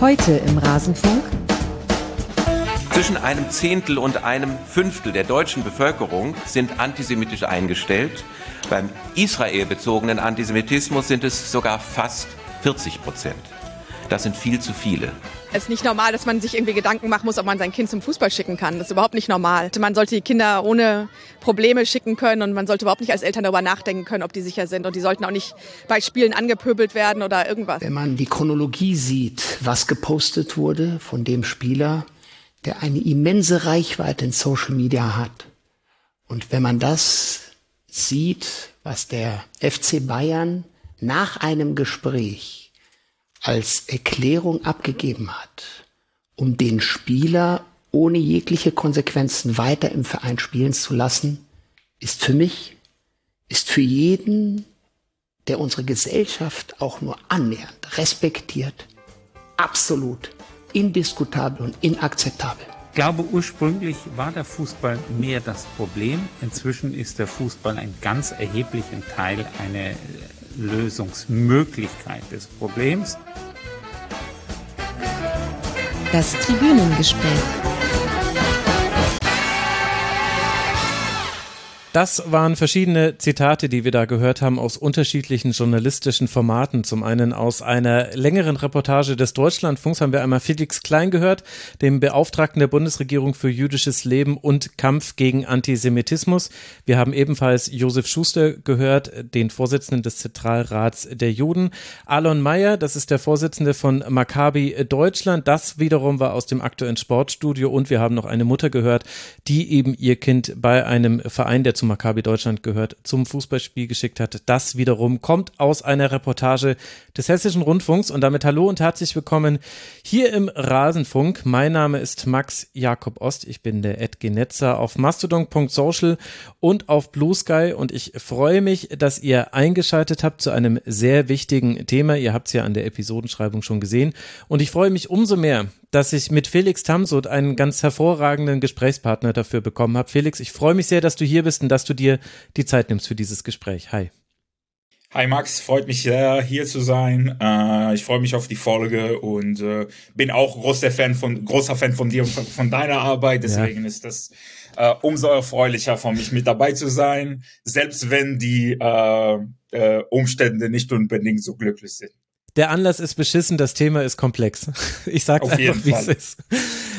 Heute im Rasenfunk. Zwischen einem Zehntel und einem Fünftel der deutschen Bevölkerung sind antisemitisch eingestellt. Beim israelbezogenen Antisemitismus sind es sogar fast 40 Prozent. Das sind viel zu viele. Es ist nicht normal, dass man sich irgendwie Gedanken machen muss, ob man sein Kind zum Fußball schicken kann. Das ist überhaupt nicht normal. Man sollte die Kinder ohne Probleme schicken können und man sollte überhaupt nicht als Eltern darüber nachdenken können, ob die sicher sind. Und die sollten auch nicht bei Spielen angepöbelt werden oder irgendwas. Wenn man die Chronologie sieht, was gepostet wurde von dem Spieler, der eine immense Reichweite in Social Media hat. Und wenn man das sieht, was der FC Bayern nach einem Gespräch als Erklärung abgegeben hat, um den Spieler ohne jegliche Konsequenzen weiter im Verein spielen zu lassen, ist für mich, ist für jeden, der unsere Gesellschaft auch nur annähernd respektiert, absolut indiskutabel und inakzeptabel. Ich glaube, ursprünglich war der Fußball mehr das Problem. Inzwischen ist der Fußball ein ganz erheblicher Teil eine Lösungsmöglichkeit des Problems. Das Tribünengespräch. Das waren verschiedene Zitate, die wir da gehört haben aus unterschiedlichen journalistischen Formaten. Zum einen aus einer längeren Reportage des Deutschlandfunks haben wir einmal Felix Klein gehört, dem Beauftragten der Bundesregierung für jüdisches Leben und Kampf gegen Antisemitismus. Wir haben ebenfalls Josef Schuster gehört, den Vorsitzenden des Zentralrats der Juden. Alon Mayer, das ist der Vorsitzende von Maccabi Deutschland. Das wiederum war aus dem aktuellen Sportstudio und wir haben noch eine Mutter gehört, die eben ihr Kind bei einem Verein, der zu Maccabi Deutschland gehört, zum Fußballspiel geschickt hat. Das wiederum kommt aus einer Reportage des Hessischen Rundfunks und damit hallo und herzlich willkommen hier im Rasenfunk. Mein Name ist Max Jakob Ost. Ich bin der Ed Genetzer auf mastodon.social und auf Blue Sky und ich freue mich, dass ihr eingeschaltet habt zu einem sehr wichtigen Thema. Ihr habt es ja an der Episodenschreibung schon gesehen und ich freue mich umso mehr, dass ich mit Felix Tamsot einen ganz hervorragenden Gesprächspartner dafür bekommen habe. Felix, ich freue mich sehr, dass du hier bist und dass du dir die Zeit nimmst für dieses Gespräch. Hi. Hi Max, freut mich sehr, hier zu sein. Äh, ich freue mich auf die Folge und äh, bin auch großer Fan von, großer Fan von dir und von, von deiner Arbeit. Deswegen ja. ist das äh, umso erfreulicher für mich mit dabei zu sein, selbst wenn die Umstände nicht unbedingt so glücklich sind der Anlass ist beschissen, das Thema ist komplex. Ich sage einfach, wie es ist.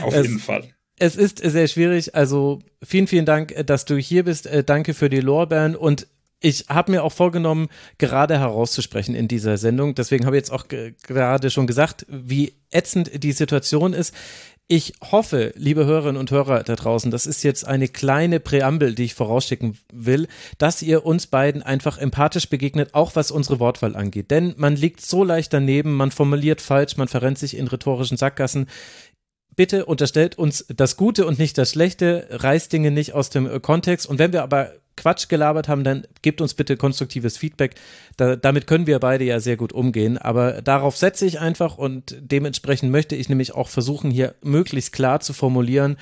Auf es, jeden Fall. Es ist sehr schwierig. Also vielen, vielen Dank, dass du hier bist. Äh, danke für die Lorbeeren und ich habe mir auch vorgenommen, gerade herauszusprechen in dieser Sendung. Deswegen habe ich jetzt auch gerade schon gesagt, wie ätzend die Situation ist. Ich hoffe, liebe Hörerinnen und Hörer da draußen, das ist jetzt eine kleine Präambel, die ich vorausschicken will, dass ihr uns beiden einfach empathisch begegnet, auch was unsere Wortwahl angeht. Denn man liegt so leicht daneben, man formuliert falsch, man verrennt sich in rhetorischen Sackgassen bitte unterstellt uns das Gute und nicht das Schlechte, reißt Dinge nicht aus dem Kontext. Und wenn wir aber Quatsch gelabert haben, dann gebt uns bitte konstruktives Feedback. Da, damit können wir beide ja sehr gut umgehen. Aber darauf setze ich einfach und dementsprechend möchte ich nämlich auch versuchen, hier möglichst klar zu formulieren,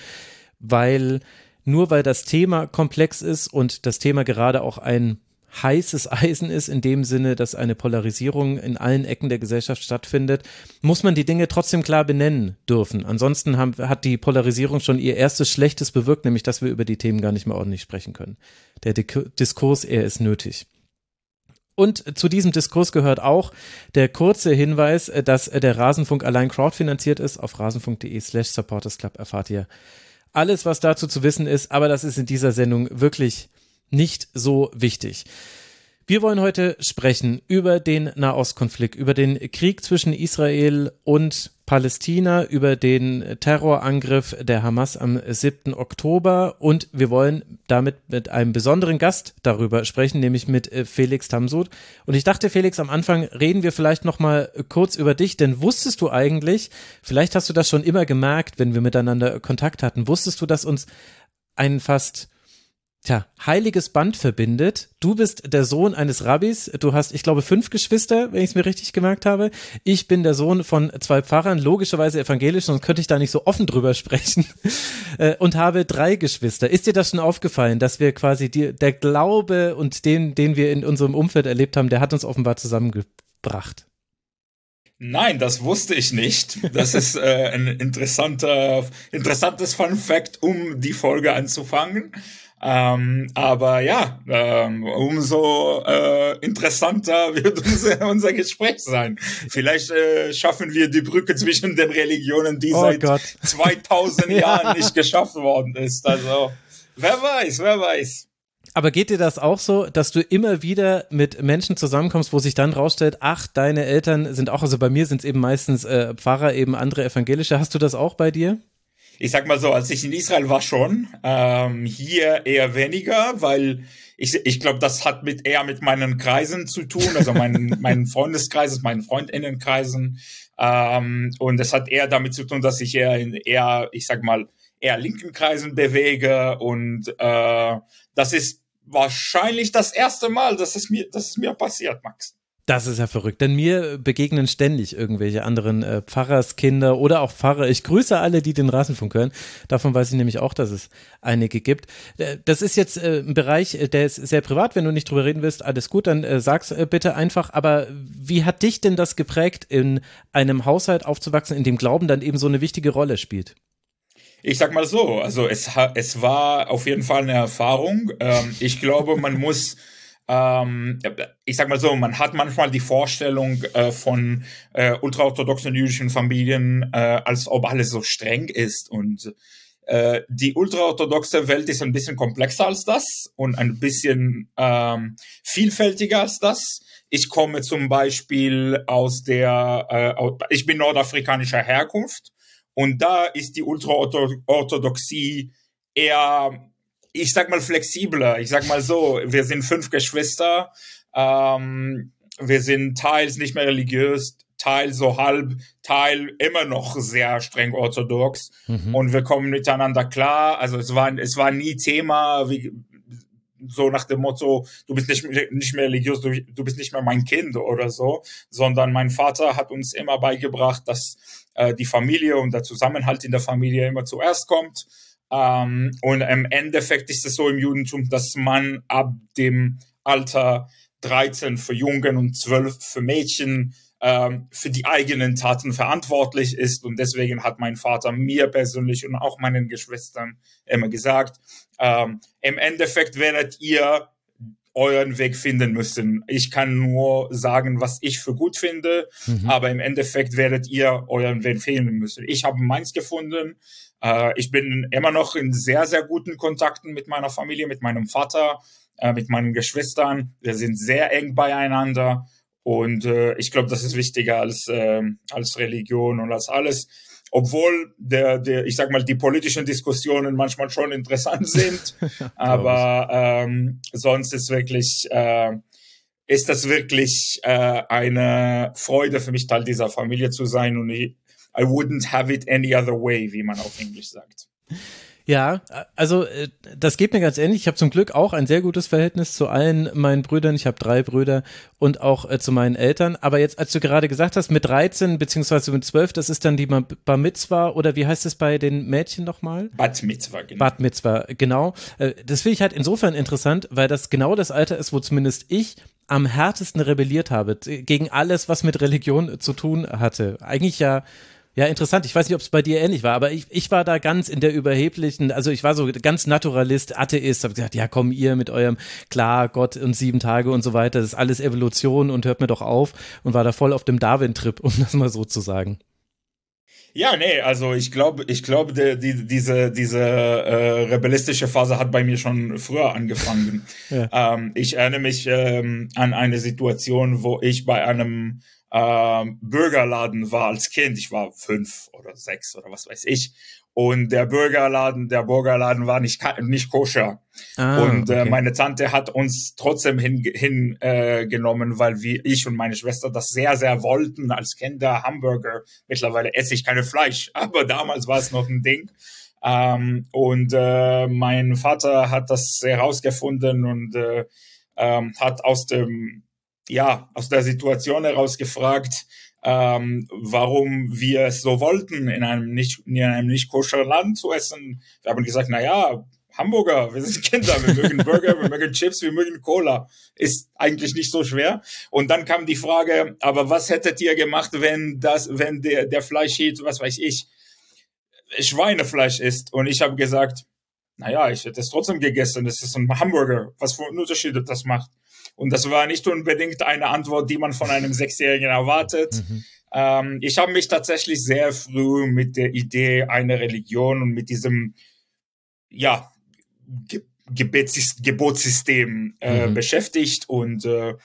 weil nur weil das Thema komplex ist und das Thema gerade auch ein heißes Eisen ist, in dem Sinne, dass eine Polarisierung in allen Ecken der Gesellschaft stattfindet, muss man die Dinge trotzdem klar benennen dürfen. Ansonsten haben, hat die Polarisierung schon ihr erstes Schlechtes bewirkt, nämlich dass wir über die Themen gar nicht mehr ordentlich sprechen können. Der Diskurs, er ist nötig. Und zu diesem Diskurs gehört auch der kurze Hinweis, dass der Rasenfunk allein crowdfinanziert ist. Auf rasenfunk.de slash supportersclub erfahrt ihr alles, was dazu zu wissen ist. Aber das ist in dieser Sendung wirklich nicht so wichtig. Wir wollen heute sprechen über den Nahostkonflikt, über den Krieg zwischen Israel und Palästina, über den Terrorangriff der Hamas am 7. Oktober und wir wollen damit mit einem besonderen Gast darüber sprechen, nämlich mit äh, Felix Tamsud. Und ich dachte, Felix, am Anfang reden wir vielleicht noch mal kurz über dich, denn wusstest du eigentlich, vielleicht hast du das schon immer gemerkt, wenn wir miteinander Kontakt hatten, wusstest du, dass uns ein fast tja, heiliges Band verbindet. Du bist der Sohn eines Rabbis. Du hast, ich glaube, fünf Geschwister, wenn ich es mir richtig gemerkt habe. Ich bin der Sohn von zwei Pfarrern, logischerweise evangelisch, sonst könnte ich da nicht so offen drüber sprechen. Äh, und habe drei Geschwister. Ist dir das schon aufgefallen, dass wir quasi die, der Glaube und den, den wir in unserem Umfeld erlebt haben, der hat uns offenbar zusammengebracht? Nein, das wusste ich nicht. Das ist äh, ein interessanter, interessantes Fun Fact, um die Folge anzufangen. Ähm, aber ja, ähm, umso äh, interessanter wird unser, unser Gespräch sein. Vielleicht äh, schaffen wir die Brücke zwischen den Religionen, die oh seit Gott. 2000 Jahren nicht geschafft worden ist. Also wer weiß, wer weiß. Aber geht dir das auch so, dass du immer wieder mit Menschen zusammenkommst, wo sich dann rausstellt, ach, deine Eltern sind auch, also bei mir sind es eben meistens äh, Pfarrer, eben andere evangelische. Hast du das auch bei dir? Ich sag mal so, als ich in Israel war schon, ähm, hier eher weniger, weil ich, ich glaube, das hat mit eher mit meinen Kreisen zu tun, also meinen, meinen Freundeskreisen, meinen Freundinnenkreisen. Ähm, und es hat eher damit zu tun, dass ich eher in eher, ich sag mal, eher linken Kreisen bewege und äh, das ist wahrscheinlich das erste Mal, dass es mir, dass es mir passiert, Max. Das ist ja verrückt, denn mir begegnen ständig irgendwelche anderen äh, Pfarrerskinder oder auch Pfarrer. Ich grüße alle, die den Rasenfunk hören. Davon weiß ich nämlich auch, dass es einige gibt. Äh, das ist jetzt äh, ein Bereich, äh, der ist sehr privat. Wenn du nicht drüber reden willst, alles gut, dann äh, sag's äh, bitte einfach. Aber wie hat dich denn das geprägt, in einem Haushalt aufzuwachsen, in dem Glauben dann eben so eine wichtige Rolle spielt? Ich sag mal so, also es, es war auf jeden Fall eine Erfahrung. Ähm, ich glaube, man muss, ähm, ich sag mal so, man hat manchmal die Vorstellung äh, von äh, ultraorthodoxen jüdischen Familien, äh, als ob alles so streng ist. Und äh, die ultraorthodoxe Welt ist ein bisschen komplexer als das und ein bisschen ähm, vielfältiger als das. Ich komme zum Beispiel aus der, äh, ich bin nordafrikanischer Herkunft und da ist die Ultraorthodoxie eher, ich sag mal, flexibler. Ich sag mal so, wir sind fünf Geschwister, ähm, wir sind teils nicht mehr religiös, Teil so halb, Teil immer noch sehr streng orthodox mhm. und wir kommen miteinander klar. Also es war, es war nie Thema, wie, so nach dem Motto, du bist nicht, nicht mehr religiös, du, du bist nicht mehr mein Kind oder so, sondern mein Vater hat uns immer beigebracht, dass äh, die Familie und der Zusammenhalt in der Familie immer zuerst kommt. Ähm, und im Endeffekt ist es so im Judentum, dass man ab dem Alter 13 für Jungen und 12 für Mädchen ähm, für die eigenen Taten verantwortlich ist. Und deswegen hat mein Vater mir persönlich und auch meinen Geschwistern immer gesagt, ähm, im Endeffekt werdet ihr euren Weg finden müssen. Ich kann nur sagen, was ich für gut finde, mhm. aber im Endeffekt werdet ihr euren Weg finden müssen. Ich habe meins gefunden. Äh, ich bin immer noch in sehr, sehr guten Kontakten mit meiner Familie, mit meinem Vater, äh, mit meinen Geschwistern. Wir sind sehr eng beieinander. Und äh, ich glaube, das ist wichtiger als, äh, als Religion und als alles. Obwohl der, der, ich sag mal, die politischen Diskussionen manchmal schon interessant sind, aber ähm, sonst ist wirklich, äh, ist das wirklich äh, eine Freude für mich, Teil dieser Familie zu sein. Und ich, I wouldn't have it any other way, wie man auf Englisch sagt. Ja, also äh, das geht mir ganz ähnlich. Ich habe zum Glück auch ein sehr gutes Verhältnis zu allen meinen Brüdern. Ich habe drei Brüder und auch äh, zu meinen Eltern. Aber jetzt, als du gerade gesagt hast, mit 13 beziehungsweise mit 12, das ist dann die Bar Mitzwa oder wie heißt es bei den Mädchen nochmal? Bat Mitzwa, genau. Bat Mitzwa, genau. Äh, das finde ich halt insofern interessant, weil das genau das Alter ist, wo zumindest ich am härtesten rebelliert habe gegen alles, was mit Religion zu tun hatte. Eigentlich ja ja, interessant. Ich weiß nicht, ob es bei dir ähnlich war, aber ich, ich war da ganz in der überheblichen, also ich war so ganz Naturalist, Atheist, habe gesagt, ja komm ihr mit eurem, klar, Gott und sieben Tage und so weiter, das ist alles Evolution und hört mir doch auf und war da voll auf dem Darwin-Trip, um das mal so zu sagen. Ja, nee, also ich glaube, ich glaube, die, diese, diese äh, rebellistische Phase hat bei mir schon früher angefangen. ja. ähm, ich erinnere mich ähm, an eine Situation, wo ich bei einem ähm, Burgerladen war als Kind. Ich war fünf oder sechs oder was weiß ich. Und der Burgerladen, der Burgerladen war nicht, nicht koscher. Ah, und äh, okay. meine Tante hat uns trotzdem hingenommen, hin, äh, genommen, weil wir, ich und meine Schwester das sehr, sehr wollten als Kinder. Hamburger. Mittlerweile esse ich keine Fleisch, aber damals war es noch ein Ding. Ähm, und äh, mein Vater hat das herausgefunden und äh, ähm, hat aus dem ja, aus der Situation heraus gefragt, ähm, warum wir es so wollten, in einem nicht, in einem nicht koscher Land zu essen. Wir haben gesagt, na ja, Hamburger, wir sind Kinder, wir mögen Burger, wir mögen Chips, wir mögen Cola. Ist eigentlich nicht so schwer. Und dann kam die Frage, aber was hättet ihr gemacht, wenn das, wenn der, der Fleischhit, was weiß ich, Schweinefleisch ist? Und ich habe gesagt, naja, ich hätte es trotzdem gegessen. Das ist ein Hamburger. Was für einen Unterschied das macht. Und das war nicht unbedingt eine Antwort, die man von einem Sechsjährigen erwartet. Mhm. Ähm, ich habe mich tatsächlich sehr früh mit der Idee einer Religion und mit diesem, ja, Ge Gebets Gebotssystem äh, mhm. beschäftigt und äh,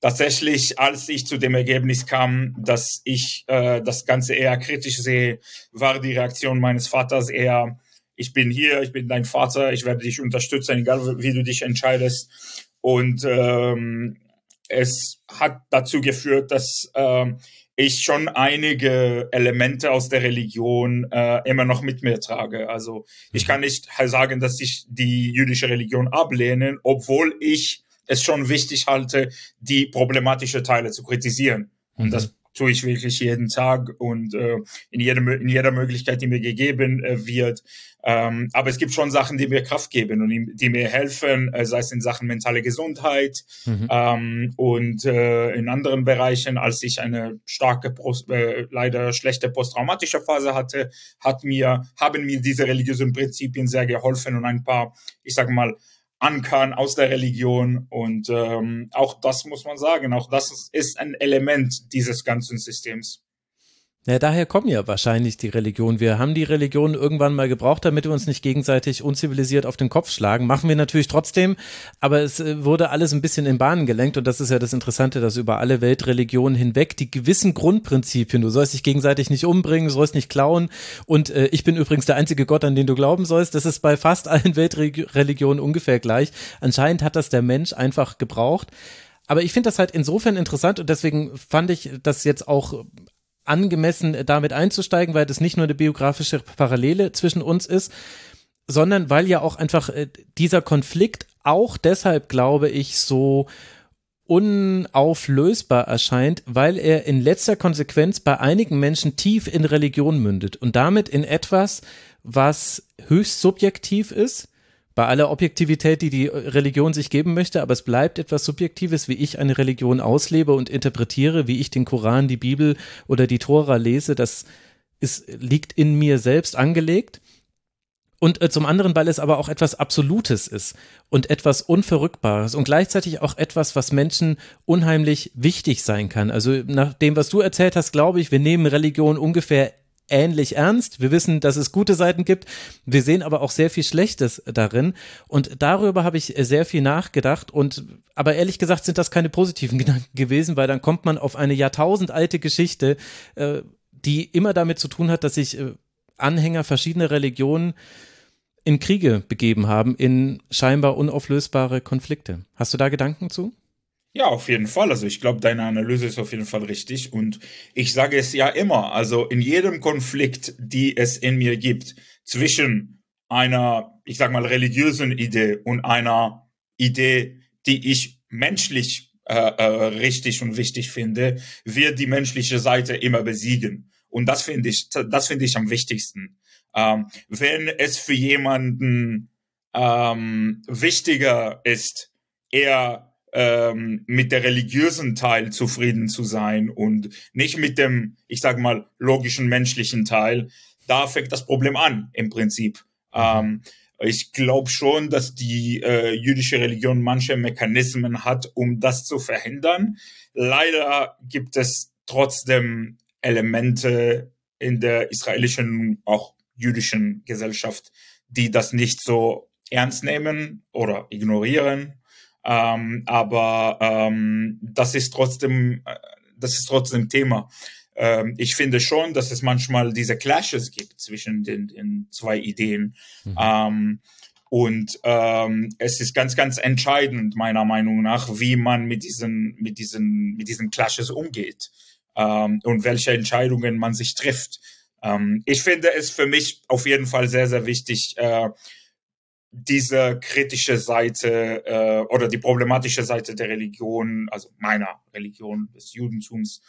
tatsächlich, als ich zu dem Ergebnis kam, dass ich äh, das Ganze eher kritisch sehe, war die Reaktion meines Vaters eher, ich bin hier, ich bin dein Vater, ich werde dich unterstützen, egal wie du dich entscheidest. Und ähm, es hat dazu geführt, dass ähm, ich schon einige Elemente aus der Religion äh, immer noch mit mir trage. Also ich mhm. kann nicht sagen, dass ich die jüdische Religion ablehne, obwohl ich es schon wichtig halte, die problematische Teile zu kritisieren. Und das mhm tue ich wirklich jeden Tag und äh, in, jedem, in jeder Möglichkeit, die mir gegeben äh, wird. Ähm, aber es gibt schon Sachen, die mir Kraft geben und die, mir helfen, äh, sei es in Sachen mentale Gesundheit mhm. ähm, und äh, in anderen Bereichen, als ich eine starke, Post, äh, leider schlechte posttraumatische Phase hatte, hat mir, haben mir diese religiösen Prinzipien sehr geholfen und ein paar, ich sage mal, ankern aus der Religion. Und ähm, auch das muss man sagen, auch das ist ein Element dieses ganzen Systems. Ja, daher kommen ja wahrscheinlich die Religionen. Wir haben die Religion irgendwann mal gebraucht, damit wir uns nicht gegenseitig unzivilisiert auf den Kopf schlagen. Machen wir natürlich trotzdem, aber es äh, wurde alles ein bisschen in Bahnen gelenkt und das ist ja das Interessante, dass über alle Weltreligionen hinweg die gewissen Grundprinzipien, du sollst dich gegenseitig nicht umbringen, du sollst nicht klauen und äh, ich bin übrigens der einzige Gott, an den du glauben sollst. Das ist bei fast allen Weltreligionen ungefähr gleich. Anscheinend hat das der Mensch einfach gebraucht. Aber ich finde das halt insofern interessant und deswegen fand ich das jetzt auch angemessen äh, damit einzusteigen, weil das nicht nur eine biografische Parallele zwischen uns ist, sondern weil ja auch einfach äh, dieser Konflikt auch deshalb, glaube ich, so unauflösbar erscheint, weil er in letzter Konsequenz bei einigen Menschen tief in Religion mündet und damit in etwas, was höchst subjektiv ist, bei aller Objektivität, die die Religion sich geben möchte, aber es bleibt etwas Subjektives, wie ich eine Religion auslebe und interpretiere, wie ich den Koran, die Bibel oder die Tora lese, das ist, liegt in mir selbst angelegt. Und äh, zum anderen, weil es aber auch etwas Absolutes ist und etwas Unverrückbares und gleichzeitig auch etwas, was Menschen unheimlich wichtig sein kann. Also nach dem, was du erzählt hast, glaube ich, wir nehmen Religion ungefähr ähnlich ernst. Wir wissen, dass es gute Seiten gibt. Wir sehen aber auch sehr viel Schlechtes darin. Und darüber habe ich sehr viel nachgedacht. Und aber ehrlich gesagt sind das keine positiven Gedanken gewesen, weil dann kommt man auf eine jahrtausendalte Geschichte, äh, die immer damit zu tun hat, dass sich äh, Anhänger verschiedener Religionen in Kriege begeben haben, in scheinbar unauflösbare Konflikte. Hast du da Gedanken zu? Ja, auf jeden Fall. Also ich glaube, deine Analyse ist auf jeden Fall richtig. Und ich sage es ja immer, also in jedem Konflikt, die es in mir gibt, zwischen einer, ich sag mal, religiösen Idee und einer Idee, die ich menschlich äh, äh, richtig und wichtig finde, wird die menschliche Seite immer besiegen. Und das finde ich, das finde ich am wichtigsten. Ähm, wenn es für jemanden ähm, wichtiger ist, eher ähm, mit der religiösen Teil zufrieden zu sein und nicht mit dem, ich sage mal, logischen menschlichen Teil, da fängt das Problem an im Prinzip. Ähm, ich glaube schon, dass die äh, jüdische Religion manche Mechanismen hat, um das zu verhindern. Leider gibt es trotzdem Elemente in der israelischen, auch jüdischen Gesellschaft, die das nicht so ernst nehmen oder ignorieren ähm, aber ähm, das ist trotzdem, äh, das ist trotzdem Thema. Ähm, ich finde schon, dass es manchmal diese Clashes gibt zwischen den, den zwei Ideen. Mhm. Ähm, und ähm, es ist ganz, ganz entscheidend, meiner Meinung nach, wie man mit diesen, mit diesen, mit diesen Clashes umgeht ähm, und welche Entscheidungen man sich trifft. Ähm, ich finde es für mich auf jeden Fall sehr, sehr wichtig, äh, diese kritische Seite äh, oder die problematische Seite der Religion, also meiner Religion, des Judentums,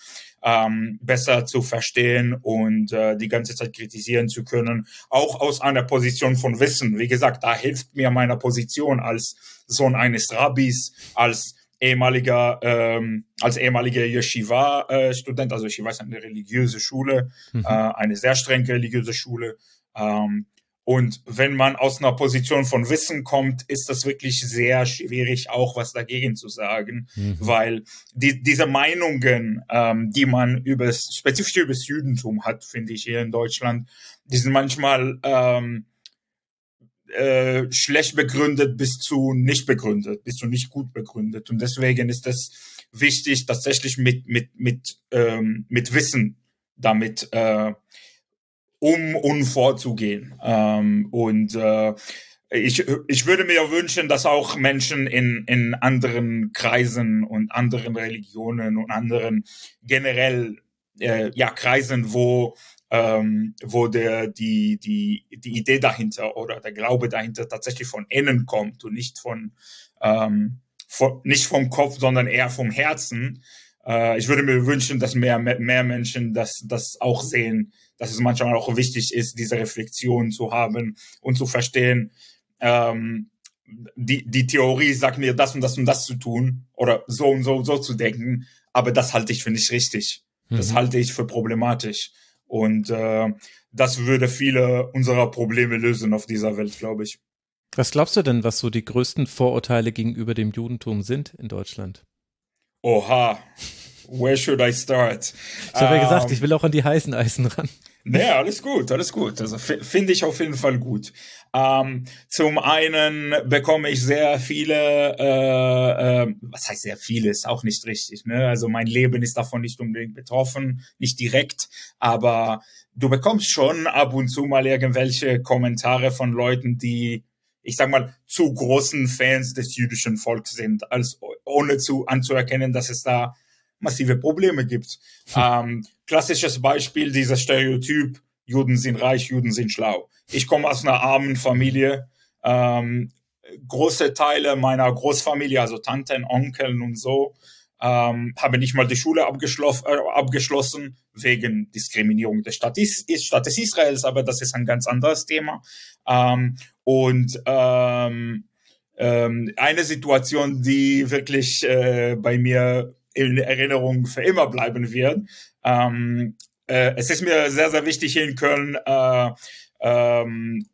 ähm, besser zu verstehen und äh, die ganze Zeit kritisieren zu können, auch aus einer Position von Wissen. Wie gesagt, da hilft mir meine Position als Sohn eines Rabbis, als ehemaliger, ähm, als ehemaliger Yeshiva-Student, also Yeshiva ist eine religiöse Schule, mhm. äh, eine sehr strenge religiöse Schule. Ähm, und wenn man aus einer Position von Wissen kommt, ist das wirklich sehr schwierig, auch was dagegen zu sagen, mhm. weil die, diese Meinungen, ähm, die man über spezifisch über das Judentum hat, finde ich hier in Deutschland, die sind manchmal ähm, äh, schlecht begründet bis zu nicht begründet, bis zu nicht gut begründet. Und deswegen ist es wichtig, tatsächlich mit mit mit ähm, mit Wissen damit äh, um und vorzugehen. Ähm, und äh, ich, ich würde mir wünschen, dass auch Menschen in, in anderen Kreisen und anderen Religionen und anderen generell äh, ja Kreisen, wo ähm, wo der die die die Idee dahinter oder der Glaube dahinter tatsächlich von innen kommt und nicht von, ähm, von nicht vom Kopf, sondern eher vom Herzen. Äh, ich würde mir wünschen, dass mehr mehr Menschen das das auch sehen dass es manchmal auch wichtig ist, diese Reflexion zu haben und zu verstehen, ähm, die, die Theorie sagt mir das und das und das zu tun oder so und so und so zu denken, aber das halte ich für nicht richtig. Das mhm. halte ich für problematisch. Und äh, das würde viele unserer Probleme lösen auf dieser Welt, glaube ich. Was glaubst du denn, was so die größten Vorurteile gegenüber dem Judentum sind in Deutschland? Oha, where should I start? Ich habe ja gesagt, ich will auch an die heißen Eisen ran. Nee, alles gut, alles gut. Also finde ich auf jeden Fall gut. Ähm, zum einen bekomme ich sehr viele, äh, äh, was heißt sehr viele, ist auch nicht richtig. Ne? Also mein Leben ist davon nicht unbedingt betroffen, nicht direkt, aber du bekommst schon ab und zu mal irgendwelche Kommentare von Leuten, die ich sag mal, zu großen Fans des jüdischen Volks sind, als ohne zu anzuerkennen, dass es da massive Probleme gibt. Ähm, klassisches Beispiel, dieser Stereotyp, Juden sind reich, Juden sind schlau. Ich komme aus einer armen Familie. Ähm, große Teile meiner Großfamilie, also Tanten, Onkeln und so, ähm, haben nicht mal die Schule abgeschloss, äh, abgeschlossen wegen Diskriminierung des Staates, Staates Israels, aber das ist ein ganz anderes Thema. Ähm, und ähm, ähm, eine Situation, die wirklich äh, bei mir in Erinnerung für immer bleiben wird. Ähm, äh, es ist mir sehr, sehr wichtig hier in Köln, äh, ähm,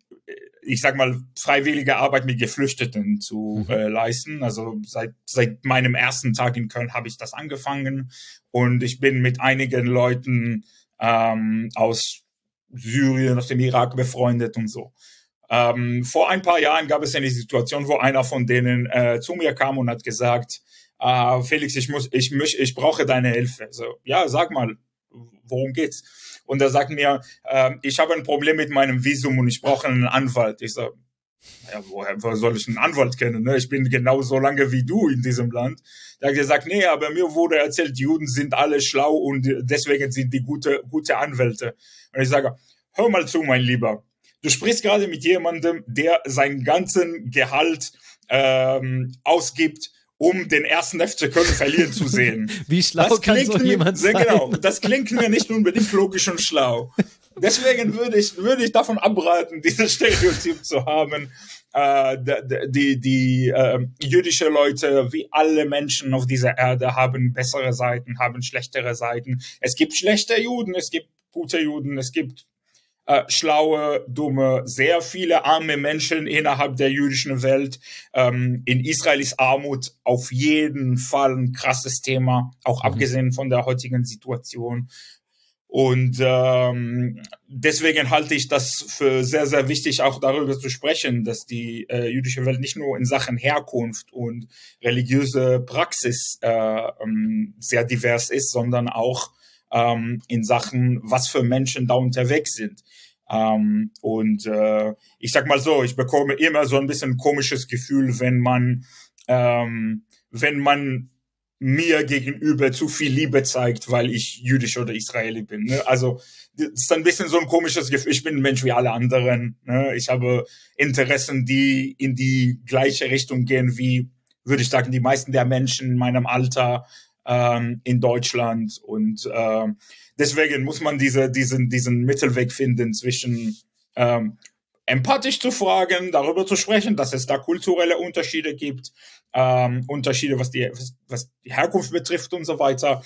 ich sag mal, freiwillige Arbeit mit Geflüchteten zu mhm. äh, leisten. Also seit, seit meinem ersten Tag in Köln habe ich das angefangen und ich bin mit einigen Leuten ähm, aus Syrien, aus dem Irak befreundet und so. Ähm, vor ein paar Jahren gab es eine Situation, wo einer von denen äh, zu mir kam und hat gesagt, äh, Felix, ich muss, ich mich, ich brauche deine Hilfe. So, ja, sag mal, worum geht's? Und er sagt mir, äh, ich habe ein Problem mit meinem Visum und ich brauche einen Anwalt. Ich sage, ja, woher, soll ich einen Anwalt kennen? Ne? Ich bin genau so lange wie du in diesem Land. Da hat er gesagt, nee, aber mir wurde erzählt, Juden sind alle schlau und deswegen sind die gute, gute Anwälte. Und ich sage, hör mal zu, mein Lieber. Du sprichst gerade mit jemandem, der seinen ganzen Gehalt ähm, ausgibt um den ersten FC Köln verlieren zu sehen. Wie schlau das kann so jemand sein? Genau, das klingt mir nicht unbedingt logisch und schlau. Deswegen würde ich, würde ich davon abraten, dieses Stereotyp zu haben. Äh, die die äh, jüdische Leute, wie alle Menschen auf dieser Erde, haben bessere Seiten, haben schlechtere Seiten. Es gibt schlechte Juden, es gibt gute Juden, es gibt äh, schlaue, dumme, sehr viele arme Menschen innerhalb der jüdischen Welt. Ähm, in Israel ist Armut auf jeden Fall ein krasses Thema, auch mhm. abgesehen von der heutigen Situation. Und ähm, deswegen halte ich das für sehr, sehr wichtig, auch darüber zu sprechen, dass die äh, jüdische Welt nicht nur in Sachen Herkunft und religiöse Praxis äh, ähm, sehr divers ist, sondern auch ähm, in Sachen, was für Menschen da unterwegs sind. Ähm, und äh, ich sag mal so, ich bekomme immer so ein bisschen komisches Gefühl, wenn man, ähm, wenn man mir gegenüber zu viel Liebe zeigt, weil ich jüdisch oder Israeli bin. Ne? Also das ist ein bisschen so ein komisches Gefühl. Ich bin ein Mensch wie alle anderen. Ne? Ich habe Interessen, die in die gleiche Richtung gehen wie, würde ich sagen, die meisten der Menschen in meinem Alter ähm, in Deutschland. Und äh, deswegen muss man diese, diesen, diesen Mittelweg finden zwischen ähm, empathisch zu fragen, darüber zu sprechen, dass es da kulturelle Unterschiede gibt, ähm, Unterschiede, was die, was, die Herkunft betrifft und so weiter,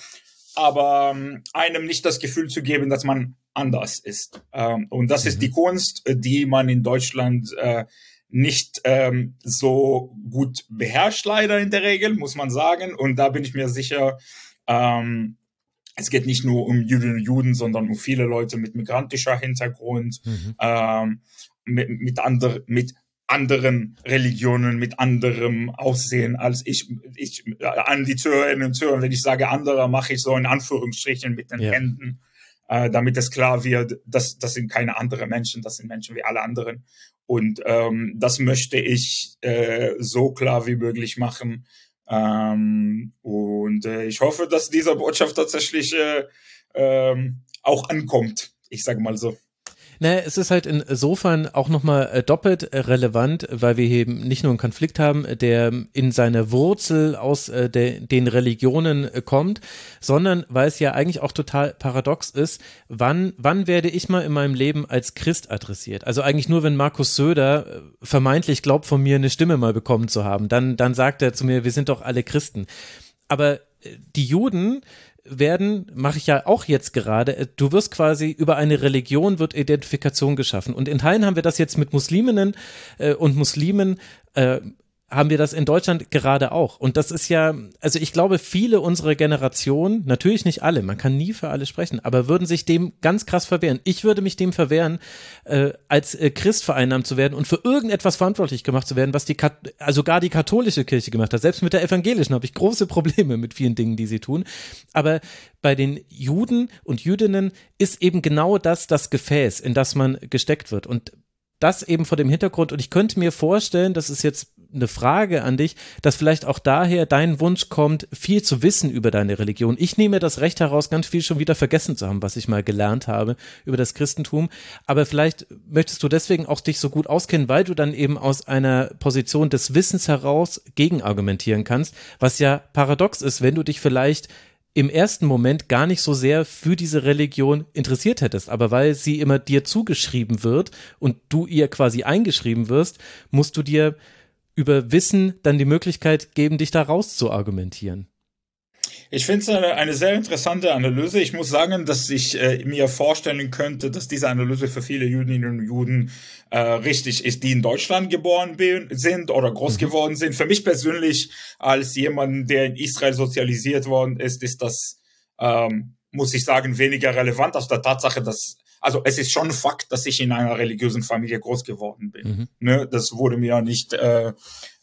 aber ähm, einem nicht das Gefühl zu geben, dass man anders ist. Ähm, und das mhm. ist die Kunst, die man in Deutschland äh, nicht ähm, so gut beherrscht, leider in der Regel, muss man sagen. Und da bin ich mir sicher, ähm, es geht nicht nur um Juden und Juden, sondern um viele Leute mit migrantischer Hintergrund, mhm. ähm, mit, mit, andre, mit anderen Religionen, mit anderem Aussehen als ich. ich an die Zuhörerinnen und Zuhörer, wenn ich sage anderer, mache ich so in Anführungsstrichen mit den ja. Händen, äh, damit es klar wird, dass das sind keine anderen Menschen, das sind Menschen wie alle anderen. Und ähm, das möchte ich äh, so klar wie möglich machen. Ähm, und äh, ich hoffe, dass diese Botschaft tatsächlich äh, äh, auch ankommt. Ich sage mal so. Naja, es ist halt insofern auch nochmal äh, doppelt äh, relevant, weil wir eben nicht nur einen Konflikt haben, der in seiner Wurzel aus äh, de, den Religionen kommt, sondern weil es ja eigentlich auch total paradox ist, wann, wann werde ich mal in meinem Leben als Christ adressiert? Also eigentlich nur, wenn Markus Söder vermeintlich glaubt, von mir eine Stimme mal bekommen zu haben, dann, dann sagt er zu mir, wir sind doch alle Christen. Aber die Juden, werden, mache ich ja auch jetzt gerade, äh, du wirst quasi über eine Religion wird Identifikation geschaffen. Und in Teilen haben wir das jetzt mit Musliminnen äh, und Muslimen äh, haben wir das in Deutschland gerade auch. Und das ist ja, also ich glaube, viele unserer Generation, natürlich nicht alle, man kann nie für alle sprechen, aber würden sich dem ganz krass verwehren. Ich würde mich dem verwehren, äh, als äh, Christ vereinnahmt zu werden und für irgendetwas verantwortlich gemacht zu werden, was die, Kat also gar die katholische Kirche gemacht hat. Selbst mit der evangelischen habe ich große Probleme mit vielen Dingen, die sie tun. Aber bei den Juden und Jüdinnen ist eben genau das das Gefäß, in das man gesteckt wird. Und das eben vor dem Hintergrund. Und ich könnte mir vorstellen, das ist jetzt eine Frage an dich, dass vielleicht auch daher dein Wunsch kommt, viel zu wissen über deine Religion. Ich nehme das Recht heraus, ganz viel schon wieder vergessen zu haben, was ich mal gelernt habe über das Christentum. Aber vielleicht möchtest du deswegen auch dich so gut auskennen, weil du dann eben aus einer Position des Wissens heraus gegenargumentieren kannst, was ja paradox ist, wenn du dich vielleicht im ersten Moment gar nicht so sehr für diese Religion interessiert hättest, aber weil sie immer dir zugeschrieben wird und du ihr quasi eingeschrieben wirst, musst du dir über Wissen dann die Möglichkeit geben, dich da raus zu argumentieren. Ich finde es eine, eine, sehr interessante Analyse. Ich muss sagen, dass ich äh, mir vorstellen könnte, dass diese Analyse für viele Jüdinnen und Juden äh, richtig ist, die in Deutschland geboren sind oder groß mhm. geworden sind. Für mich persönlich, als jemand, der in Israel sozialisiert worden ist, ist das, ähm, muss ich sagen, weniger relevant aus der Tatsache, dass also es ist schon Fakt, dass ich in einer religiösen Familie groß geworden bin. Mhm. Ne, das wurde mir nicht, äh,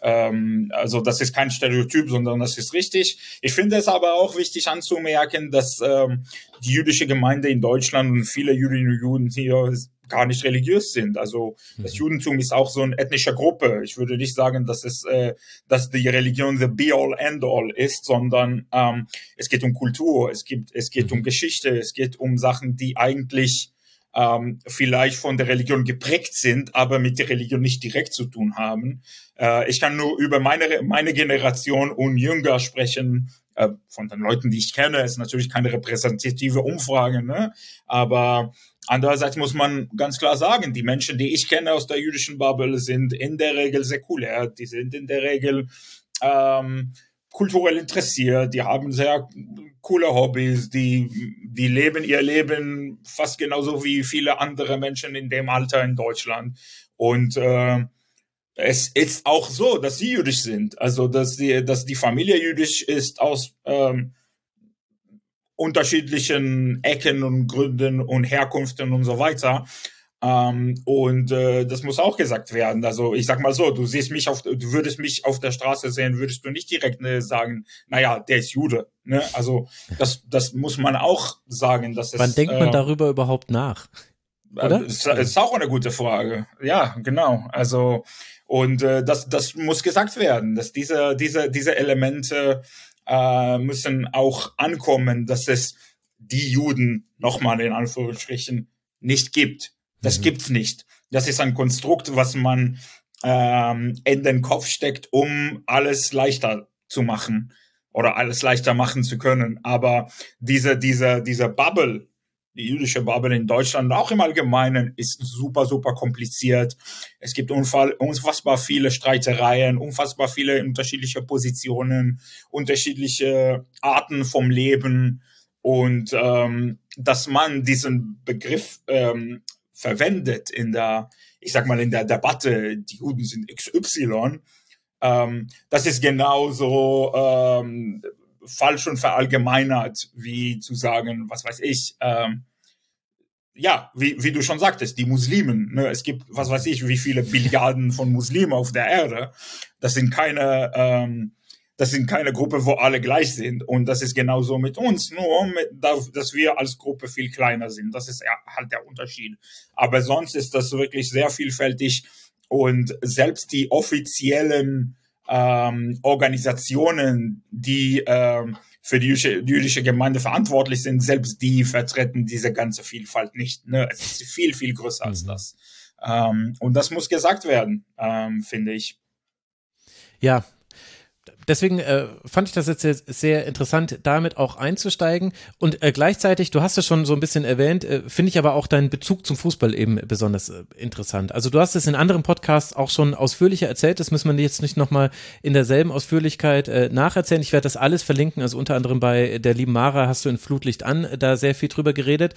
ähm, also das ist kein Stereotyp, sondern das ist richtig. Ich finde es aber auch wichtig anzumerken, dass ähm, die jüdische Gemeinde in Deutschland und viele Jüdinnen und Juden hier gar nicht religiös sind. Also das mhm. Judentum ist auch so eine ethnische Gruppe. Ich würde nicht sagen, dass es, äh, dass die Religion the be all end all ist, sondern ähm, es geht um Kultur, es gibt, es geht um mhm. Geschichte, es geht um Sachen, die eigentlich ähm, vielleicht von der Religion geprägt sind, aber mit der Religion nicht direkt zu tun haben. Äh, ich kann nur über meine, meine Generation und Jünger sprechen, äh, von den Leuten, die ich kenne. Ist natürlich keine repräsentative Umfrage, ne? aber andererseits muss man ganz klar sagen, die Menschen, die ich kenne aus der jüdischen Bubble, sind in der Regel säkulär. Die sind in der Regel ähm, kulturell interessiert, die haben sehr coole Hobbys, die, die leben ihr Leben fast genauso wie viele andere Menschen in dem Alter in Deutschland. Und äh, es ist auch so, dass sie jüdisch sind. Also, dass die, dass die Familie jüdisch ist aus ähm, unterschiedlichen Ecken und Gründen und Herkünften und so weiter. Ähm, und äh, das muss auch gesagt werden. Also ich sag mal so, du siehst mich auf, du würdest mich auf der Straße sehen, würdest du nicht direkt ne, sagen, naja, der ist Jude. Ne? Also das, das muss man auch sagen. Dass es, Wann denkt man äh, darüber überhaupt nach? Äh, Oder? Ist, ist auch eine gute Frage. Ja, genau. Also und äh, das, das muss gesagt werden, dass diese, diese, diese Elemente äh, müssen auch ankommen, dass es die Juden nochmal in Anführungsstrichen nicht gibt. Das mhm. gibt's nicht. Das ist ein Konstrukt, was man ähm, in den Kopf steckt, um alles leichter zu machen oder alles leichter machen zu können. Aber diese, diese, diese Bubble, die jüdische Bubble in Deutschland, auch im Allgemeinen, ist super, super kompliziert. Es gibt unfassbar viele Streitereien, unfassbar viele unterschiedliche Positionen, unterschiedliche Arten vom Leben. Und ähm, dass man diesen Begriff ähm, verwendet in der, ich sag mal, in der Debatte, die Juden sind XY, ähm, das ist genauso ähm, falsch und verallgemeinert, wie zu sagen, was weiß ich, ähm, ja, wie, wie du schon sagtest, die Muslimen. Ne? Es gibt, was weiß ich, wie viele Billiarden von Muslimen auf der Erde. Das sind keine, ähm, das sind keine Gruppe, wo alle gleich sind. Und das ist genauso mit uns, nur mit, dass wir als Gruppe viel kleiner sind. Das ist halt der Unterschied. Aber sonst ist das wirklich sehr vielfältig. Und selbst die offiziellen ähm, Organisationen, die ähm, für die jüdische, die jüdische Gemeinde verantwortlich sind, selbst die vertreten diese ganze Vielfalt nicht. Ne? Es ist viel, viel größer als mhm. das. Ähm, und das muss gesagt werden, ähm, finde ich. Ja, deswegen äh, fand ich das jetzt sehr, sehr, interessant, damit auch einzusteigen. Und äh, gleichzeitig, du hast es schon so ein bisschen erwähnt, äh, finde ich aber auch deinen Bezug zum Fußball eben besonders äh, interessant. Also du hast es in anderen Podcasts auch schon ausführlicher erzählt, das müssen wir jetzt nicht nochmal in derselben Ausführlichkeit äh, nacherzählen. Ich werde das alles verlinken, also unter anderem bei der lieben Mara hast du in Flutlicht an da sehr viel drüber geredet.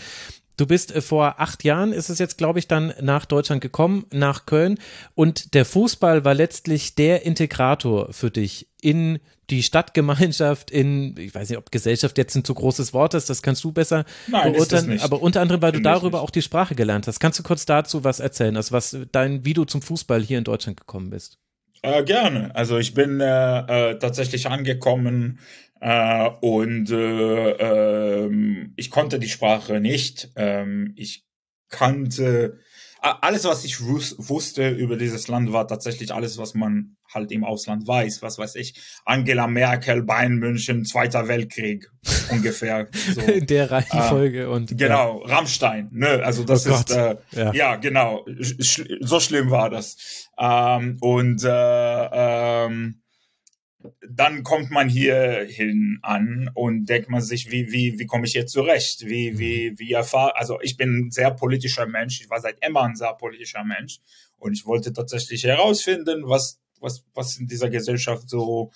Du bist äh, vor acht Jahren, ist es jetzt, glaube ich, dann nach Deutschland gekommen, nach Köln. Und der Fußball war letztlich der Integrator für dich in die Stadtgemeinschaft, in, ich weiß nicht, ob Gesellschaft jetzt ein zu großes Wort ist, das kannst du besser Nein, beurteilen. Aber unter anderem, weil Find du darüber auch die Sprache gelernt hast. Kannst du kurz dazu was erzählen, also was dein, wie du zum Fußball hier in Deutschland gekommen bist? Äh, gerne. Also ich bin äh, äh, tatsächlich angekommen äh, und äh, äh, ich konnte die Sprache nicht. Ähm, ich kannte alles, was ich wus wusste über dieses Land, war tatsächlich alles, was man halt im Ausland weiß. Was weiß ich, Angela Merkel, Bayern München, Zweiter Weltkrieg ungefähr. So. In der Reihenfolge äh, und genau ja. Rammstein. Ne, also das oh ist äh, ja. ja. genau. Sch so schlimm war das. Ähm, und äh, ähm, dann kommt man hier hin an und denkt man sich, wie, wie, wie komme ich hier zurecht? Wie, wie, wie erfahre, also ich bin ein sehr politischer Mensch. Ich war seit immer ein sehr politischer Mensch. Und ich wollte tatsächlich herausfinden, was, was, was in dieser Gesellschaft so,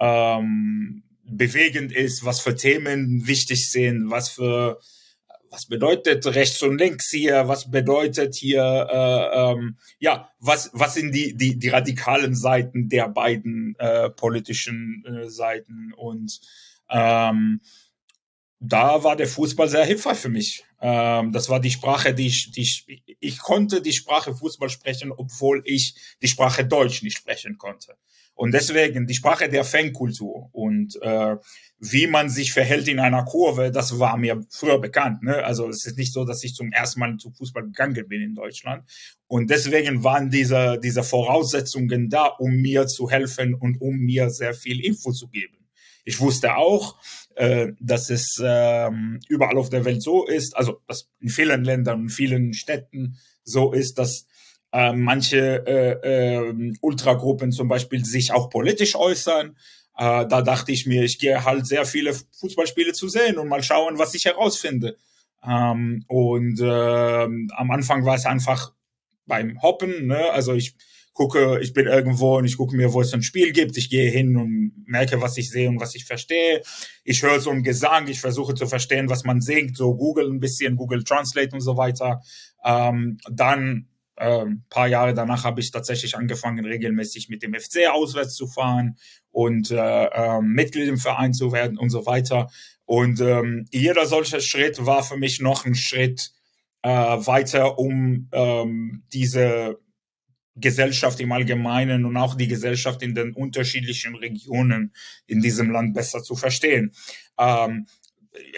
ähm, bewegend ist, was für Themen wichtig sind, was für, was bedeutet rechts und links hier, was bedeutet hier, äh, ähm, ja, was, was sind die, die, die radikalen Seiten der beiden äh, politischen äh, Seiten und ähm, da war der Fußball sehr hilfreich für mich. Ähm, das war die Sprache, die ich, die ich, ich konnte die Sprache Fußball sprechen, obwohl ich die Sprache Deutsch nicht sprechen konnte. Und deswegen die Sprache der Fankultur und äh, wie man sich verhält in einer Kurve, das war mir früher bekannt. Ne? Also es ist nicht so, dass ich zum ersten Mal zu Fußball gegangen bin in Deutschland. Und deswegen waren diese, diese Voraussetzungen da, um mir zu helfen und um mir sehr viel Info zu geben. Ich wusste auch, äh, dass es äh, überall auf der Welt so ist, also dass in vielen Ländern und vielen Städten so ist, dass äh, manche äh, äh, Ultragruppen zum Beispiel sich auch politisch äußern äh, da dachte ich mir, ich gehe halt sehr viele Fußballspiele zu sehen und mal schauen, was ich herausfinde. Ähm, und äh, am Anfang war es einfach beim Hoppen, ne? also ich gucke, ich bin irgendwo und ich gucke mir, wo es ein Spiel gibt. Ich gehe hin und merke, was ich sehe und was ich verstehe. Ich höre so einen Gesang, ich versuche zu verstehen, was man singt, so Google ein bisschen, Google Translate und so weiter. Ähm, dann ein ähm, paar Jahre danach habe ich tatsächlich angefangen, regelmäßig mit dem FC auswärts zu fahren und äh, äh, Mitglied im Verein zu werden und so weiter. Und ähm, jeder solche Schritt war für mich noch ein Schritt äh, weiter, um ähm, diese Gesellschaft im Allgemeinen und auch die Gesellschaft in den unterschiedlichen Regionen in diesem Land besser zu verstehen. Ähm,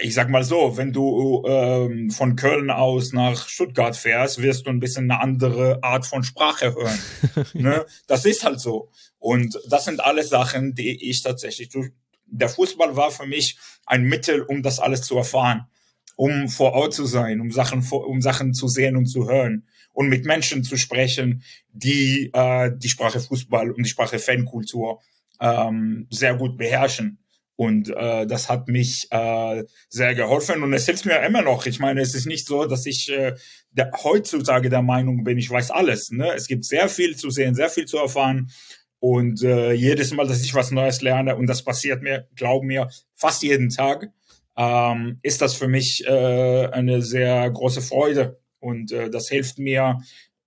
ich sag mal so, wenn du ähm, von Köln aus nach Stuttgart fährst, wirst du ein bisschen eine andere Art von Sprache hören. ne? Das ist halt so. Und das sind alles Sachen, die ich tatsächlich durch, der Fußball war für mich ein Mittel, um das alles zu erfahren, um vor Ort zu sein, um Sachen, um Sachen zu sehen und zu hören und mit Menschen zu sprechen, die äh, die Sprache Fußball und die Sprache Fankultur ähm, sehr gut beherrschen. Und äh, das hat mich äh, sehr geholfen und es hilft mir immer noch. Ich meine, es ist nicht so, dass ich äh, der, heutzutage der Meinung bin, ich weiß alles. Ne? Es gibt sehr viel zu sehen, sehr viel zu erfahren. Und äh, jedes Mal, dass ich was Neues lerne, und das passiert mir, glaub mir, fast jeden Tag, ähm, ist das für mich äh, eine sehr große Freude. Und äh, das hilft mir,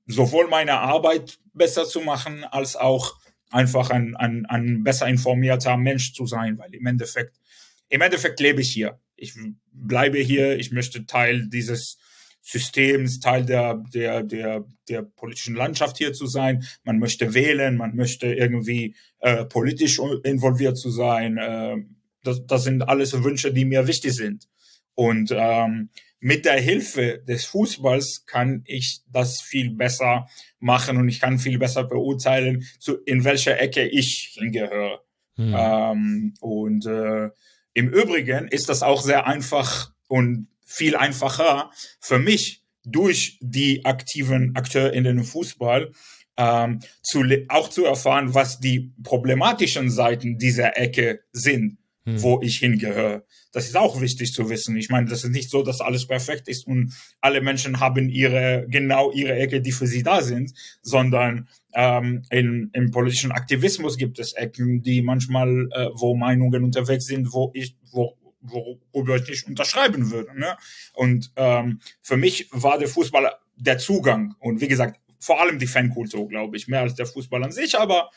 sowohl meine Arbeit besser zu machen, als auch einfach ein, ein, ein besser informierter Mensch zu sein, weil im Endeffekt, im Endeffekt lebe ich hier. Ich bleibe hier, ich möchte Teil dieses Systems, Teil der, der, der, der politischen Landschaft hier zu sein. Man möchte wählen, man möchte irgendwie äh, politisch involviert zu sein. Äh, das, das sind alles Wünsche, die mir wichtig sind. Und ähm, mit der Hilfe des Fußballs kann ich das viel besser machen und ich kann viel besser beurteilen, zu, in welcher Ecke ich hingehöre. Hm. Ähm, und äh, im Übrigen ist das auch sehr einfach und viel einfacher für mich durch die aktiven Akteure in den Fußball ähm, zu, auch zu erfahren, was die problematischen Seiten dieser Ecke sind, hm. wo ich hingehöre. Das ist auch wichtig zu wissen. Ich meine, das ist nicht so, dass alles perfekt ist und alle Menschen haben ihre, genau ihre Ecke, die für sie da sind, sondern ähm, in, im politischen Aktivismus gibt es Ecken, die manchmal, äh, wo Meinungen unterwegs sind, wo ich, wo, worüber ich nicht unterschreiben würde. Ne? Und ähm, für mich war der Fußball der Zugang und wie gesagt, vor allem die Fankultur, glaube ich, mehr als der Fußball an sich, aber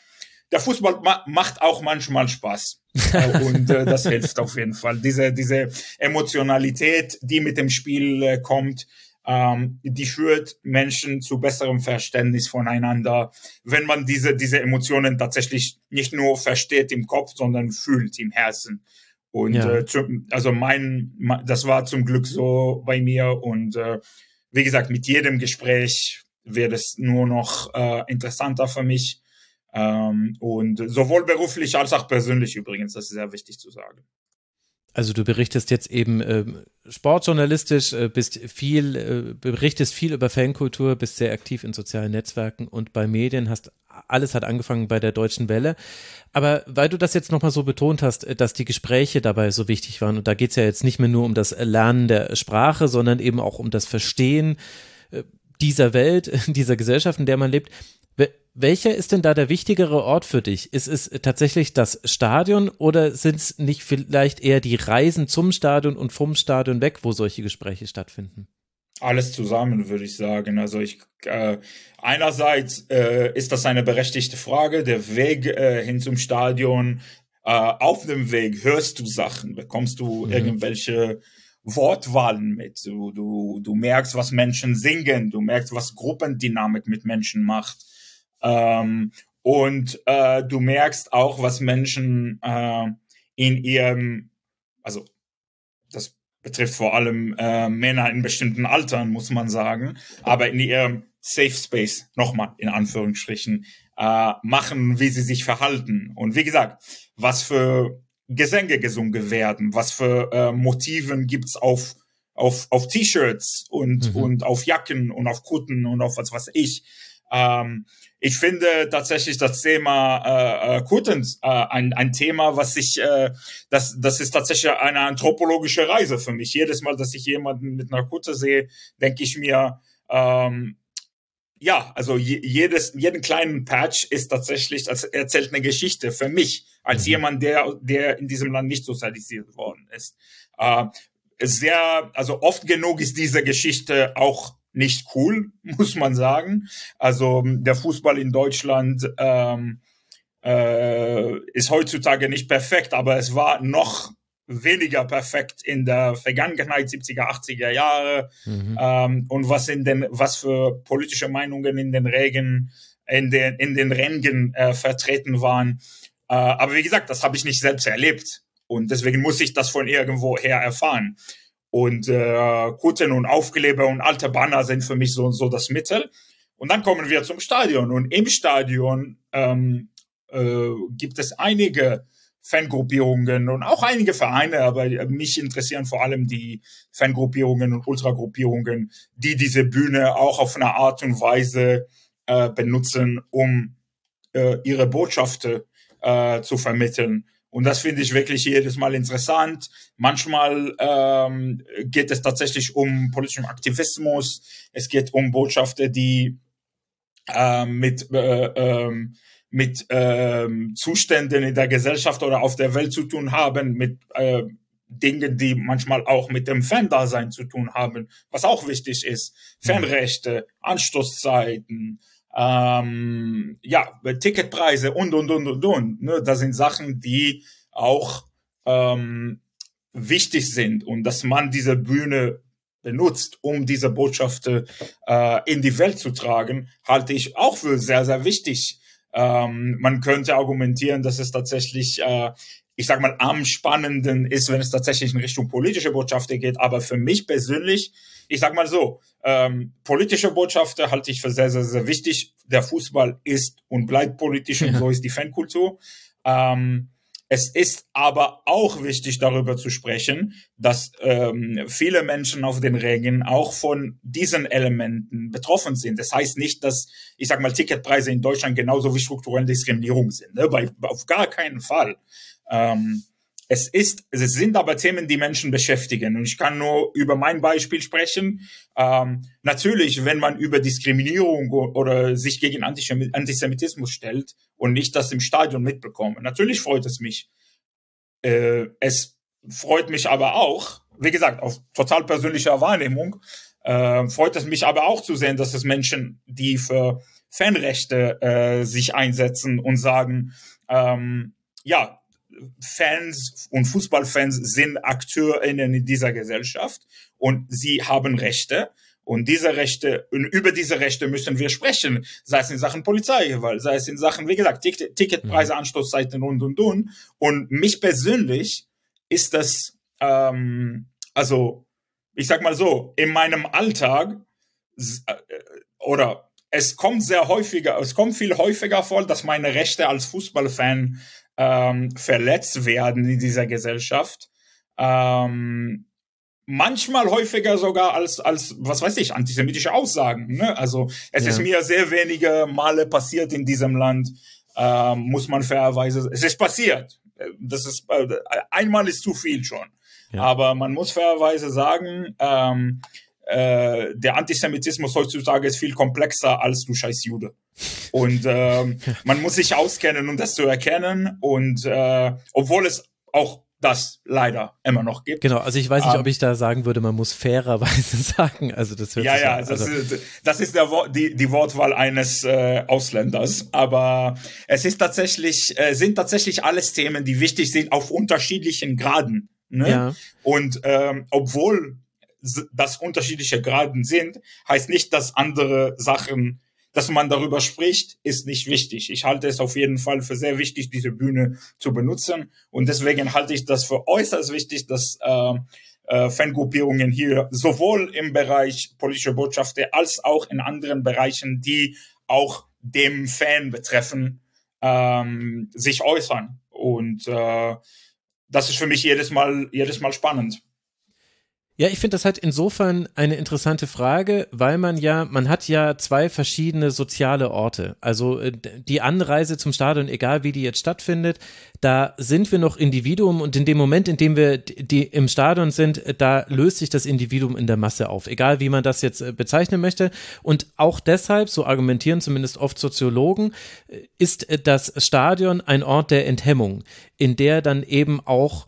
der Fußball ma macht auch manchmal Spaß. Und äh, das hilft auf jeden Fall. Diese, diese Emotionalität, die mit dem Spiel äh, kommt, ähm, die führt Menschen zu besserem Verständnis voneinander, wenn man diese, diese Emotionen tatsächlich nicht nur versteht im Kopf, sondern fühlt im Herzen. Und ja. äh, zu, also mein, das war zum Glück so bei mir. Und äh, wie gesagt, mit jedem Gespräch wird es nur noch äh, interessanter für mich. Ähm, und sowohl beruflich als auch persönlich übrigens, das ist sehr wichtig zu sagen. Also du berichtest jetzt eben äh, sportjournalistisch, äh, bist viel, äh, berichtest viel über Fankultur, bist sehr aktiv in sozialen Netzwerken und bei Medien hast alles hat angefangen bei der Deutschen Welle. Aber weil du das jetzt nochmal so betont hast, äh, dass die Gespräche dabei so wichtig waren, und da geht es ja jetzt nicht mehr nur um das Lernen der Sprache, sondern eben auch um das Verstehen äh, dieser Welt, dieser Gesellschaft, in der man lebt. Welcher ist denn da der wichtigere Ort für dich? Ist es tatsächlich das Stadion oder sind es nicht vielleicht eher die Reisen zum Stadion und vom Stadion weg, wo solche Gespräche stattfinden? Alles zusammen, würde ich sagen. Also ich äh, einerseits äh, ist das eine berechtigte Frage. Der Weg äh, hin zum Stadion, äh, auf dem Weg hörst du Sachen, bekommst du mhm. irgendwelche Wortwahlen mit. Du, du, du merkst, was Menschen singen, du merkst, was Gruppendynamik mit Menschen macht. Ähm, und äh, du merkst auch, was Menschen äh, in ihrem, also das betrifft vor allem äh, Männer in bestimmten Altern, muss man sagen, aber in ihrem Safe Space, nochmal in Anführungsstrichen, äh, machen, wie sie sich verhalten. Und wie gesagt, was für Gesänge gesungen werden, was für äh, Motiven gibt's auf auf auf T-Shirts und mhm. und auf Jacken und auf Kutten und auf was weiß ich. Ähm, ich finde tatsächlich das Thema äh, äh, Kutens äh, ein, ein Thema, was ich, äh, das, das ist tatsächlich eine anthropologische Reise für mich. Jedes Mal, dass ich jemanden mit einer Kutte sehe, denke ich mir, ähm, ja, also jedes, jeden kleinen Patch ist tatsächlich, das erzählt eine Geschichte für mich, als mhm. jemand, der, der in diesem Land nicht sozialisiert worden ist. Äh, sehr, also oft genug ist diese Geschichte auch nicht cool, muss man sagen. Also der Fußball in Deutschland ähm, äh, ist heutzutage nicht perfekt, aber es war noch weniger perfekt in der Vergangenheit 70er, 80er Jahre mhm. ähm, und was in den was für politische Meinungen in den Regen in den in den Rängen äh, vertreten waren. Äh, aber wie gesagt, das habe ich nicht selbst erlebt und deswegen muss ich das von irgendwo her erfahren. Und äh, Kutten und Aufkleber und alte Banner sind für mich so, so das Mittel. Und dann kommen wir zum Stadion. Und im Stadion ähm, äh, gibt es einige Fangruppierungen und auch einige Vereine, aber mich interessieren vor allem die Fangruppierungen und Ultragruppierungen, die diese Bühne auch auf eine Art und Weise äh, benutzen, um äh, ihre Botschaften äh, zu vermitteln. Und das finde ich wirklich jedes Mal interessant. Manchmal ähm, geht es tatsächlich um politischen Aktivismus. Es geht um Botschaften, die äh, mit äh, äh, mit äh, Zuständen in der Gesellschaft oder auf der Welt zu tun haben, mit äh, Dingen, die manchmal auch mit dem Fan-Dasein zu tun haben, was auch wichtig ist. Fanrechte, Anstoßzeiten, ähm, ja, Ticketpreise und, und, und, und, und. Ne? Das sind Sachen, die auch ähm, wichtig sind und dass man diese Bühne benutzt, um diese Botschaft äh, in die Welt zu tragen, halte ich auch für sehr, sehr wichtig. Ähm, man könnte argumentieren, dass es tatsächlich, äh, ich sag mal, am spannenden ist, wenn es tatsächlich in Richtung politische Botschaften geht. Aber für mich persönlich, ich sag mal so, ähm, politische Botschaften halte ich für sehr, sehr, sehr wichtig. Der Fußball ist und bleibt politisch und so ist die Fankultur. Ähm, es ist aber auch wichtig, darüber zu sprechen, dass ähm, viele Menschen auf den Rängen auch von diesen Elementen betroffen sind. Das heißt nicht, dass, ich sag mal, Ticketpreise in Deutschland genauso wie strukturelle Diskriminierung sind. Ne? Bei, auf gar keinen Fall. Ähm, es ist, es sind aber Themen, die Menschen beschäftigen. Und ich kann nur über mein Beispiel sprechen. Ähm, natürlich, wenn man über Diskriminierung oder sich gegen Antisemitismus stellt und nicht das im Stadion mitbekomme, natürlich freut es mich. Äh, es freut mich aber auch, wie gesagt, auf total persönlicher Wahrnehmung, äh, freut es mich aber auch zu sehen, dass es Menschen, die für Fanrechte äh, sich einsetzen und sagen, ähm, ja, Fans und Fußballfans sind AkteurInnen in dieser Gesellschaft und sie haben Rechte. Und diese Rechte, über diese Rechte müssen wir sprechen, sei es in Sachen Polizeigewalt, sei es in Sachen, wie gesagt, Ticket, Ticketpreise. Anstoßzeiten und, und, und. Und mich persönlich ist das, ähm, also, ich sag mal so, in meinem Alltag, äh, oder es kommt sehr häufiger, es kommt viel häufiger vor, dass meine Rechte als Fußballfan ähm, verletzt werden in dieser Gesellschaft. Ähm, manchmal häufiger sogar als, als, was weiß ich, antisemitische Aussagen. Ne? Also es ja. ist mir sehr wenige Male passiert in diesem Land, ähm, muss man fairerweise, es ist passiert. Das ist, äh, einmal ist zu viel schon. Ja. Aber man muss fairerweise sagen, ähm, äh, der Antisemitismus heutzutage ist viel komplexer als du scheiß Jude. Und ähm, man muss sich auskennen, um das zu erkennen. Und äh, obwohl es auch das leider immer noch gibt. Genau, also ich weiß nicht, um, ob ich da sagen würde, man muss fairerweise sagen. Also das hört ja, sich ja, an, also. das, ist, das ist der, die, die Wortwahl eines äh, Ausländers. Aber es ist tatsächlich, äh, sind tatsächlich alles Themen, die wichtig sind auf unterschiedlichen Graden. Ne? Ja. Und ähm, obwohl das unterschiedliche Graden sind, heißt nicht, dass andere Sachen, dass man darüber spricht, ist nicht wichtig. Ich halte es auf jeden Fall für sehr wichtig, diese Bühne zu benutzen. Und deswegen halte ich das für äußerst wichtig, dass äh, äh, Fangruppierungen hier sowohl im Bereich politische Botschaften als auch in anderen Bereichen, die auch dem Fan betreffen, ähm, sich äußern. Und äh, das ist für mich jedes Mal, jedes Mal spannend. Ja, ich finde das halt insofern eine interessante Frage, weil man ja, man hat ja zwei verschiedene soziale Orte. Also äh, die Anreise zum Stadion, egal wie die jetzt stattfindet, da sind wir noch Individuum und in dem Moment, in dem wir die im Stadion sind, da löst sich das Individuum in der Masse auf, egal wie man das jetzt äh, bezeichnen möchte. Und auch deshalb, so argumentieren zumindest oft Soziologen, äh, ist das Stadion ein Ort der Enthemmung, in der dann eben auch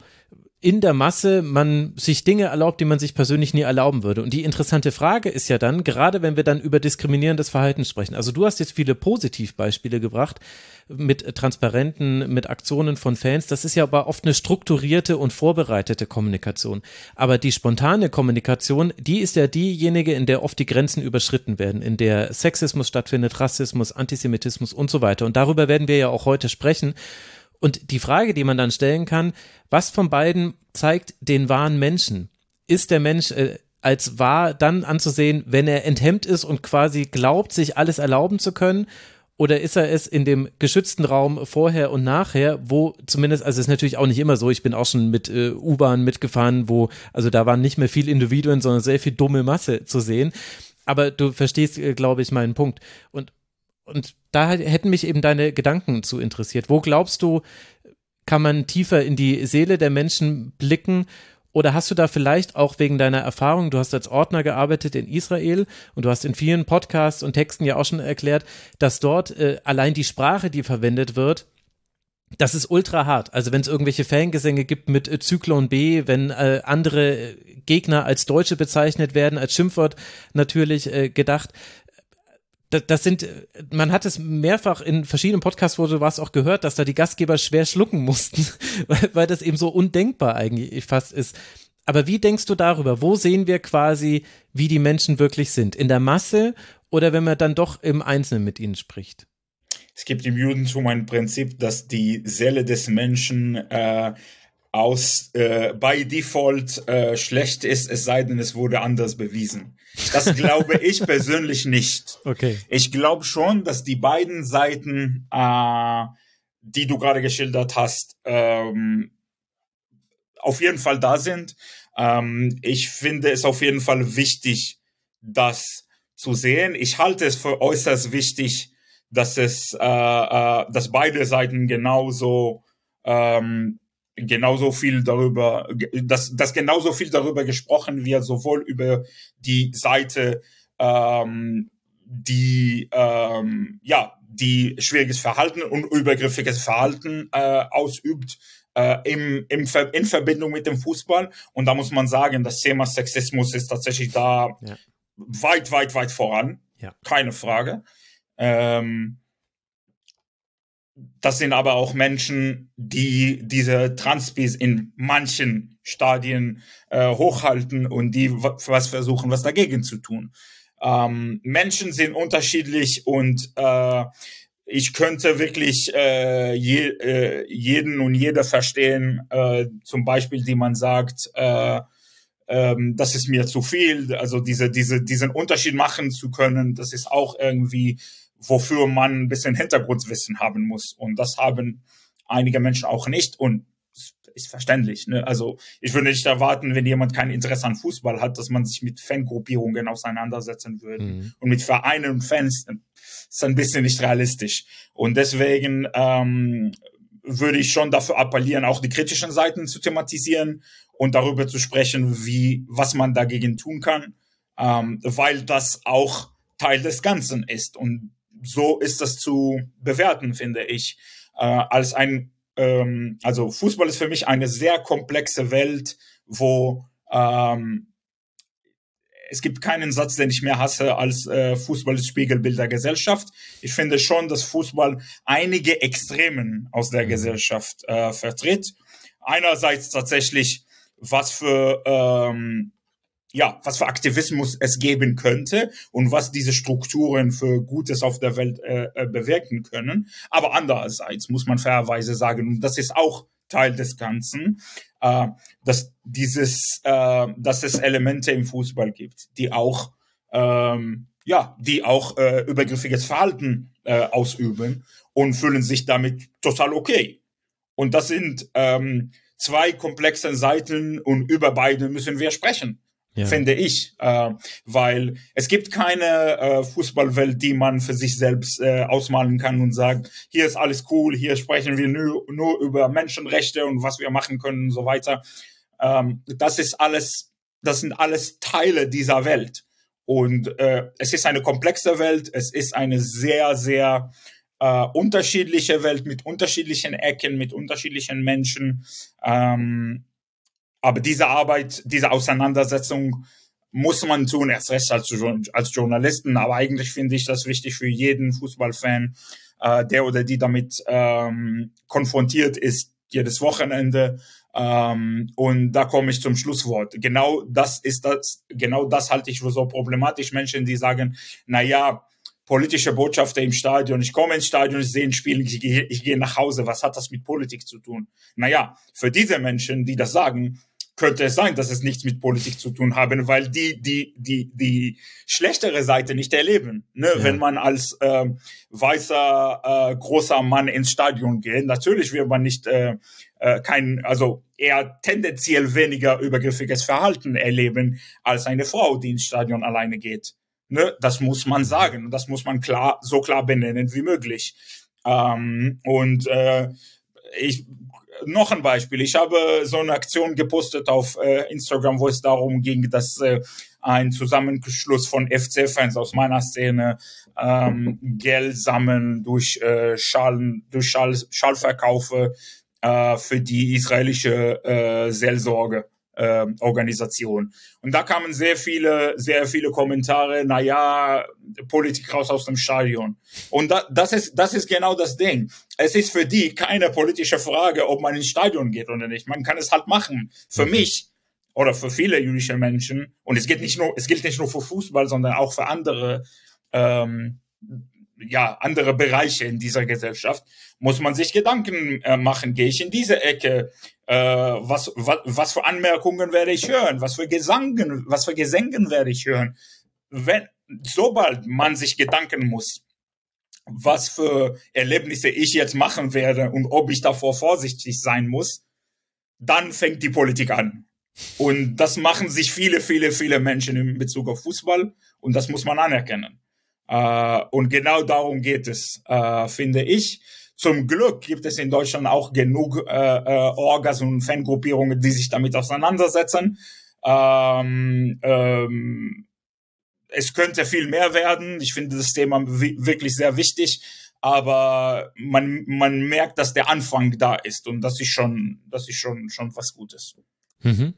in der Masse man sich Dinge erlaubt, die man sich persönlich nie erlauben würde. Und die interessante Frage ist ja dann, gerade wenn wir dann über diskriminierendes Verhalten sprechen, also du hast jetzt viele Positivbeispiele gebracht mit Transparenten, mit Aktionen von Fans, das ist ja aber oft eine strukturierte und vorbereitete Kommunikation. Aber die spontane Kommunikation, die ist ja diejenige, in der oft die Grenzen überschritten werden, in der Sexismus stattfindet, Rassismus, Antisemitismus und so weiter. Und darüber werden wir ja auch heute sprechen. Und die Frage, die man dann stellen kann, was von beiden zeigt den wahren Menschen? Ist der Mensch äh, als wahr dann anzusehen, wenn er enthemmt ist und quasi glaubt, sich alles erlauben zu können? Oder ist er es in dem geschützten Raum vorher und nachher, wo zumindest, also es ist natürlich auch nicht immer so, ich bin auch schon mit äh, U-Bahn mitgefahren, wo, also da waren nicht mehr viel Individuen, sondern sehr viel dumme Masse zu sehen. Aber du verstehst, äh, glaube ich, meinen Punkt. Und, und da hätten mich eben deine Gedanken zu interessiert. Wo glaubst du, kann man tiefer in die Seele der Menschen blicken oder hast du da vielleicht auch wegen deiner Erfahrung, du hast als Ordner gearbeitet in Israel und du hast in vielen Podcasts und Texten ja auch schon erklärt, dass dort äh, allein die Sprache, die verwendet wird, das ist ultra hart. Also wenn es irgendwelche Fangesänge gibt mit äh, Zyklon B, wenn äh, andere Gegner als Deutsche bezeichnet werden, als Schimpfwort natürlich äh, gedacht, das, sind, man hat es mehrfach in verschiedenen Podcasts, wo du warst, auch gehört, dass da die Gastgeber schwer schlucken mussten, weil, weil das eben so undenkbar eigentlich fast ist. Aber wie denkst du darüber? Wo sehen wir quasi, wie die Menschen wirklich sind? In der Masse oder wenn man dann doch im Einzelnen mit ihnen spricht? Es gibt im Judentum ein Prinzip, dass die Seele des Menschen äh, aus äh, by Default äh, schlecht ist, es sei denn, es wurde anders bewiesen. Das glaube ich persönlich nicht. Okay. Ich glaube schon, dass die beiden Seiten, äh, die du gerade geschildert hast, ähm, auf jeden Fall da sind. Ähm, ich finde es auf jeden Fall wichtig, das zu sehen. Ich halte es für äußerst wichtig, dass es, äh, äh, dass beide Seiten genauso ähm, genauso viel darüber, dass, dass genauso viel darüber gesprochen wird, sowohl über die Seite, ähm, die ähm, ja die schwieriges Verhalten und übergriffiges Verhalten äh, ausübt äh, im, im Ver in Verbindung mit dem Fußball. Und da muss man sagen, das Thema Sexismus ist tatsächlich da ja. weit, weit, weit voran. Ja. Keine Frage. Ähm, das sind aber auch Menschen, die diese Transpis in manchen Stadien äh, hochhalten und die was versuchen, was dagegen zu tun. Ähm, Menschen sind unterschiedlich und äh, ich könnte wirklich äh, je, äh, jeden und jeder verstehen, äh, zum Beispiel, die man sagt, äh, ähm, das ist mir zu viel, also diese, diese, diesen Unterschied machen zu können, das ist auch irgendwie wofür man ein bisschen Hintergrundwissen haben muss. Und das haben einige Menschen auch nicht. Und ist verständlich. Ne? Also ich würde nicht erwarten, wenn jemand kein Interesse an Fußball hat, dass man sich mit Fangruppierungen auseinandersetzen würde. Mhm. Und mit Vereinen und Fans ist ein bisschen nicht realistisch. Und deswegen ähm, würde ich schon dafür appellieren, auch die kritischen Seiten zu thematisieren und darüber zu sprechen, wie was man dagegen tun kann, ähm, weil das auch Teil des Ganzen ist. Und so ist das zu bewerten, finde ich. Äh, als ein, ähm, also Fußball ist für mich eine sehr komplexe Welt, wo ähm, es gibt keinen Satz, den ich mehr hasse als äh, Fußball ist Spiegelbild der Gesellschaft. Ich finde schon, dass Fußball einige Extremen aus der mhm. Gesellschaft äh, vertritt. Einerseits tatsächlich, was für ähm, ja, was für Aktivismus es geben könnte und was diese Strukturen für Gutes auf der Welt äh, äh, bewirken können. Aber andererseits muss man fairerweise sagen, und das ist auch Teil des Ganzen, äh, dass dieses, äh, dass es Elemente im Fußball gibt, die auch, ähm, ja, die auch äh, übergriffiges Verhalten äh, ausüben und fühlen sich damit total okay. Und das sind ähm, zwei komplexe Seiten und über beide müssen wir sprechen ja. finde ich, äh, weil es gibt keine äh, Fußballwelt, die man für sich selbst äh, ausmalen kann und sagt, hier ist alles cool, hier sprechen wir nur, nur über Menschenrechte und was wir machen können und so weiter. Ähm, das ist alles, das sind alles Teile dieser Welt. Und äh, es ist eine komplexe Welt, es ist eine sehr, sehr äh, unterschiedliche Welt mit unterschiedlichen Ecken, mit unterschiedlichen Menschen. Ähm, aber diese Arbeit, diese Auseinandersetzung muss man tun, erst recht als, als Journalisten. Aber eigentlich finde ich das wichtig für jeden Fußballfan, äh, der oder die damit ähm, konfrontiert ist, jedes Wochenende. Ähm, und da komme ich zum Schlusswort. Genau das ist das, genau das halte ich für so problematisch. Menschen, die sagen, na ja, politische Botschafter im Stadion, ich komme ins Stadion, ich sehe ein Spiel, ich gehe, ich gehe nach Hause. Was hat das mit Politik zu tun? Naja, für diese Menschen, die das sagen, könnte es sein, dass es nichts mit Politik zu tun haben, weil die die die die schlechtere Seite nicht erleben. Ne? Ja. Wenn man als äh, weißer äh, großer Mann ins Stadion geht, natürlich wird man nicht äh, äh, kein also eher tendenziell weniger übergriffiges Verhalten erleben als eine Frau, die ins Stadion alleine geht. Ne? Das muss man sagen und das muss man klar so klar benennen wie möglich. Ähm, und äh, ich noch ein Beispiel. Ich habe so eine Aktion gepostet auf äh, Instagram, wo es darum ging, dass äh, ein Zusammenschluss von FC-Fans aus meiner Szene ähm, Geld sammeln durch äh, Schalen, durch Schall, Schallverkaufe äh, für die israelische äh, Seelsorge äh, Organisation. Und da kamen sehr viele, sehr viele Kommentare, na ja, Politik raus aus dem Stadion. Und da, das ist, das ist genau das Ding. Es ist für die keine politische Frage, ob man ins Stadion geht oder nicht. Man kann es halt machen. Für mhm. mich oder für viele jüdische Menschen, und es geht nicht nur, es gilt nicht nur für Fußball, sondern auch für andere, ähm, ja, andere Bereiche in dieser Gesellschaft, muss man sich Gedanken äh, machen, gehe ich in diese Ecke, äh, was, was, was für Anmerkungen werde ich hören, was für Gesangen, was für Gesängen werde ich hören. Wenn, sobald man sich Gedanken muss, was für Erlebnisse ich jetzt machen werde und ob ich davor vorsichtig sein muss, dann fängt die Politik an. Und das machen sich viele, viele, viele Menschen in Bezug auf Fußball und das muss man anerkennen. Äh, und genau darum geht es, äh, finde ich. Zum Glück gibt es in Deutschland auch genug äh, Orgas und Fangruppierungen, die sich damit auseinandersetzen. Ähm, ähm, es könnte viel mehr werden. Ich finde das Thema wirklich sehr wichtig, aber man, man merkt, dass der Anfang da ist und das ist schon, das ist schon, schon was Gutes. Mhm.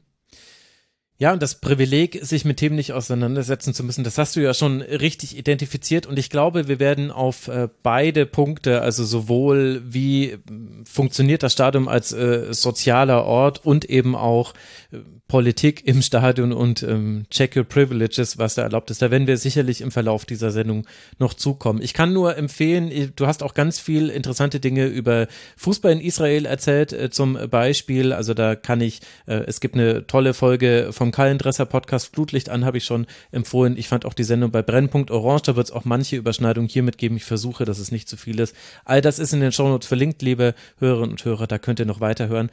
Ja, und das Privileg, sich mit Themen nicht auseinandersetzen zu müssen, das hast du ja schon richtig identifiziert. Und ich glaube, wir werden auf äh, beide Punkte, also sowohl wie äh, funktioniert das Stadion als äh, sozialer Ort und eben auch äh, Politik im Stadion und ähm, Check Your Privileges, was da erlaubt ist. Da werden wir sicherlich im Verlauf dieser Sendung noch zukommen. Ich kann nur empfehlen, du hast auch ganz viel interessante Dinge über Fußball in Israel erzählt, äh, zum Beispiel. Also da kann ich, es gibt eine tolle Folge vom Kallendresser Podcast Flutlicht an, habe ich schon empfohlen. Ich fand auch die Sendung bei Brennpunkt Orange, da wird es auch manche Überschneidungen hier mitgeben. Ich versuche, dass es nicht zu viel ist. All das ist in den Shownotes verlinkt, liebe Hörerinnen und Hörer, da könnt ihr noch weiterhören.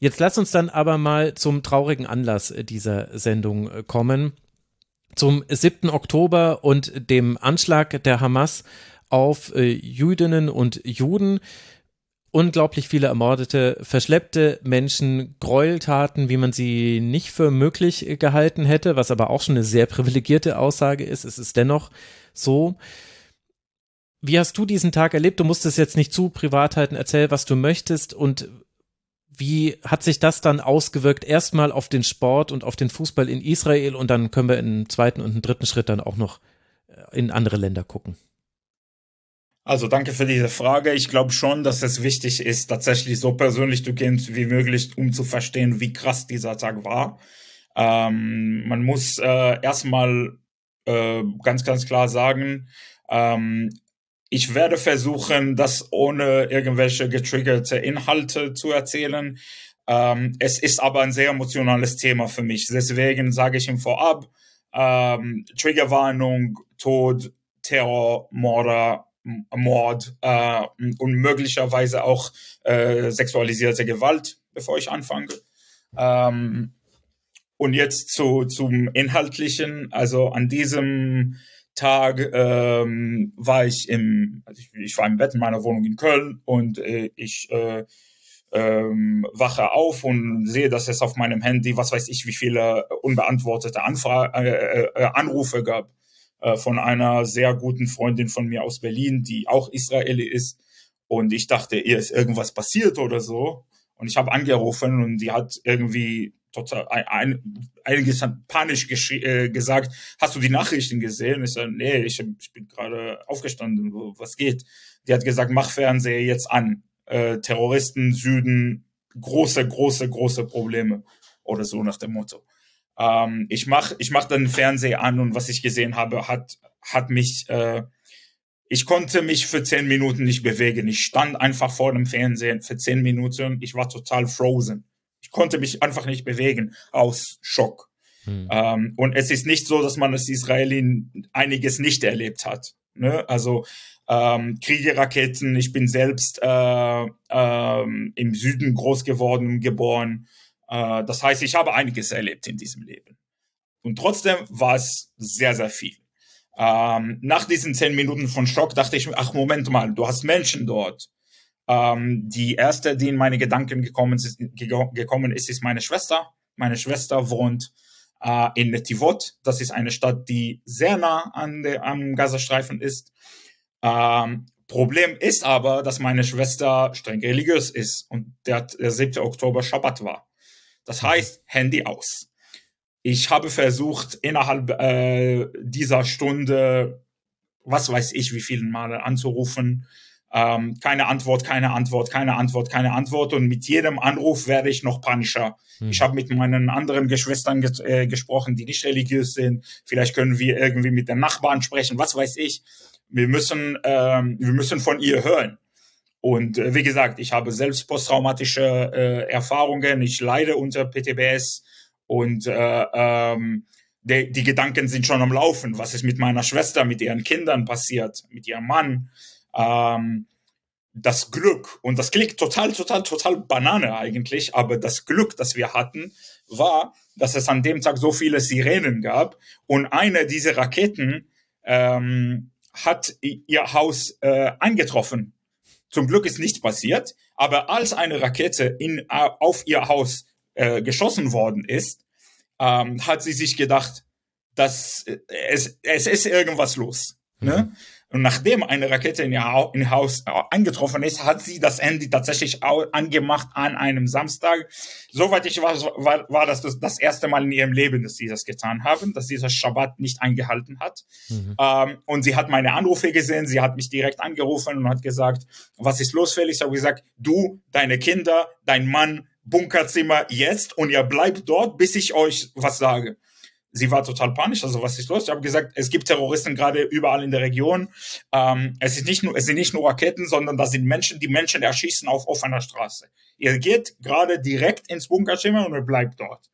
Jetzt lass uns dann aber mal zum traurigen Anlass dieser Sendung äh, kommen. Zum 7. Oktober und dem Anschlag der Hamas auf äh, Jüdinnen und Juden. Unglaublich viele ermordete, verschleppte Menschen, Gräueltaten, wie man sie nicht für möglich gehalten hätte, was aber auch schon eine sehr privilegierte Aussage ist. Es ist dennoch so. Wie hast du diesen Tag erlebt? Du musst es jetzt nicht zu privat halten. Erzähl, was du möchtest und wie hat sich das dann ausgewirkt? Erstmal auf den Sport und auf den Fußball in Israel und dann können wir im zweiten und im dritten Schritt dann auch noch äh, in andere Länder gucken. Also danke für diese Frage. Ich glaube schon, dass es wichtig ist, tatsächlich so persönlich zu gehen wie möglich, um zu verstehen, wie krass dieser Tag war. Ähm, man muss äh, erstmal äh, ganz, ganz klar sagen, ähm, ich werde versuchen, das ohne irgendwelche getriggerte Inhalte zu erzählen. Ähm, es ist aber ein sehr emotionales Thema für mich. Deswegen sage ich ihm vorab, ähm, Triggerwarnung, Tod, Terror, Morde, Mord äh, und möglicherweise auch äh, sexualisierte Gewalt, bevor ich anfange. Ähm, und jetzt zu, zum Inhaltlichen. Also an diesem Tag ähm, war ich im, also ich, ich, war im Bett in meiner Wohnung in Köln und äh, ich äh, ähm, wache auf und sehe, dass es auf meinem Handy, was weiß ich, wie viele unbeantwortete Anfra äh, äh, Anrufe gab äh, von einer sehr guten Freundin von mir aus Berlin, die auch Israeli ist. Und ich dachte, ihr ist irgendwas passiert oder so. Und ich habe angerufen und die hat irgendwie total ein, ein, einiges hat panisch äh, gesagt, hast du die Nachrichten gesehen? Ich sage, nee, ich, ich bin gerade aufgestanden, was geht? Die hat gesagt, mach Fernseher jetzt an. Äh, Terroristen, Süden, große, große, große Probleme oder so nach dem Motto. Ähm, ich mach, ich mach dann Fernseher an und was ich gesehen habe, hat, hat mich, äh, ich konnte mich für zehn Minuten nicht bewegen. Ich stand einfach vor dem Fernsehen für zehn Minuten. Ich war total frozen Ich konnte mich einfach nicht bewegen aus Schock. Hm. Ähm, und es ist nicht so, dass man als Israeli einiges nicht erlebt hat. Ne? Also ähm, Kriegeraketen, ich bin selbst äh, äh, im Süden groß geworden, geboren. Äh, das heißt, ich habe einiges erlebt in diesem Leben. Und trotzdem war es sehr, sehr viel. Ähm, nach diesen zehn Minuten von Schock dachte ich mir, ach Moment mal, du hast Menschen dort. Ähm, die erste, die in meine Gedanken gekommen ist, gekommen ist, ist meine Schwester. Meine Schwester wohnt äh, in Netivot. Das ist eine Stadt, die sehr nah an der, am Gazastreifen ist. Ähm, Problem ist aber, dass meine Schwester streng religiös ist und der, der 7. Oktober Schabbat war. Das heißt, Handy aus. Ich habe versucht, innerhalb äh, dieser Stunde, was weiß ich, wie viele Male anzurufen, ähm, keine Antwort, keine Antwort, keine Antwort, keine Antwort. Und mit jedem Anruf werde ich noch panischer. Hm. Ich habe mit meinen anderen Geschwistern ge äh, gesprochen, die nicht religiös sind. Vielleicht können wir irgendwie mit den Nachbarn sprechen, was weiß ich. Wir müssen, ähm, wir müssen von ihr hören. Und äh, wie gesagt, ich habe selbst posttraumatische äh, Erfahrungen. Ich leide unter PTBS und äh, ähm, die, die Gedanken sind schon am Laufen. Was ist mit meiner Schwester, mit ihren Kindern passiert, mit ihrem Mann? ähm, das Glück, und das klingt total, total, total Banane eigentlich, aber das Glück, das wir hatten, war, dass es an dem Tag so viele Sirenen gab und eine dieser Raketen ähm, hat ihr Haus äh, eingetroffen. Zum Glück ist nichts passiert, aber als eine Rakete in, auf ihr Haus äh, geschossen worden ist, ähm, hat sie sich gedacht, dass äh, es, es ist irgendwas los. Ne? Mhm. Und nachdem eine Rakete in ihr, in ihr Haus äh, eingetroffen ist, hat sie das Handy tatsächlich angemacht an einem Samstag. Soweit ich weiß, war, war das, das das erste Mal in ihrem Leben, dass sie das getan haben, dass dieser Schabbat nicht eingehalten hat. Mhm. Ähm, und sie hat meine Anrufe gesehen, sie hat mich direkt angerufen und hat gesagt, was ist los, Felix? Ich habe gesagt, du, deine Kinder, dein Mann, Bunkerzimmer jetzt und ihr bleibt dort, bis ich euch was sage sie war total panisch. Also was ist los? Ich habe gesagt, es gibt Terroristen gerade überall in der Region. Ähm, es ist nicht nur, es sind nicht nur Raketen, sondern das sind Menschen, die Menschen erschießen auf offener Straße. Ihr geht gerade direkt ins Bunkerzimmer und ihr bleibt dort.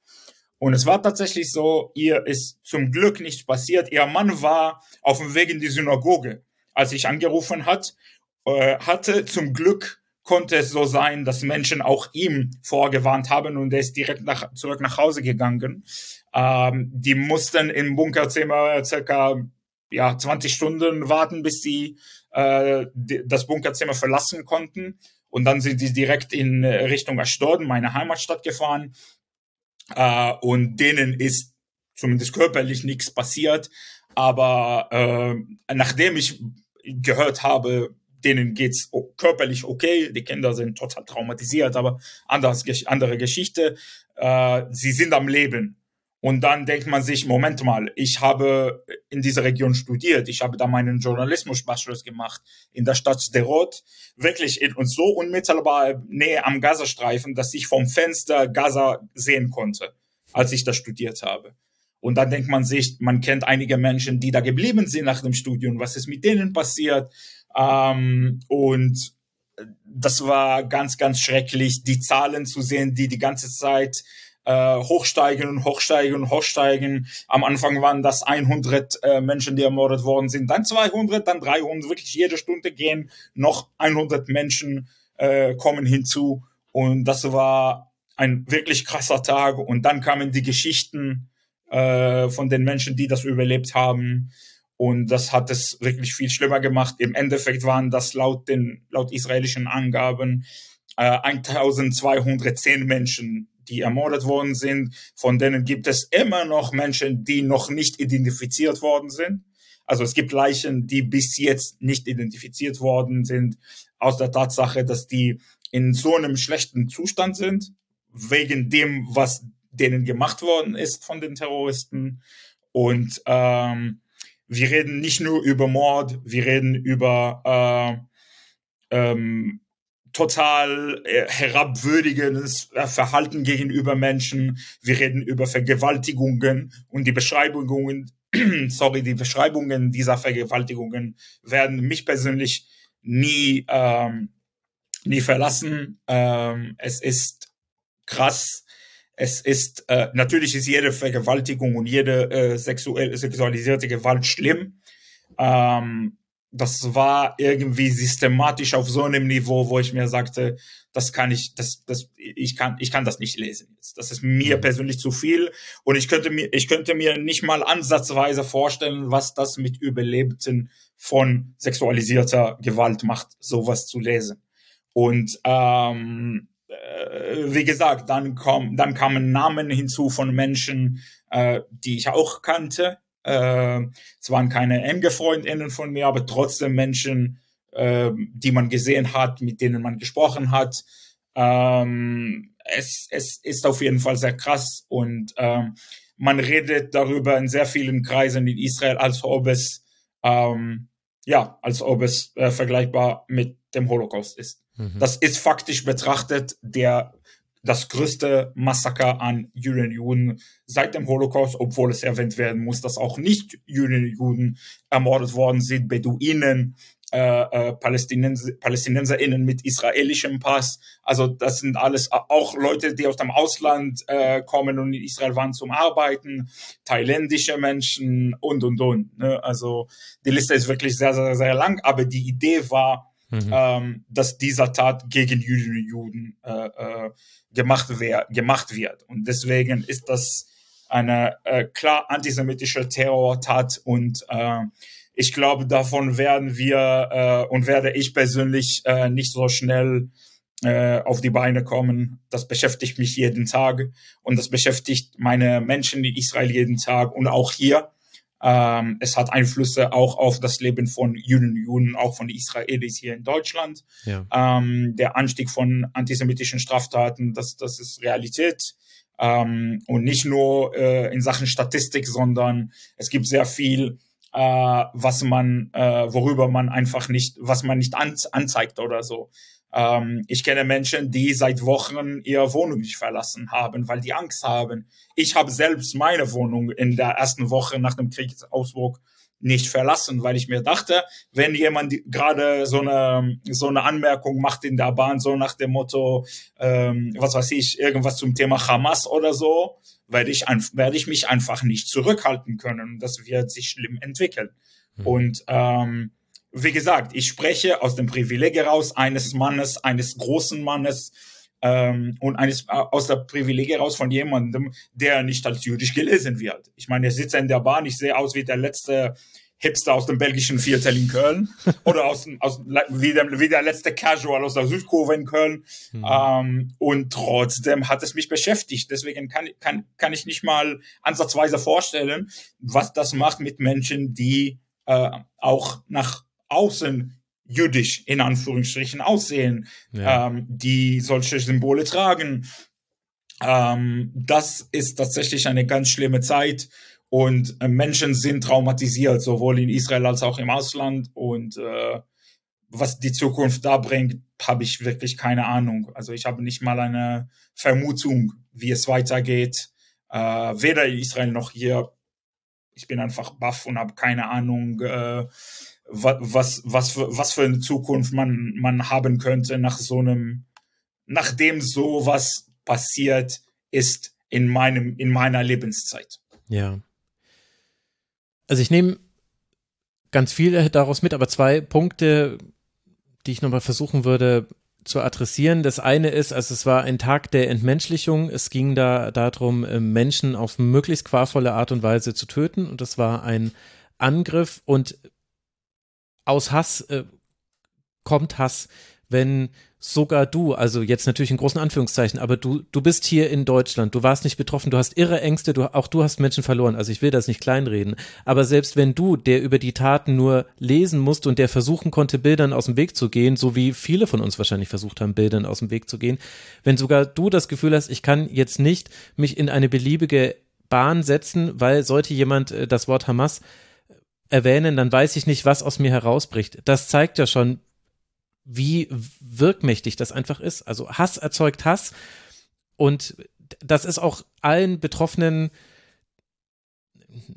Und es war tatsächlich so, ihr ist zum Glück nichts passiert. Ihr Mann war auf dem Weg in die Synagoge, als ich angerufen hat, äh, hatte zum Glück konnte es so sein, dass Menschen auch ihm vorgewarnt haben und er ist direkt nach, zurück nach Hause gegangen. Ähm, die mussten im Bunkerzimmer circa ja, 20 Stunden warten, bis sie äh, das Bunkerzimmer verlassen konnten. Und dann sind sie direkt in Richtung Ashdod, meine Heimatstadt, gefahren. Äh, und denen ist zumindest körperlich nichts passiert. Aber äh, nachdem ich gehört habe, denen geht's körperlich okay, die Kinder sind total traumatisiert, aber anders, andere Geschichte. Äh, sie sind am Leben. Und dann denkt man sich, Moment mal, ich habe in dieser Region studiert, ich habe da meinen Journalismus-Bachelor gemacht, in der Stadt Sderot, wirklich in uns so unmittelbar Nähe am Gazastreifen, dass ich vom Fenster Gaza sehen konnte, als ich da studiert habe. Und dann denkt man sich, man kennt einige Menschen, die da geblieben sind nach dem Studium, was ist mit denen passiert? Ähm, und das war ganz, ganz schrecklich, die Zahlen zu sehen, die die ganze Zeit äh, hochsteigen und hochsteigen und hochsteigen. Am Anfang waren das 100 äh, Menschen, die ermordet worden sind, dann 200, dann 300. Wirklich jede Stunde gehen noch 100 Menschen äh, kommen hinzu. Und das war ein wirklich krasser Tag. Und dann kamen die Geschichten äh, von den Menschen, die das überlebt haben. Und das hat es wirklich viel schlimmer gemacht. Im Endeffekt waren das laut den laut israelischen Angaben äh, 1210 Menschen, die ermordet worden sind. Von denen gibt es immer noch Menschen, die noch nicht identifiziert worden sind. Also es gibt Leichen, die bis jetzt nicht identifiziert worden sind, aus der Tatsache, dass die in so einem schlechten Zustand sind, wegen dem, was denen gemacht worden ist von den Terroristen. Und ähm, wir reden nicht nur über Mord, wir reden über äh, ähm, total äh, herabwürdigendes äh, Verhalten gegenüber Menschen. Wir reden über Vergewaltigungen und die Beschreibungen, sorry, die Beschreibungen dieser Vergewaltigungen werden mich persönlich nie, ähm, nie verlassen. Ähm, es ist krass. Es ist äh, natürlich ist jede Vergewaltigung und jede äh, sexuell sexualisierte Gewalt schlimm. Ähm, das war irgendwie systematisch auf so einem Niveau, wo ich mir sagte, das kann ich, das, das, ich kann, ich kann das nicht lesen. Das ist mir mhm. persönlich zu viel und ich könnte mir, ich könnte mir nicht mal ansatzweise vorstellen, was das mit Überlebten von sexualisierter Gewalt macht, sowas zu lesen. Und ähm, äh, wie gesagt, dann kommen, dann kamen Namen hinzu von Menschen, äh, die ich auch kannte, äh, es waren keine enge Freundinnen von mir, aber trotzdem Menschen, äh, die man gesehen hat, mit denen man gesprochen hat. Ähm, es, es ist auf jeden Fall sehr krass und ähm, man redet darüber in sehr vielen Kreisen in Israel, als ob es ähm, ja, als ob es äh, vergleichbar mit dem Holocaust ist. Mhm. Das ist faktisch betrachtet der das größte Massaker an Juden seit dem Holocaust, obwohl es erwähnt werden muss, dass auch nicht Juden ermordet worden sind, Beduinen, äh, äh, Palästinenser, PalästinenserInnen mit israelischem Pass. Also das sind alles auch Leute, die aus dem Ausland äh, kommen und in Israel waren zum Arbeiten, thailändische Menschen und, und, und. Ne? Also die Liste ist wirklich sehr, sehr, sehr lang, aber die Idee war, Mhm. Ähm, dass dieser Tat gegen und Juden äh, äh, gemacht, wer, gemacht wird. Und deswegen ist das eine äh, klar antisemitische Terrortat und äh, ich glaube, davon werden wir äh, und werde ich persönlich äh, nicht so schnell äh, auf die Beine kommen. Das beschäftigt mich jeden Tag und das beschäftigt meine Menschen in Israel jeden Tag und auch hier. Ähm, es hat Einflüsse auch auf das Leben von Juden, Juden, auch von Israelis hier in Deutschland. Ja. Ähm, der Anstieg von antisemitischen Straftaten, das, das ist Realität. Ähm, und nicht nur äh, in Sachen Statistik, sondern es gibt sehr viel, äh, was man, äh, worüber man einfach nicht, was man nicht an, anzeigt oder so. Ähm, ich kenne Menschen, die seit Wochen ihre Wohnung nicht verlassen haben, weil die Angst haben. Ich habe selbst meine Wohnung in der ersten Woche nach dem Kriegsausbruch nicht verlassen, weil ich mir dachte, wenn jemand gerade so eine so eine Anmerkung macht in der Bahn, so nach dem Motto, ähm, was weiß ich, irgendwas zum Thema Hamas oder so, werde ich werde ich mich einfach nicht zurückhalten können. Das wird sich schlimm entwickeln. Mhm. Und ähm, wie gesagt, ich spreche aus dem Privileg heraus eines Mannes, eines großen Mannes ähm, und eines äh, aus der Privileg heraus von jemandem, der nicht als jüdisch gelesen wird. Ich meine, ich sitze in der Bahn, ich sehe aus wie der letzte Hipster aus dem belgischen Viertel in Köln oder aus, aus wie, der, wie der letzte Casual aus der Südkurve in Köln. Mhm. Ähm, und trotzdem hat es mich beschäftigt. Deswegen kann, kann, kann ich nicht mal ansatzweise vorstellen, was das macht mit Menschen, die äh, auch nach außen jüdisch in Anführungsstrichen aussehen, ja. ähm, die solche Symbole tragen. Ähm, das ist tatsächlich eine ganz schlimme Zeit und äh, Menschen sind traumatisiert, sowohl in Israel als auch im Ausland und äh, was die Zukunft da bringt, habe ich wirklich keine Ahnung. Also ich habe nicht mal eine Vermutung, wie es weitergeht. Äh, weder in Israel noch hier. Ich bin einfach baff und habe keine Ahnung, äh, was, was, für, was für eine Zukunft man, man haben könnte nach so einem, nachdem so was passiert ist in meinem, in meiner Lebenszeit. Ja. Also ich nehme ganz viel daraus mit, aber zwei Punkte, die ich nochmal versuchen würde zu adressieren. Das eine ist, also es war ein Tag der Entmenschlichung. Es ging da darum, äh, Menschen auf möglichst qualvolle Art und Weise zu töten. Und das war ein Angriff. Und aus Hass äh, kommt Hass, wenn sogar du, also jetzt natürlich in großen Anführungszeichen, aber du, du bist hier in Deutschland, du warst nicht betroffen, du hast irre Ängste, du, auch du hast Menschen verloren, also ich will das nicht kleinreden, aber selbst wenn du, der über die Taten nur lesen musste und der versuchen konnte, Bildern aus dem Weg zu gehen, so wie viele von uns wahrscheinlich versucht haben, Bildern aus dem Weg zu gehen, wenn sogar du das Gefühl hast, ich kann jetzt nicht mich in eine beliebige Bahn setzen, weil sollte jemand äh, das Wort Hamas erwähnen, dann weiß ich nicht, was aus mir herausbricht. Das zeigt ja schon, wie wirkmächtig das einfach ist. Also Hass erzeugt Hass und das ist auch allen Betroffenen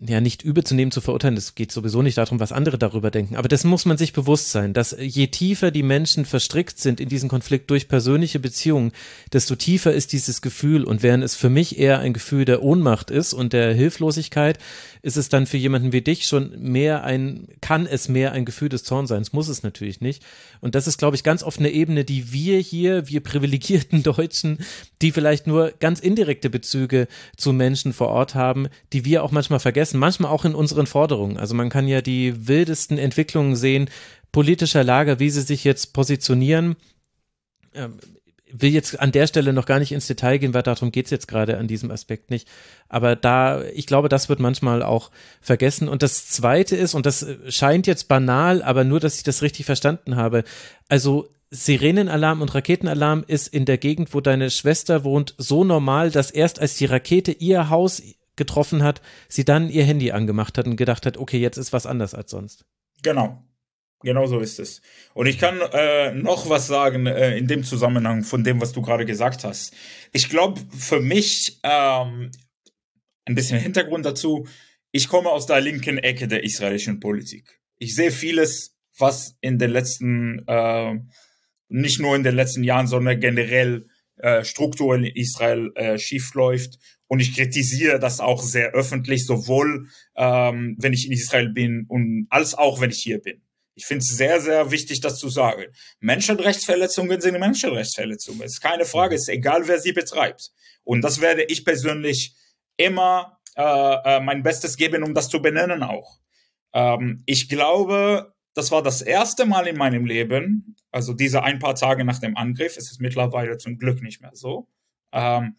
ja nicht überzunehmen, zu verurteilen. Es geht sowieso nicht darum, was andere darüber denken. Aber das muss man sich bewusst sein, dass je tiefer die Menschen verstrickt sind in diesen Konflikt durch persönliche Beziehungen, desto tiefer ist dieses Gefühl. Und während es für mich eher ein Gefühl der Ohnmacht ist und der Hilflosigkeit, ist es dann für jemanden wie dich schon mehr ein, kann es mehr ein Gefühl des Zornseins, muss es natürlich nicht. Und das ist, glaube ich, ganz oft eine Ebene, die wir hier, wir privilegierten Deutschen, die vielleicht nur ganz indirekte Bezüge zu Menschen vor Ort haben, die wir auch manchmal vergessen, manchmal auch in unseren Forderungen. Also man kann ja die wildesten Entwicklungen sehen, politischer Lager, wie sie sich jetzt positionieren. Will jetzt an der Stelle noch gar nicht ins Detail gehen, weil darum geht's jetzt gerade an diesem Aspekt nicht. Aber da, ich glaube, das wird manchmal auch vergessen. Und das Zweite ist, und das scheint jetzt banal, aber nur, dass ich das richtig verstanden habe. Also Sirenenalarm und Raketenalarm ist in der Gegend, wo deine Schwester wohnt, so normal, dass erst als die Rakete ihr Haus getroffen hat, sie dann ihr Handy angemacht hat und gedacht hat, okay, jetzt ist was anders als sonst. Genau. Genau so ist es. Und ich kann äh, noch was sagen äh, in dem Zusammenhang von dem, was du gerade gesagt hast. Ich glaube, für mich ähm, ein bisschen Hintergrund dazu. Ich komme aus der linken Ecke der israelischen Politik. Ich sehe vieles, was in den letzten, äh, nicht nur in den letzten Jahren, sondern generell äh, strukturell in Israel äh, schief läuft. Und ich kritisiere das auch sehr öffentlich, sowohl ähm, wenn ich in Israel bin und als auch wenn ich hier bin. Ich finde es sehr, sehr wichtig, das zu sagen. Menschenrechtsverletzungen sind Menschenrechtsverletzungen. Es ist keine Frage, es ist egal, wer sie betreibt. Und das werde ich persönlich immer äh, äh, mein Bestes geben, um das zu benennen auch. Ähm, ich glaube, das war das erste Mal in meinem Leben, also diese ein paar Tage nach dem Angriff, es ist mittlerweile zum Glück nicht mehr so, ähm,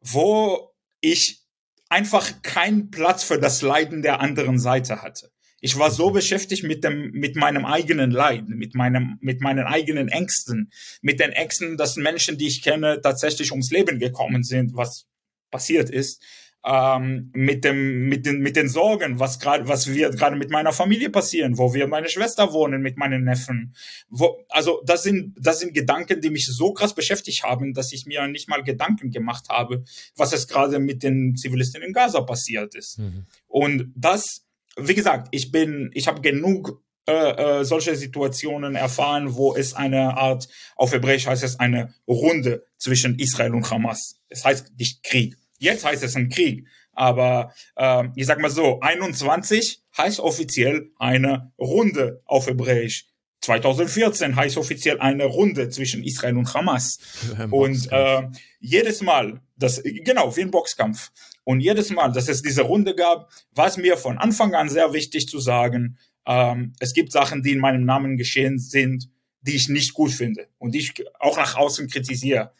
wo ich einfach keinen Platz für das Leiden der anderen Seite hatte. Ich war so beschäftigt mit dem, mit meinem eigenen Leid, mit meinem, mit meinen eigenen Ängsten, mit den Ängsten, dass Menschen, die ich kenne, tatsächlich ums Leben gekommen sind, was passiert ist, ähm, mit dem, mit den, mit den Sorgen, was gerade, was wir gerade mit meiner Familie passieren, wo wir meine Schwester wohnen, mit meinen Neffen, wo, also das sind, das sind Gedanken, die mich so krass beschäftigt haben, dass ich mir nicht mal Gedanken gemacht habe, was es gerade mit den Zivilisten in Gaza passiert ist. Mhm. Und das wie gesagt, ich bin, ich habe genug äh, äh, solche Situationen erfahren, wo es eine Art, auf Hebräisch heißt es eine Runde zwischen Israel und Hamas. Es heißt nicht Krieg. Jetzt heißt es ein Krieg. Aber äh, ich sag mal so, 21 heißt offiziell eine Runde auf Hebräisch. 2014 heißt offiziell eine Runde zwischen Israel und Hamas. Und äh, jedes Mal, das genau wie ein Boxkampf. Und jedes Mal, dass es diese Runde gab, war es mir von Anfang an sehr wichtig zu sagen, ähm, es gibt Sachen, die in meinem Namen geschehen sind, die ich nicht gut finde und die ich auch nach außen kritisiere.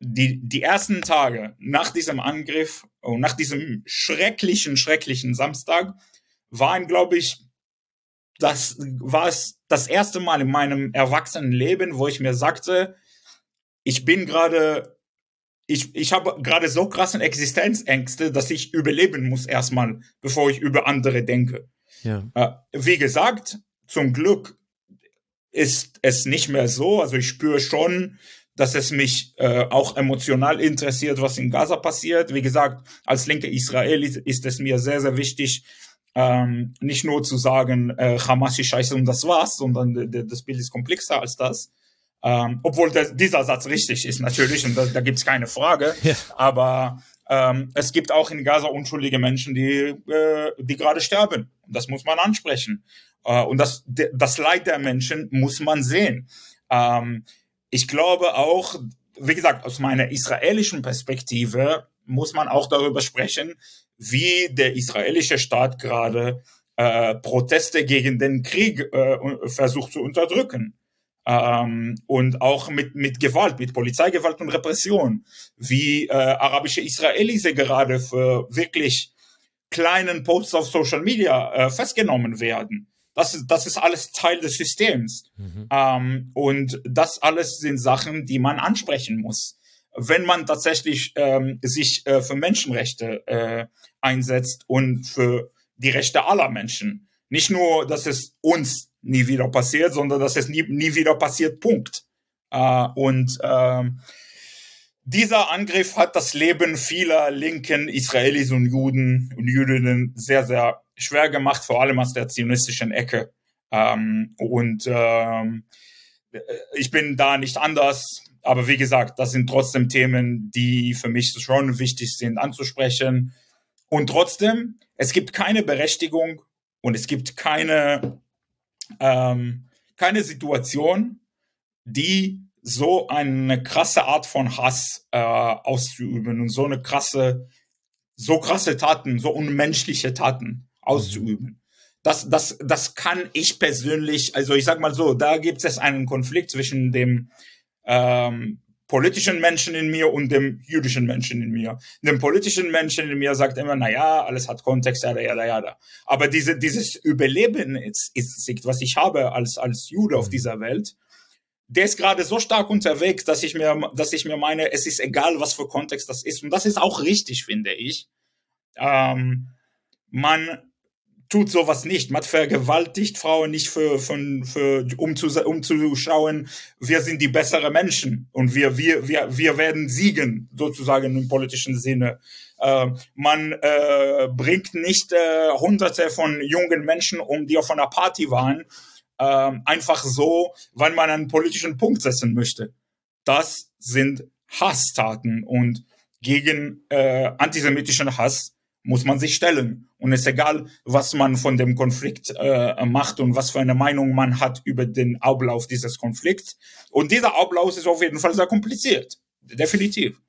Die, die ersten Tage nach diesem Angriff und nach diesem schrecklichen, schrecklichen Samstag waren, glaube ich, das war es das erste Mal in meinem Erwachsenenleben, wo ich mir sagte, ich bin gerade ich, ich habe gerade so krassen Existenzängste, dass ich überleben muss erstmal, bevor ich über andere denke. Ja. Äh, wie gesagt, zum Glück ist es nicht mehr so. Also ich spüre schon, dass es mich äh, auch emotional interessiert, was in Gaza passiert. Wie gesagt, als linke Israeli ist es mir sehr, sehr wichtig, ähm, nicht nur zu sagen, äh, Hamas ist scheiße und das war's, sondern das Bild ist komplexer als das. Ähm, obwohl der, dieser Satz richtig ist natürlich und da, da gibt es keine Frage. Ja. Aber ähm, es gibt auch in Gaza unschuldige Menschen, die, äh, die gerade sterben. Das muss man ansprechen. Äh, und das, das Leid der Menschen muss man sehen. Ähm, ich glaube auch, wie gesagt, aus meiner israelischen Perspektive muss man auch darüber sprechen, wie der israelische Staat gerade äh, Proteste gegen den Krieg äh, versucht zu unterdrücken ähm, und auch mit, mit Gewalt, mit Polizeigewalt und Repression, wie äh, arabische Israelis gerade für wirklich kleinen Posts auf Social Media äh, festgenommen werden. Das ist, das ist alles Teil des Systems. Mhm. Ähm, und das alles sind Sachen, die man ansprechen muss. Wenn man tatsächlich ähm, sich äh, für Menschenrechte äh, einsetzt und für die Rechte aller Menschen. Nicht nur, dass es uns nie wieder passiert, sondern dass es nie, nie wieder passiert, Punkt. Äh, und ähm, dieser Angriff hat das Leben vieler linken Israelis und Juden und Jüdinnen sehr, sehr schwer gemacht, vor allem aus der zionistischen Ecke. Ähm, und ähm, ich bin da nicht anders. Aber wie gesagt, das sind trotzdem Themen, die für mich schon wichtig sind anzusprechen. Und trotzdem, es gibt keine Berechtigung und es gibt keine, ähm, keine Situation, die so eine krasse Art von Hass äh, auszuüben und so eine krasse, so krasse Taten, so unmenschliche Taten auszuüben. Das, das, das kann ich persönlich, also ich sag mal so, da gibt es einen Konflikt zwischen dem ähm, politischen Menschen in mir und dem jüdischen Menschen in mir. Dem politischen Menschen in mir sagt immer, na ja, alles hat Kontext, ja, ja, ja, ja. Aber diese, dieses Überleben ist, ist, was ich habe als, als Jude auf mhm. dieser Welt, der ist gerade so stark unterwegs, dass ich mir, dass ich mir meine, es ist egal, was für Kontext das ist. Und das ist auch richtig, finde ich. Ähm, man tut sowas nicht. Man vergewaltigt Frauen nicht für, für, für, um, zu, um zu schauen, wir sind die besseren Menschen und wir, wir, wir, wir werden siegen, sozusagen im politischen Sinne. Äh, man äh, bringt nicht äh, hunderte von jungen Menschen um, die auf einer Party waren, äh, einfach so, weil man einen politischen Punkt setzen möchte. Das sind Hasstaten und gegen äh, antisemitischen Hass muss man sich stellen. Und es ist egal, was man von dem Konflikt äh, macht und was für eine Meinung man hat über den Ablauf dieses Konflikts. Und dieser Ablauf ist auf jeden Fall sehr kompliziert. Definitiv.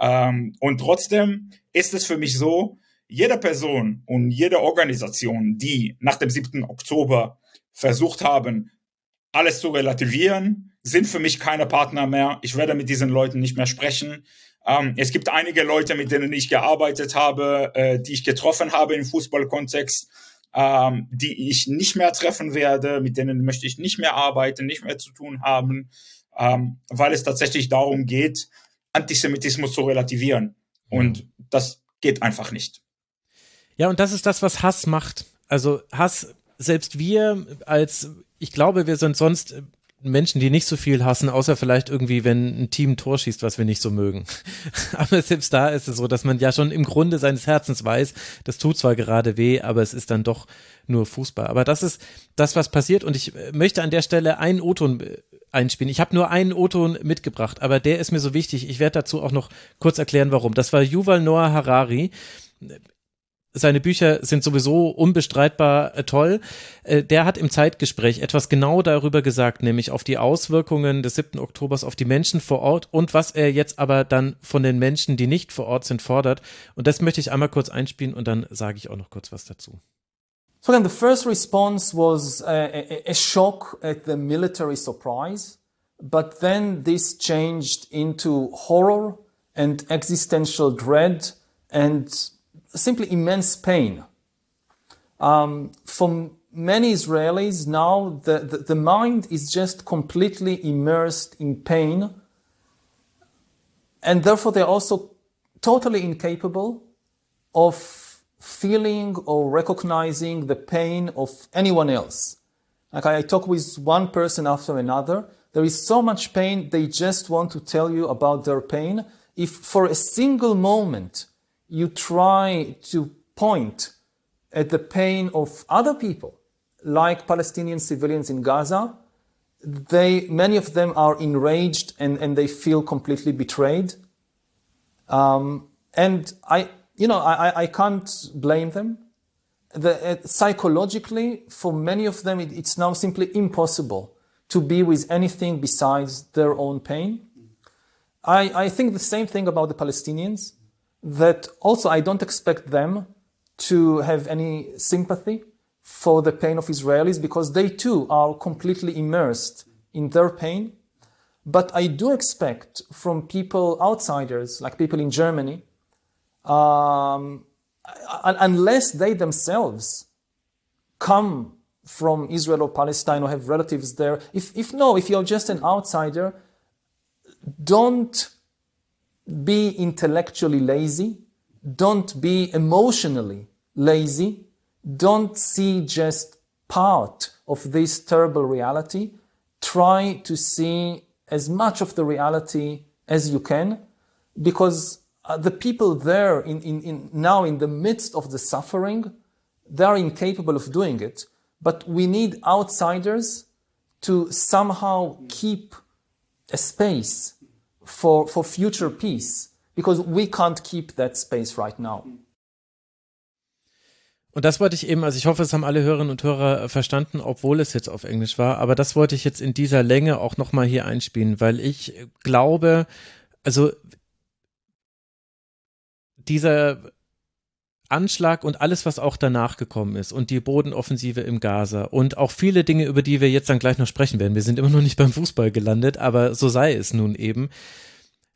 Ähm, und trotzdem ist es für mich so, jede Person und jede Organisation, die nach dem 7. Oktober versucht haben, alles zu relativieren, sind für mich keine Partner mehr. Ich werde mit diesen Leuten nicht mehr sprechen. Ähm, es gibt einige Leute, mit denen ich gearbeitet habe, äh, die ich getroffen habe im Fußballkontext, ähm, die ich nicht mehr treffen werde, mit denen möchte ich nicht mehr arbeiten, nicht mehr zu tun haben, ähm, weil es tatsächlich darum geht, Antisemitismus zu relativieren. Und das geht einfach nicht. Ja, und das ist das, was Hass macht. Also Hass, selbst wir als, ich glaube, wir sind sonst Menschen, die nicht so viel hassen, außer vielleicht irgendwie, wenn ein Team ein Tor schießt, was wir nicht so mögen. aber selbst da ist es so, dass man ja schon im Grunde seines Herzens weiß, das tut zwar gerade weh, aber es ist dann doch nur Fußball. Aber das ist das, was passiert und ich möchte an der Stelle einen O-Ton äh, einspielen. Ich habe nur einen O-Ton mitgebracht, aber der ist mir so wichtig. Ich werde dazu auch noch kurz erklären, warum. Das war Yuval Noah Harari seine Bücher sind sowieso unbestreitbar äh, toll. Äh, der hat im Zeitgespräch etwas genau darüber gesagt, nämlich auf die Auswirkungen des 7. Oktobers auf die Menschen vor Ort und was er jetzt aber dann von den Menschen, die nicht vor Ort sind, fordert. Und das möchte ich einmal kurz einspielen und dann sage ich auch noch kurz was dazu. So again, the first response was a, a, a shock at the military surprise, but then this changed into horror and existential dread and simply immense pain. Um, for many Israelis now, the, the, the mind is just completely immersed in pain, and therefore they're also totally incapable of feeling or recognizing the pain of anyone else. Like I talk with one person after another, there is so much pain, they just want to tell you about their pain. If for a single moment you try to point at the pain of other people, like Palestinian civilians in Gaza, they, many of them are enraged and, and they feel completely betrayed. Um, and I, you know, I, I can't blame them. The, uh, psychologically, for many of them, it, it's now simply impossible to be with anything besides their own pain. I, I think the same thing about the Palestinians that also I don't expect them to have any sympathy for the pain of Israelis because they too are completely immersed in their pain. But I do expect from people, outsiders, like people in Germany, um, unless they themselves come from Israel or Palestine or have relatives there, if, if no, if you're just an outsider, don't be intellectually lazy. Don't be emotionally lazy. Don't see just part of this terrible reality. Try to see as much of the reality as you can. because uh, the people there in, in, in now in the midst of the suffering, they are incapable of doing it. But we need outsiders to somehow keep a space for, for future peace because we can't keep that space right now. Und das wollte ich eben, also ich hoffe, es haben alle Hörerinnen und Hörer verstanden, obwohl es jetzt auf Englisch war, aber das wollte ich jetzt in dieser Länge auch nochmal hier einspielen, weil ich glaube, also dieser Anschlag und alles, was auch danach gekommen ist und die Bodenoffensive im Gaza und auch viele Dinge, über die wir jetzt dann gleich noch sprechen werden. Wir sind immer noch nicht beim Fußball gelandet, aber so sei es nun eben.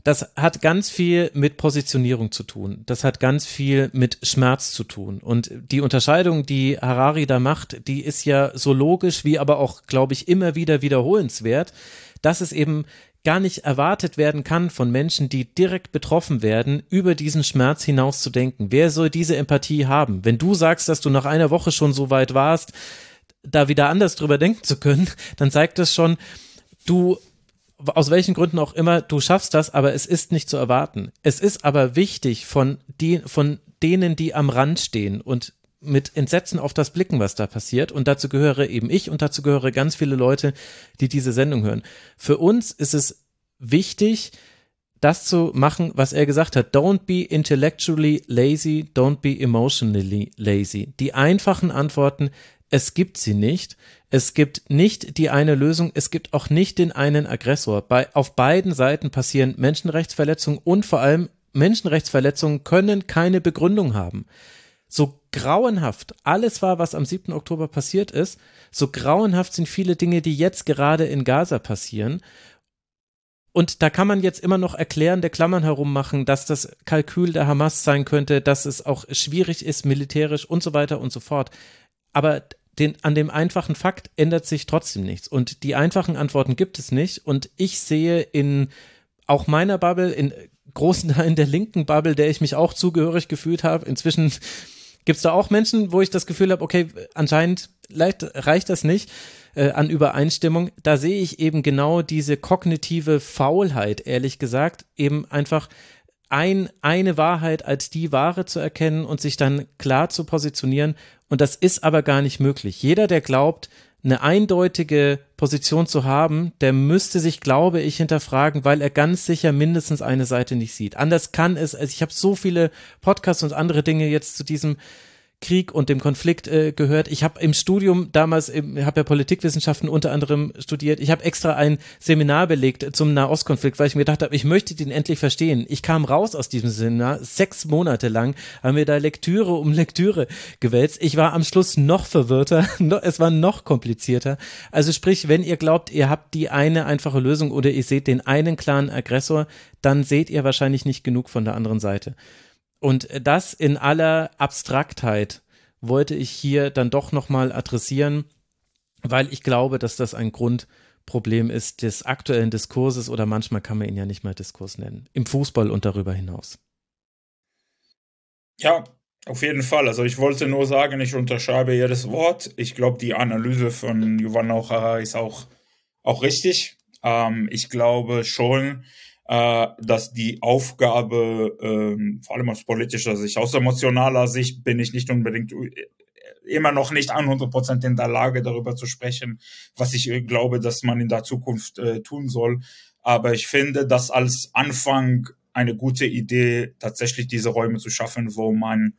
Das hat ganz viel mit Positionierung zu tun. Das hat ganz viel mit Schmerz zu tun. Und die Unterscheidung, die Harari da macht, die ist ja so logisch wie aber auch, glaube ich, immer wieder wiederholenswert, dass es eben gar nicht erwartet werden kann von Menschen, die direkt betroffen werden, über diesen Schmerz hinaus zu denken. Wer soll diese Empathie haben? Wenn du sagst, dass du nach einer Woche schon so weit warst, da wieder anders drüber denken zu können, dann zeigt das schon, du aus welchen Gründen auch immer, du schaffst das, aber es ist nicht zu erwarten. Es ist aber wichtig von, die, von denen, die am Rand stehen und mit Entsetzen auf das blicken, was da passiert. Und dazu gehöre eben ich und dazu gehöre ganz viele Leute, die diese Sendung hören. Für uns ist es wichtig, das zu machen, was er gesagt hat. Don't be intellectually lazy, don't be emotionally lazy. Die einfachen Antworten, es gibt sie nicht. Es gibt nicht die eine Lösung, es gibt auch nicht den einen Aggressor. Bei, auf beiden Seiten passieren Menschenrechtsverletzungen und vor allem Menschenrechtsverletzungen können keine Begründung haben so grauenhaft alles war, was am 7. Oktober passiert ist, so grauenhaft sind viele Dinge, die jetzt gerade in Gaza passieren. Und da kann man jetzt immer noch erklären, der Klammern herummachen, dass das Kalkül der Hamas sein könnte, dass es auch schwierig ist, militärisch und so weiter und so fort. Aber den, an dem einfachen Fakt ändert sich trotzdem nichts. Und die einfachen Antworten gibt es nicht. Und ich sehe in auch meiner Bubble, in großen Teilen der linken Bubble, der ich mich auch zugehörig gefühlt habe, inzwischen Gibt es da auch Menschen, wo ich das Gefühl habe, okay, anscheinend reicht das nicht äh, an Übereinstimmung? Da sehe ich eben genau diese kognitive Faulheit, ehrlich gesagt, eben einfach ein, eine Wahrheit als die Wahre zu erkennen und sich dann klar zu positionieren. Und das ist aber gar nicht möglich. Jeder, der glaubt, eine eindeutige Position zu haben, der müsste sich, glaube ich, hinterfragen, weil er ganz sicher mindestens eine Seite nicht sieht. Anders kann es, also ich habe so viele Podcasts und andere Dinge jetzt zu diesem Krieg und dem Konflikt äh, gehört. Ich habe im Studium damals, habe ja Politikwissenschaften unter anderem studiert. Ich habe extra ein Seminar belegt zum Nahostkonflikt, weil ich mir gedacht habe, ich möchte den endlich verstehen. Ich kam raus aus diesem Seminar, sechs Monate lang, haben wir da Lektüre um Lektüre gewälzt. Ich war am Schluss noch verwirrter, es war noch komplizierter. Also sprich, wenn ihr glaubt, ihr habt die eine einfache Lösung oder ihr seht den einen klaren Aggressor, dann seht ihr wahrscheinlich nicht genug von der anderen Seite. Und das in aller Abstraktheit wollte ich hier dann doch nochmal adressieren, weil ich glaube, dass das ein Grundproblem ist des aktuellen Diskurses oder manchmal kann man ihn ja nicht mal Diskurs nennen, im Fußball und darüber hinaus. Ja, auf jeden Fall. Also ich wollte nur sagen, ich unterschreibe jedes Wort. Ich glaube, die Analyse von Yuval Noah ist auch, auch richtig. Ähm, ich glaube schon, äh, dass die Aufgabe, ähm, vor allem aus politischer Sicht, aus emotionaler Sicht bin ich nicht unbedingt äh, immer noch nicht 100 Prozent in der Lage, darüber zu sprechen, was ich äh, glaube, dass man in der Zukunft äh, tun soll. Aber ich finde, dass als Anfang eine gute Idee, tatsächlich diese Räume zu schaffen, wo man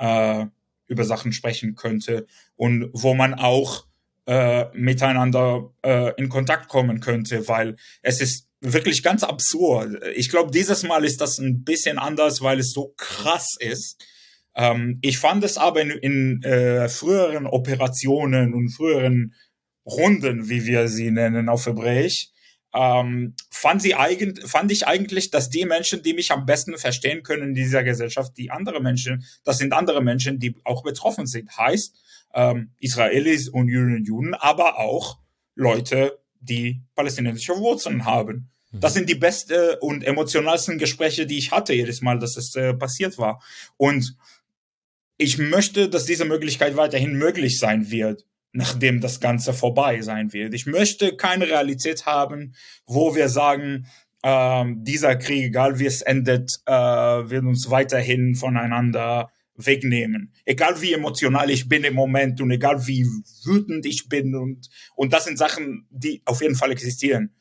äh, über Sachen sprechen könnte und wo man auch äh, miteinander äh, in Kontakt kommen könnte, weil es ist wirklich ganz absurd. Ich glaube, dieses Mal ist das ein bisschen anders, weil es so krass ist. Ähm, ich fand es aber in, in äh, früheren Operationen und früheren Runden, wie wir sie nennen auf Hebräisch, ähm, fand, sie eigen, fand ich eigentlich, dass die Menschen, die mich am besten verstehen können in dieser Gesellschaft, die andere Menschen, das sind andere Menschen, die auch betroffen sind. Heißt, ähm, Israelis und Juden, aber auch Leute, die palästinensische Wurzeln haben. Mhm. Das sind die besten und emotionalsten Gespräche, die ich hatte jedes Mal, dass es äh, passiert war. Und ich möchte, dass diese Möglichkeit weiterhin möglich sein wird, nachdem das Ganze vorbei sein wird. Ich möchte keine Realität haben, wo wir sagen, ähm, dieser Krieg, egal wie es endet, äh, wird uns weiterhin voneinander wegnehmen. Egal wie emotional ich bin im Moment und egal wie wütend ich bin und, und das sind Sachen, die auf jeden Fall existieren.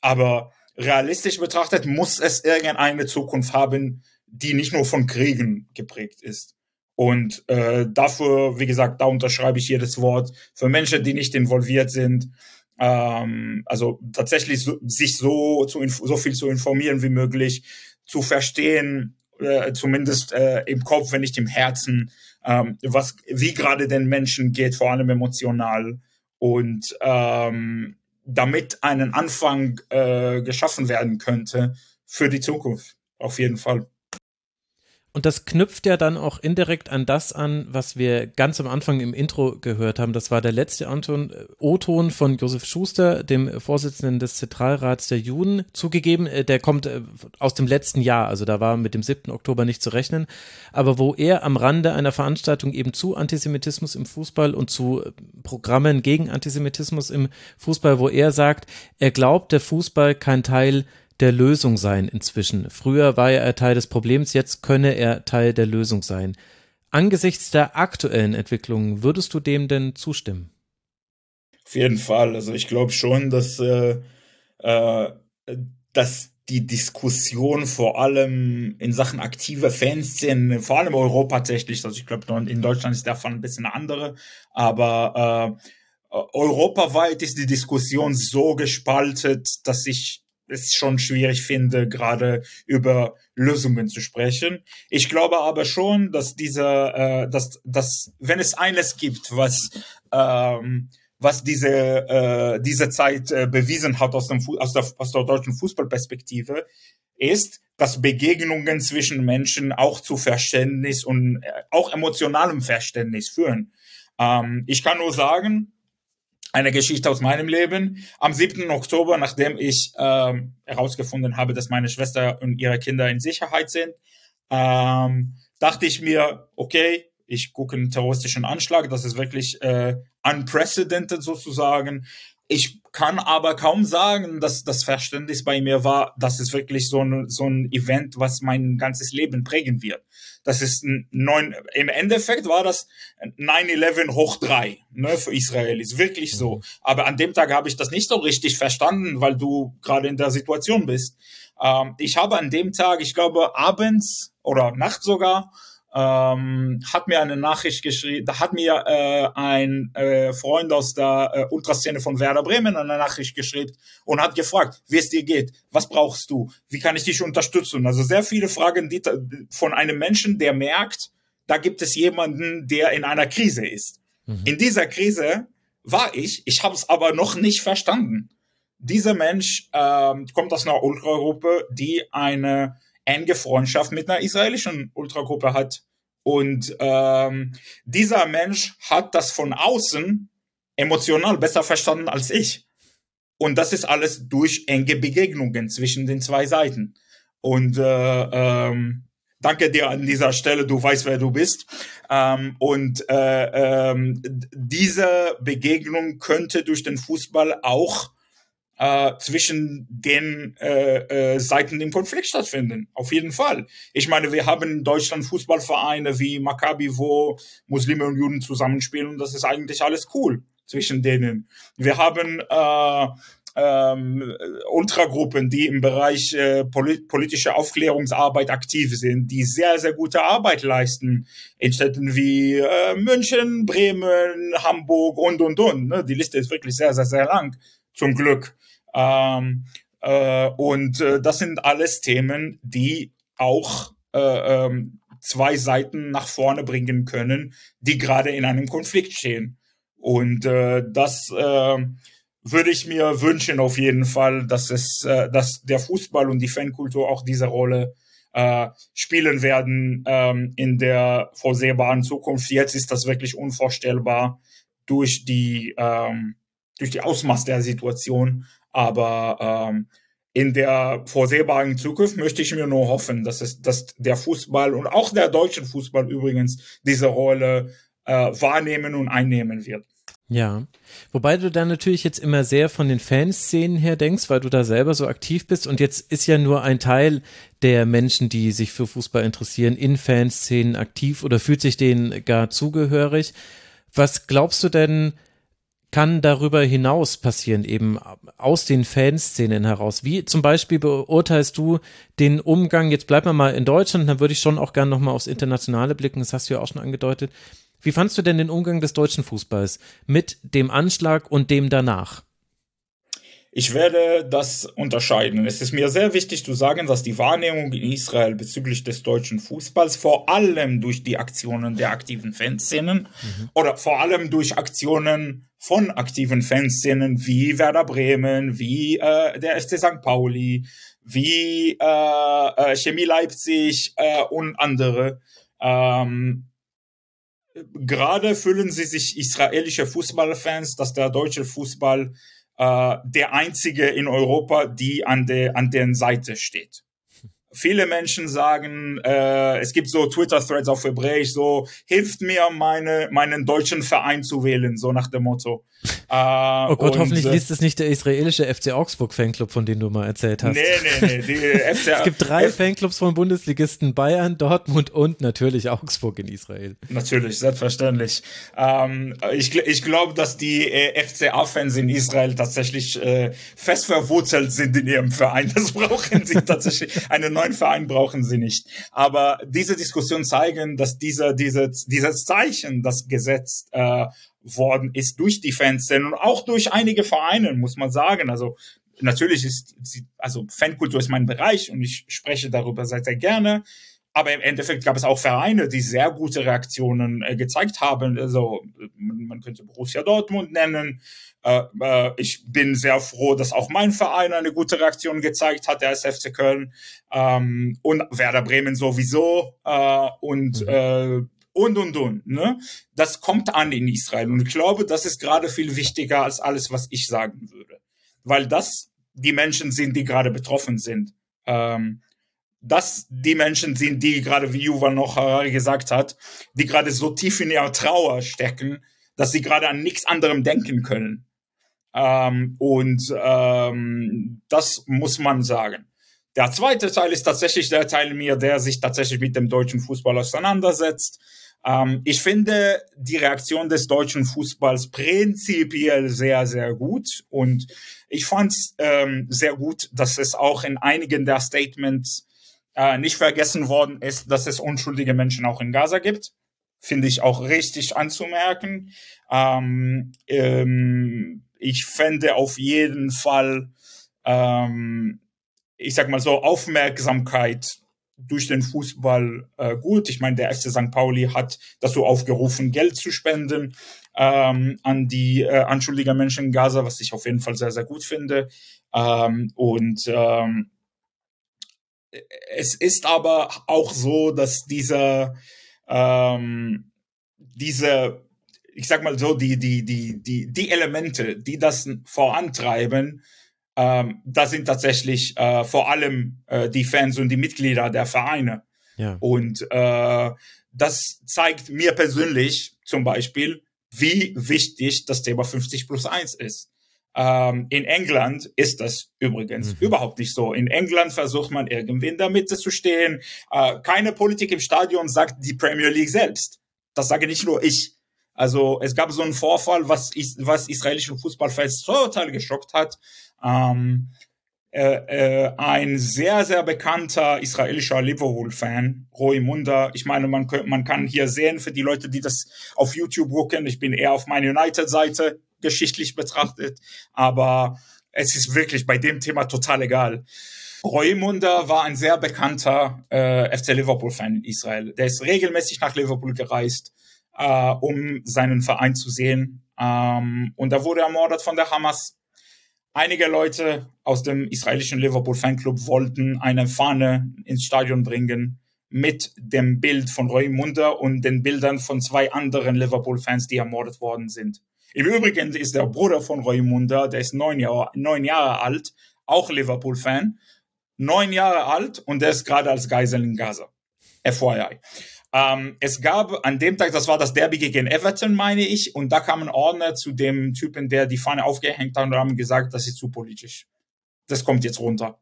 Aber realistisch betrachtet muss es irgendeine Zukunft haben, die nicht nur von Kriegen geprägt ist. Und äh, dafür, wie gesagt, da unterschreibe ich jedes Wort. Für Menschen, die nicht involviert sind, ähm, also tatsächlich so, sich so, zu, so viel zu informieren wie möglich, zu verstehen, äh, zumindest äh, im Kopf, wenn nicht im Herzen, ähm, was, wie gerade den Menschen geht, vor allem emotional. Und ähm, damit einen Anfang äh, geschaffen werden könnte für die Zukunft. Auf jeden Fall. Und das knüpft ja dann auch indirekt an das an, was wir ganz am Anfang im Intro gehört haben. Das war der letzte äh, O-Ton von Josef Schuster, dem Vorsitzenden des Zentralrats der Juden. Zugegeben, äh, der kommt äh, aus dem letzten Jahr, also da war mit dem 7. Oktober nicht zu rechnen. Aber wo er am Rande einer Veranstaltung eben zu Antisemitismus im Fußball und zu Programmen gegen Antisemitismus im Fußball, wo er sagt, er glaubt, der Fußball kein Teil der Lösung sein inzwischen. Früher war er Teil des Problems, jetzt könne er Teil der Lösung sein. Angesichts der aktuellen Entwicklungen, würdest du dem denn zustimmen? Auf jeden Fall. Also ich glaube schon, dass, äh, äh, dass die Diskussion vor allem in Sachen aktive Fanszenen, vor allem Europa tatsächlich, also ich glaube, in Deutschland ist Fall ein bisschen andere, aber äh, europaweit ist die Diskussion so gespaltet, dass ich es schon schwierig finde, gerade über Lösungen zu sprechen. Ich glaube aber schon, dass dieser, äh, dass, dass wenn es eines gibt, was ähm, was diese äh, diese Zeit äh, bewiesen hat aus dem aus der aus der deutschen Fußballperspektive, ist, dass Begegnungen zwischen Menschen auch zu Verständnis und äh, auch emotionalem Verständnis führen. Ähm, ich kann nur sagen, eine Geschichte aus meinem Leben. Am 7. Oktober, nachdem ich ähm, herausgefunden habe, dass meine Schwester und ihre Kinder in Sicherheit sind, ähm, dachte ich mir, okay, ich gucke einen terroristischen Anschlag, das ist wirklich äh, unprecedented sozusagen. Ich kann aber kaum sagen, dass das Verständnis bei mir war, dass es wirklich so ein, so ein Event, was mein ganzes Leben prägen wird. Das ist ein neun, im Endeffekt war das 9-11 hoch drei, ne, für Israel. Ist wirklich so. Aber an dem Tag habe ich das nicht so richtig verstanden, weil du gerade in der Situation bist. Ähm, ich habe an dem Tag, ich glaube, abends oder nachts sogar, ähm, hat mir eine Nachricht geschrieben, da hat mir äh, ein äh, Freund aus der äh, Ultraszene von Werder Bremen eine Nachricht geschrieben und hat gefragt, wie es dir geht, was brauchst du, wie kann ich dich unterstützen? Also sehr viele Fragen die, von einem Menschen, der merkt, da gibt es jemanden, der in einer Krise ist. Mhm. In dieser Krise war ich, ich habe es aber noch nicht verstanden. Dieser Mensch ähm, kommt aus einer Ultragruppe, die eine enge Freundschaft mit einer israelischen Ultragruppe hat. Und ähm, dieser Mensch hat das von außen emotional besser verstanden als ich. Und das ist alles durch enge Begegnungen zwischen den zwei Seiten. Und äh, ähm, danke dir an dieser Stelle, du weißt, wer du bist. Ähm, und äh, ähm, diese Begegnung könnte durch den Fußball auch äh, zwischen den äh, äh, Seiten im Konflikt stattfinden. Auf jeden Fall. Ich meine, wir haben in Deutschland Fußballvereine wie Maccabi, wo Muslime und Juden zusammenspielen und das ist eigentlich alles cool zwischen denen. Wir haben äh, ähm, Ultragruppen, die im Bereich äh, polit politische Aufklärungsarbeit aktiv sind, die sehr, sehr gute Arbeit leisten in Städten wie äh, München, Bremen, Hamburg und, und, und. Ne? Die Liste ist wirklich sehr, sehr, sehr lang, zum Glück. Ähm, äh, und äh, das sind alles Themen, die auch äh, ähm, zwei Seiten nach vorne bringen können, die gerade in einem Konflikt stehen. Und äh, das äh, würde ich mir wünschen auf jeden Fall, dass es, äh, dass der Fußball und die Fankultur auch diese Rolle äh, spielen werden ähm, in der vorsehbaren Zukunft. Jetzt ist das wirklich unvorstellbar durch die ähm, durch die Ausmaß der Situation. Aber ähm, in der vorsehbaren Zukunft möchte ich mir nur hoffen, dass es, dass der Fußball und auch der deutsche Fußball übrigens diese Rolle äh, wahrnehmen und einnehmen wird. Ja, wobei du da natürlich jetzt immer sehr von den Fanszenen her denkst, weil du da selber so aktiv bist und jetzt ist ja nur ein Teil der Menschen, die sich für Fußball interessieren, in Fanszenen aktiv oder fühlt sich denen gar zugehörig. Was glaubst du denn, kann darüber hinaus passieren, eben aus den Fanszenen heraus? Wie zum Beispiel beurteilst du den Umgang, jetzt bleiben wir mal in Deutschland, dann würde ich schon auch gerne nochmal aufs Internationale blicken, das hast du ja auch schon angedeutet, wie fandst du denn den Umgang des deutschen Fußballs mit dem Anschlag und dem danach? Ich werde das unterscheiden. Es ist mir sehr wichtig zu sagen, dass die Wahrnehmung in Israel bezüglich des deutschen Fußballs vor allem durch die Aktionen der aktiven Fanszenen mhm. oder vor allem durch Aktionen von aktiven Fanszenen wie Werder Bremen, wie äh, der FC St. Pauli, wie äh, äh, Chemie Leipzig äh, und andere ähm, gerade fühlen sie sich israelische Fußballfans, dass der deutsche Fußball äh, der einzige in Europa, die an der an deren Seite steht. Viele Menschen sagen, äh, es gibt so Twitter-Threads auf Hebräisch, so hilft mir, meine, meinen deutschen Verein zu wählen, so nach dem Motto. Äh, oh Gott, und, hoffentlich äh, liest es nicht der israelische FC Augsburg Fanclub, von dem du mal erzählt hast. Nee, nee, nee. Die FC, es gibt drei F Fanclubs von Bundesligisten, Bayern, Dortmund und natürlich Augsburg in Israel. Natürlich, selbstverständlich. Ähm, ich ich glaube, dass die äh, FCA-Fans in Israel tatsächlich äh, fest verwurzelt sind in ihrem Verein. Das brauchen sie tatsächlich. Einen neuen Verein brauchen sie nicht. Aber diese Diskussionen zeigen, dass dieser, diese, dieses Zeichen, das gesetzt äh, worden ist durch die Fanszene und auch durch einige Vereine, muss man sagen. Also natürlich ist, also Fankultur ist mein Bereich und ich spreche darüber sehr, sehr gerne. Aber im Endeffekt gab es auch Vereine, die sehr gute Reaktionen äh, gezeigt haben. Also man könnte Borussia Dortmund nennen. Äh, äh, ich bin sehr froh, dass auch mein Verein eine gute Reaktion gezeigt hat, der SFC Köln ähm, und Werder Bremen sowieso äh, und mhm. und, und, und. Ne? Das kommt an in Israel. Und ich glaube, das ist gerade viel wichtiger als alles, was ich sagen würde. Weil das die Menschen sind, die gerade betroffen sind. Ähm, dass die Menschen sind, die gerade, wie Yuval noch gesagt hat, die gerade so tief in ihrer Trauer stecken, dass sie gerade an nichts anderem denken können. Ähm, und ähm, das muss man sagen. Der zweite Teil ist tatsächlich der Teil mir, der sich tatsächlich mit dem deutschen Fußball auseinandersetzt. Ähm, ich finde die Reaktion des deutschen Fußballs prinzipiell sehr, sehr gut. Und ich fand es ähm, sehr gut, dass es auch in einigen der Statements äh, nicht vergessen worden ist, dass es unschuldige Menschen auch in Gaza gibt. Finde ich auch richtig anzumerken. Ähm, ähm, ich fände auf jeden Fall, ähm, ich sag mal so, Aufmerksamkeit durch den Fußball äh, gut. Ich meine, der FC St. Pauli hat dazu aufgerufen, Geld zu spenden ähm, an die äh, anschuldigen Menschen in Gaza, was ich auf jeden Fall sehr, sehr gut finde. Ähm, und ähm, es ist aber auch so, dass dieser, ähm, diese, ich sag mal so, die, die, die, die, die Elemente, die das vorantreiben, ähm, das sind tatsächlich äh, vor allem äh, die Fans und die Mitglieder der Vereine. Ja. Und äh, das zeigt mir persönlich zum Beispiel, wie wichtig das Thema 50 plus 1 ist. Ähm, in England ist das übrigens mhm. überhaupt nicht so. In England versucht man irgendwie in der Mitte zu stehen. Äh, keine Politik im Stadion sagt die Premier League selbst. Das sage nicht nur ich. Also es gab so einen Vorfall, was, was israelische Fußballfans total geschockt hat. Ähm, äh, äh, ein sehr, sehr bekannter israelischer Liverpool-Fan, Roy Munda. Ich meine, man, man kann hier sehen, für die Leute, die das auf YouTube gucken, ich bin eher auf meiner United-Seite, geschichtlich betrachtet, aber es ist wirklich bei dem Thema total egal. Roy Munda war ein sehr bekannter äh, FC Liverpool-Fan in Israel. Der ist regelmäßig nach Liverpool gereist, äh, um seinen Verein zu sehen. Ähm, und er wurde ermordet von der Hamas Einige Leute aus dem israelischen Liverpool Fanclub wollten eine Fahne ins Stadion bringen mit dem Bild von Roy Munter und den Bildern von zwei anderen Liverpool-Fans, die ermordet worden sind. Im Übrigen ist der Bruder von Roy Munter, der ist neun Jahre, neun Jahre alt, auch Liverpool-Fan, neun Jahre alt und der ist gerade als Geisel in Gaza. FYI. Ähm, es gab an dem Tag, das war das Derby gegen Everton, meine ich, und da kam ein Ordner zu dem Typen, der die Fahne aufgehängt hat und haben gesagt, das ist zu politisch. Das kommt jetzt runter.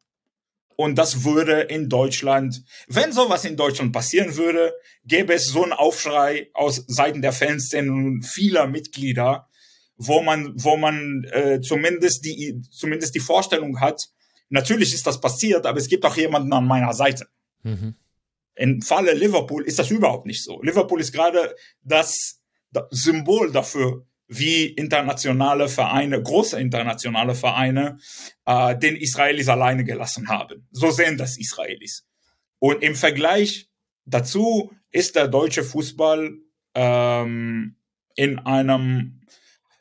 Und das würde in Deutschland, wenn sowas in Deutschland passieren würde, gäbe es so einen Aufschrei aus Seiten der Fanszene und vieler Mitglieder, wo man, wo man äh, zumindest die, zumindest die Vorstellung hat, natürlich ist das passiert, aber es gibt auch jemanden an meiner Seite. Mhm. Im Falle Liverpool ist das überhaupt nicht so. Liverpool ist gerade das, Symbol dafür, wie internationale Vereine, große internationale Vereine, äh, den Israelis alleine gelassen haben. So sehen das Israelis. Und im Vergleich dazu ist der deutsche Fußball ähm, in einem,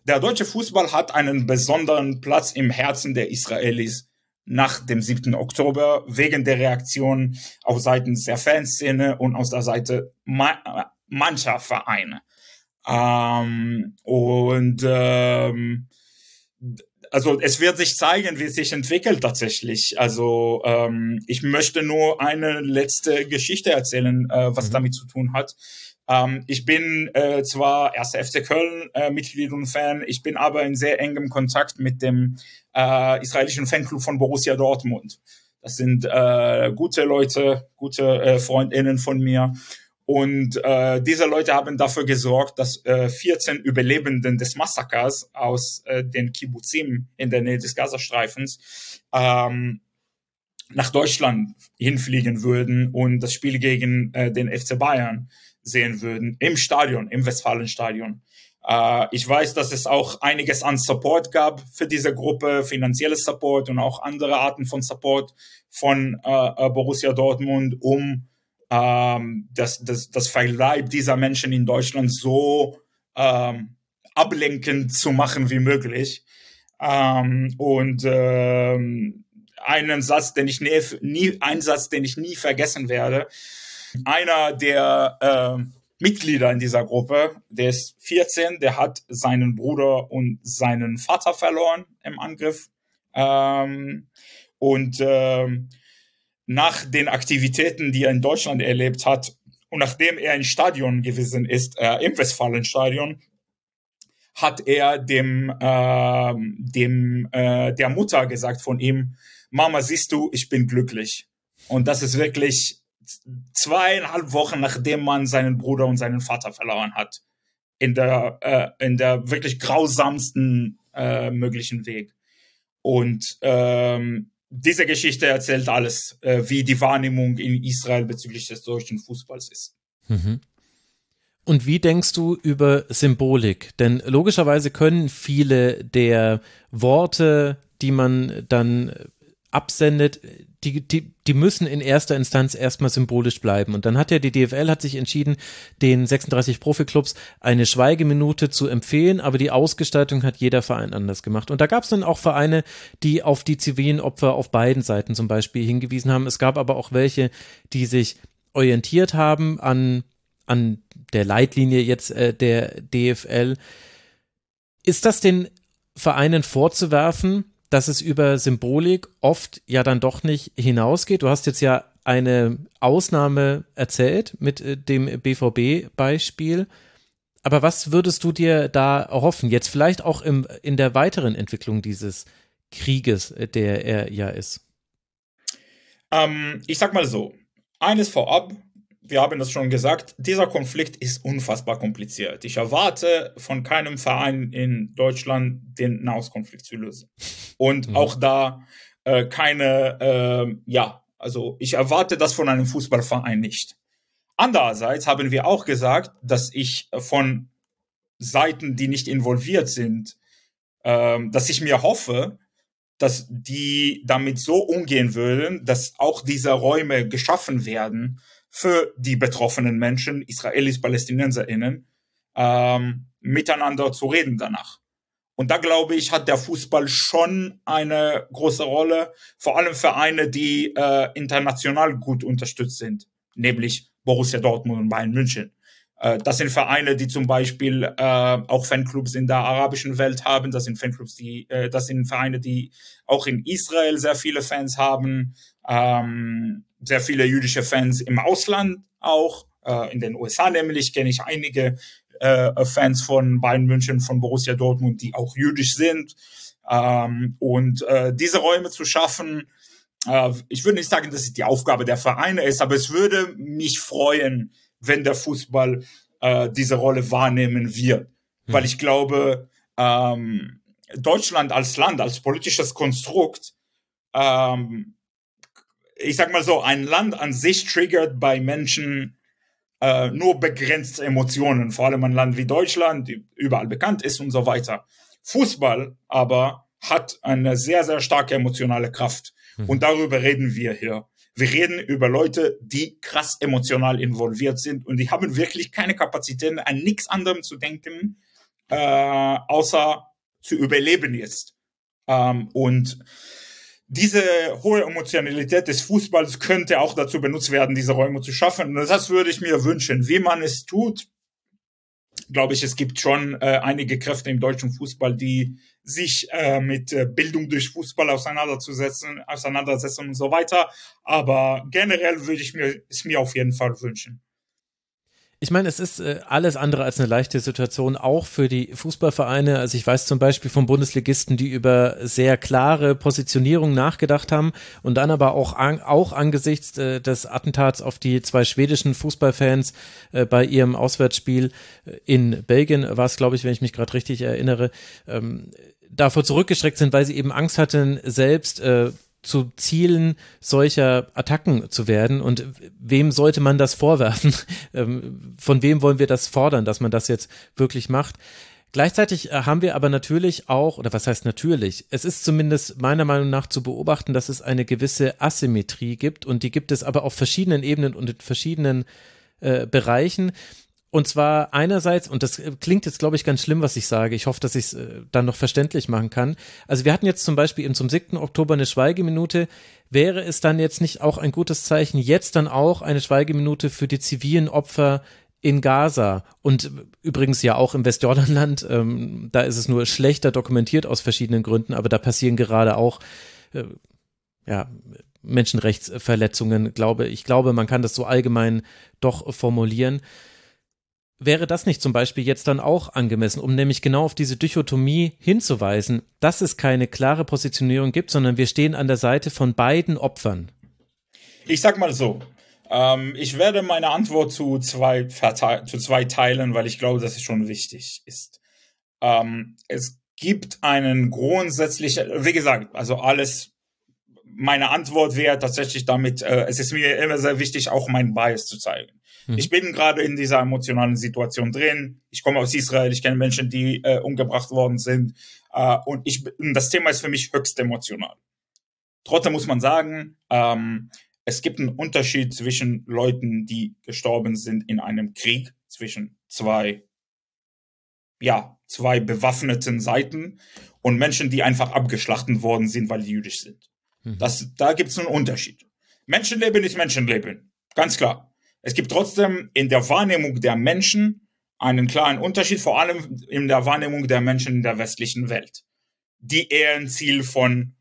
der deutsche Fußball hat einen besonderen Platz im Herzen der Israelis nach dem 7. Oktober wegen der Reaktion auf Seiten der Fanszene und aus der Seite ma mancher Vereine. Ähm, und ähm, also es wird sich zeigen, wie es sich entwickelt tatsächlich. Also ähm, ich möchte nur eine letzte Geschichte erzählen, äh, was mhm. damit zu tun hat. Ähm, ich bin äh, zwar erster FC Köln äh, Mitglied und Fan, ich bin aber in sehr engem Kontakt mit dem äh, israelischen Fanclub von Borussia Dortmund. Das sind äh, gute Leute, gute äh, Freundinnen von mir. Und äh, diese Leute haben dafür gesorgt, dass äh, 14 Überlebenden des Massakers aus äh, den Kibbutzim in der Nähe des Gazastreifens ähm, nach Deutschland hinfliegen würden und das Spiel gegen äh, den FC Bayern sehen würden im Stadion, im Westfalenstadion. Äh, ich weiß, dass es auch einiges an Support gab für diese Gruppe, finanzielles Support und auch andere Arten von Support von äh, äh Borussia Dortmund, um ähm, das, das, das Verleib dieser Menschen in Deutschland so ähm, ablenkend zu machen wie möglich. Ähm, und ähm, einen Satz, den ich nie, nie, ein Satz, den ich nie vergessen werde. Einer der äh, Mitglieder in dieser Gruppe, der ist 14, der hat seinen Bruder und seinen Vater verloren im Angriff. Ähm, und ähm, nach den Aktivitäten, die er in Deutschland erlebt hat und nachdem er ins Stadion gewesen ist, äh, im Westfalenstadion, hat er dem, äh, dem äh, der Mutter gesagt von ihm, Mama, siehst du, ich bin glücklich. Und das ist wirklich zweieinhalb Wochen, nachdem man seinen Bruder und seinen Vater verloren hat. In der, äh, in der wirklich grausamsten äh, möglichen Weg. Und ähm, diese Geschichte erzählt alles, äh, wie die Wahrnehmung in Israel bezüglich des deutschen Fußballs ist. Mhm. Und wie denkst du über Symbolik? Denn logischerweise können viele der Worte, die man dann absendet, die, die, die müssen in erster Instanz erstmal symbolisch bleiben. Und dann hat ja die DFL hat sich entschieden, den 36 Profiklubs eine Schweigeminute zu empfehlen, aber die Ausgestaltung hat jeder Verein anders gemacht. Und da gab es dann auch Vereine, die auf die zivilen Opfer auf beiden Seiten zum Beispiel hingewiesen haben. Es gab aber auch welche, die sich orientiert haben an, an der Leitlinie jetzt äh, der DFL. Ist das den Vereinen vorzuwerfen, dass es über Symbolik oft ja dann doch nicht hinausgeht. Du hast jetzt ja eine Ausnahme erzählt mit äh, dem BVB-Beispiel. Aber was würdest du dir da erhoffen? Jetzt vielleicht auch im, in der weiteren Entwicklung dieses Krieges, äh, der er ja ist? Ähm, ich sag mal so: eines vorab, wir haben das schon gesagt, dieser Konflikt ist unfassbar kompliziert. Ich erwarte von keinem Verein in Deutschland, den Nahostkonflikt zu lösen. Und mhm. auch da äh, keine, äh, ja, also ich erwarte das von einem Fußballverein nicht. Andererseits haben wir auch gesagt, dass ich von Seiten, die nicht involviert sind, äh, dass ich mir hoffe, dass die damit so umgehen würden, dass auch diese Räume geschaffen werden, für die betroffenen Menschen, Israelis, PalästinenserInnen, ähm, miteinander zu reden danach. Und da glaube ich, hat der Fußball schon eine große Rolle, vor allem Vereine, die äh, international gut unterstützt sind, nämlich Borussia Dortmund und Bayern München. Äh, das sind Vereine, die zum Beispiel äh, auch Fanclubs in der arabischen Welt haben. Das sind Fanclubs, die, äh, das sind Vereine, die auch in Israel sehr viele Fans haben. Ähm, sehr viele jüdische Fans im Ausland auch, Äh, in den USA nämlich kenne ich einige äh, Fans von Bayern München, von Borussia Dortmund, die auch jüdisch sind. Ähm, und äh, diese Räume zu schaffen, äh, ich würde nicht sagen, dass es die Aufgabe der Vereine ist, aber es würde mich freuen, wenn der Fußball äh, diese Rolle wahrnehmen wird. Mhm. Weil ich glaube, ähm, Deutschland als Land, als politisches Konstrukt, ähm, ich sag mal so, ein Land an sich triggert bei Menschen äh, nur begrenzt Emotionen, vor allem ein Land wie Deutschland, die überall bekannt ist und so weiter. Fußball aber hat eine sehr, sehr starke emotionale Kraft. Mhm. Und darüber reden wir hier. Wir reden über Leute, die krass emotional involviert sind und die haben wirklich keine Kapazitäten, an nichts anderem zu denken, äh, außer zu überleben jetzt. Ähm, und diese hohe Emotionalität des Fußballs könnte auch dazu benutzt werden, diese Räume zu schaffen. Und das würde ich mir wünschen. Wie man es tut, glaube ich, es gibt schon äh, einige Kräfte im deutschen Fußball, die sich äh, mit äh, Bildung durch Fußball auseinanderzusetzen, auseinandersetzen und so weiter. Aber generell würde ich mir es mir auf jeden Fall wünschen. Ich meine, es ist äh, alles andere als eine leichte Situation, auch für die Fußballvereine. Also ich weiß zum Beispiel von Bundesligisten, die über sehr klare Positionierung nachgedacht haben und dann aber auch, an, auch angesichts äh, des Attentats auf die zwei schwedischen Fußballfans äh, bei ihrem Auswärtsspiel in Belgien, war es, glaube ich, wenn ich mich gerade richtig erinnere, ähm, davor zurückgestreckt sind, weil sie eben Angst hatten, selbst zu Zielen solcher Attacken zu werden. Und wem sollte man das vorwerfen? Ähm, von wem wollen wir das fordern, dass man das jetzt wirklich macht? Gleichzeitig äh, haben wir aber natürlich auch, oder was heißt natürlich, es ist zumindest meiner Meinung nach zu beobachten, dass es eine gewisse Asymmetrie gibt und die gibt es aber auf verschiedenen Ebenen und in verschiedenen äh, Bereichen. Und zwar einerseits, und das klingt jetzt, glaube ich, ganz schlimm, was ich sage. Ich hoffe, dass ich es äh, dann noch verständlich machen kann. Also wir hatten jetzt zum Beispiel eben zum 7. Oktober eine Schweigeminute. Wäre es dann jetzt nicht auch ein gutes Zeichen, jetzt dann auch eine Schweigeminute für die zivilen Opfer in Gaza und übrigens ja auch im Westjordanland. Ähm, da ist es nur schlechter dokumentiert aus verschiedenen Gründen, aber da passieren gerade auch äh, ja, Menschenrechtsverletzungen. Glaube ich glaube, man kann das so allgemein doch formulieren. Wäre das nicht zum Beispiel jetzt dann auch angemessen, um nämlich genau auf diese Dichotomie hinzuweisen, dass es keine klare Positionierung gibt, sondern wir stehen an der Seite von beiden Opfern? Ich sag mal so, ähm, ich werde meine Antwort zu zwei, zu zwei teilen, weil ich glaube, dass es schon wichtig ist. Ähm, es gibt einen grundsätzlichen, wie gesagt, also alles, meine Antwort wäre tatsächlich damit, äh, es ist mir immer sehr wichtig, auch mein Bias zu zeigen. Mhm. Ich bin gerade in dieser emotionalen Situation drin. Ich komme aus Israel, ich kenne Menschen, die äh, umgebracht worden sind. Äh, und ich, das Thema ist für mich höchst emotional. Trotzdem muss man sagen, ähm, es gibt einen Unterschied zwischen Leuten, die gestorben sind in einem Krieg zwischen zwei, ja, zwei bewaffneten Seiten und Menschen, die einfach abgeschlachtet worden sind, weil die jüdisch sind. Mhm. Das, da gibt es einen Unterschied. Menschenleben ist Menschenleben. Ganz klar. Es gibt trotzdem in der Wahrnehmung der Menschen einen klaren Unterschied, vor allem in der Wahrnehmung der Menschen in der westlichen Welt, die eher ein Ziel von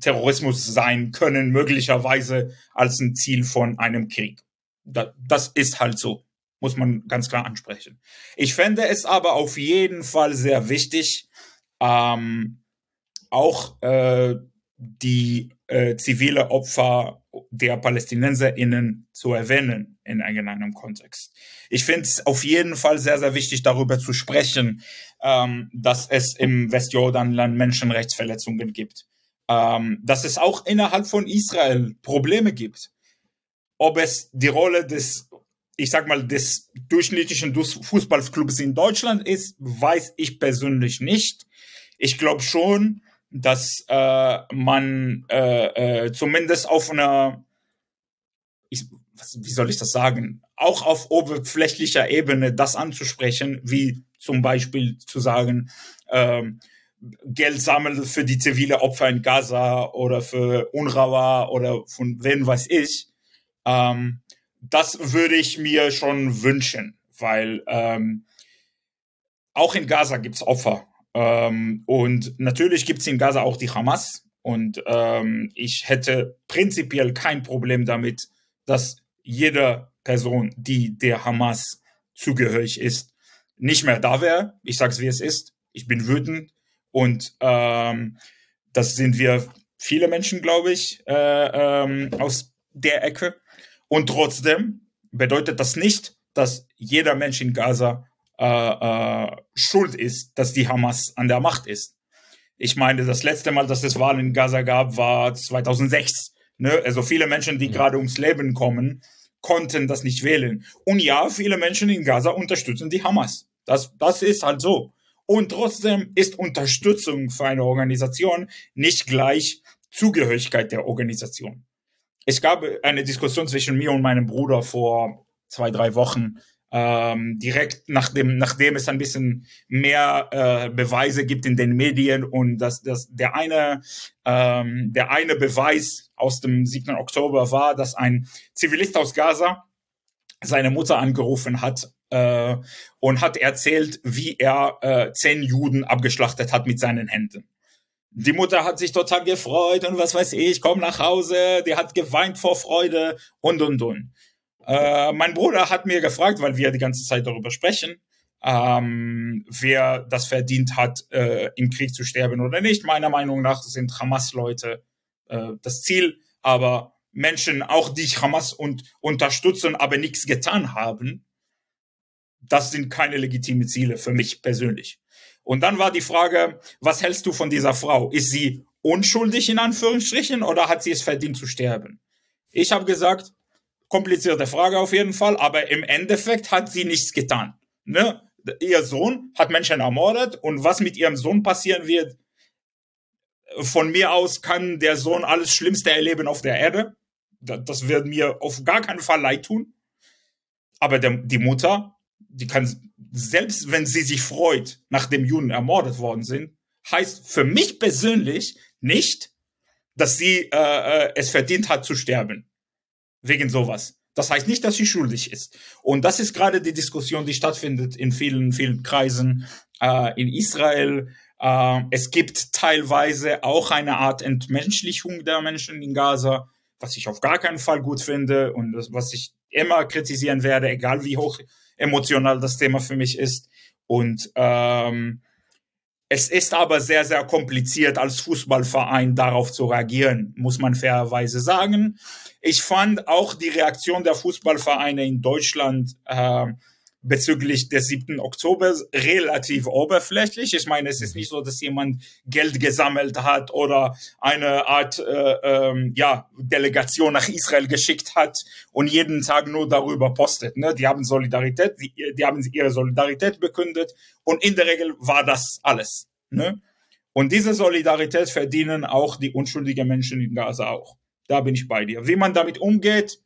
Terrorismus sein können, möglicherweise als ein Ziel von einem Krieg. Das ist halt so, muss man ganz klar ansprechen. Ich fände es aber auf jeden Fall sehr wichtig, ähm, auch äh, die äh, zivile Opfer der PalästinenserInnen zu erwähnen in irgendeinem Kontext. Ich finde es auf jeden Fall sehr, sehr wichtig, darüber zu sprechen, ähm, dass es im Westjordanland Menschenrechtsverletzungen gibt. Ähm, dass es auch innerhalb von Israel Probleme gibt. Ob es die Rolle des, ich sag mal, des durchschnittlichen Fußballclubs in Deutschland ist, weiß ich persönlich nicht. Ich glaube schon, dass äh, man äh, äh, zumindest auf einer, ich, was, wie soll ich das sagen, auch auf oberflächlicher Ebene das anzusprechen, wie zum Beispiel zu sagen, ähm, Geld sammeln für die zivile Opfer in Gaza oder für UNRWA oder von wem weiß ich. Ähm, das würde ich mir schon wünschen, weil ähm, auch in Gaza gibt's Opfer ähm, und natürlich gibt es in Gaza auch die Hamas. Und ähm, ich hätte prinzipiell kein Problem damit, dass jede Person, die der Hamas zugehörig ist, nicht mehr da wäre. Ich sage es, wie es ist. Ich bin wütend und ähm, das sind wir viele Menschen, glaube ich, äh, ähm, aus der Ecke. Und trotzdem bedeutet das nicht, dass jeder Mensch in Gaza äh, äh, schuld ist, dass die Hamas an der Macht ist. Ich meine, das letzte Mal, dass es Wahlen in Gaza gab, war 2006. Ne? Also viele Menschen, die ja. gerade ums Leben kommen, konnten das nicht wählen. Und ja, viele Menschen in Gaza unterstützen die Hamas. Das, das ist halt so. Und trotzdem ist Unterstützung für eine Organisation nicht gleich Zugehörigkeit der Organisation. Es gab eine Diskussion zwischen mir und meinem Bruder vor zwei, drei Wochen, ähm, direkt nachdem, nachdem es ein bisschen mehr äh, Beweise gibt in den Medien und dass, dass der eine ähm, der eine Beweis aus dem 7. Oktober war, dass ein Zivilist aus Gaza seine Mutter angerufen hat äh, und hat erzählt, wie er äh, zehn Juden abgeschlachtet hat mit seinen Händen. Die Mutter hat sich total gefreut und was weiß ich, komm nach Hause, die hat geweint vor Freude und und und. Äh, mein Bruder hat mir gefragt, weil wir die ganze Zeit darüber sprechen, ähm, wer das verdient hat, äh, im Krieg zu sterben oder nicht. Meiner Meinung nach sind Hamas-Leute äh, das Ziel, aber Menschen, auch die Hamas und, unterstützen, aber nichts getan haben, das sind keine legitime Ziele für mich persönlich. Und dann war die Frage, was hältst du von dieser Frau? Ist sie unschuldig in Anführungsstrichen oder hat sie es verdient zu sterben? Ich habe gesagt, komplizierte Frage auf jeden Fall, aber im Endeffekt hat sie nichts getan. Ne? Ihr Sohn hat Menschen ermordet und was mit ihrem Sohn passieren wird, von mir aus kann der Sohn alles Schlimmste erleben auf der Erde. Das wird mir auf gar keinen Fall leid tun. Aber der, die Mutter, die kann, selbst wenn sie sich freut, nachdem Juden ermordet worden sind, heißt für mich persönlich nicht, dass sie äh, äh es verdient hat zu sterben wegen sowas. Das heißt nicht, dass sie schuldig ist. Und das ist gerade die Diskussion, die stattfindet in vielen, vielen Kreisen äh, in Israel. Äh, es gibt teilweise auch eine Art Entmenschlichung der Menschen in Gaza, was ich auf gar keinen Fall gut finde und das, was ich immer kritisieren werde, egal wie hoch emotional das Thema für mich ist. Und ähm, es ist aber sehr, sehr kompliziert, als Fußballverein darauf zu reagieren, muss man fairerweise sagen. Ich fand auch die Reaktion der Fußballvereine in Deutschland äh, bezüglich des 7. Oktober relativ oberflächlich. Ich meine, es ist nicht so, dass jemand Geld gesammelt hat oder eine Art äh, ähm, ja, Delegation nach Israel geschickt hat und jeden Tag nur darüber postet. Ne? Die haben Solidarität, die, die haben ihre Solidarität bekündet und in der Regel war das alles. Ne? Und diese Solidarität verdienen auch die unschuldigen Menschen in Gaza auch. Da bin ich bei dir. Wie man damit umgeht,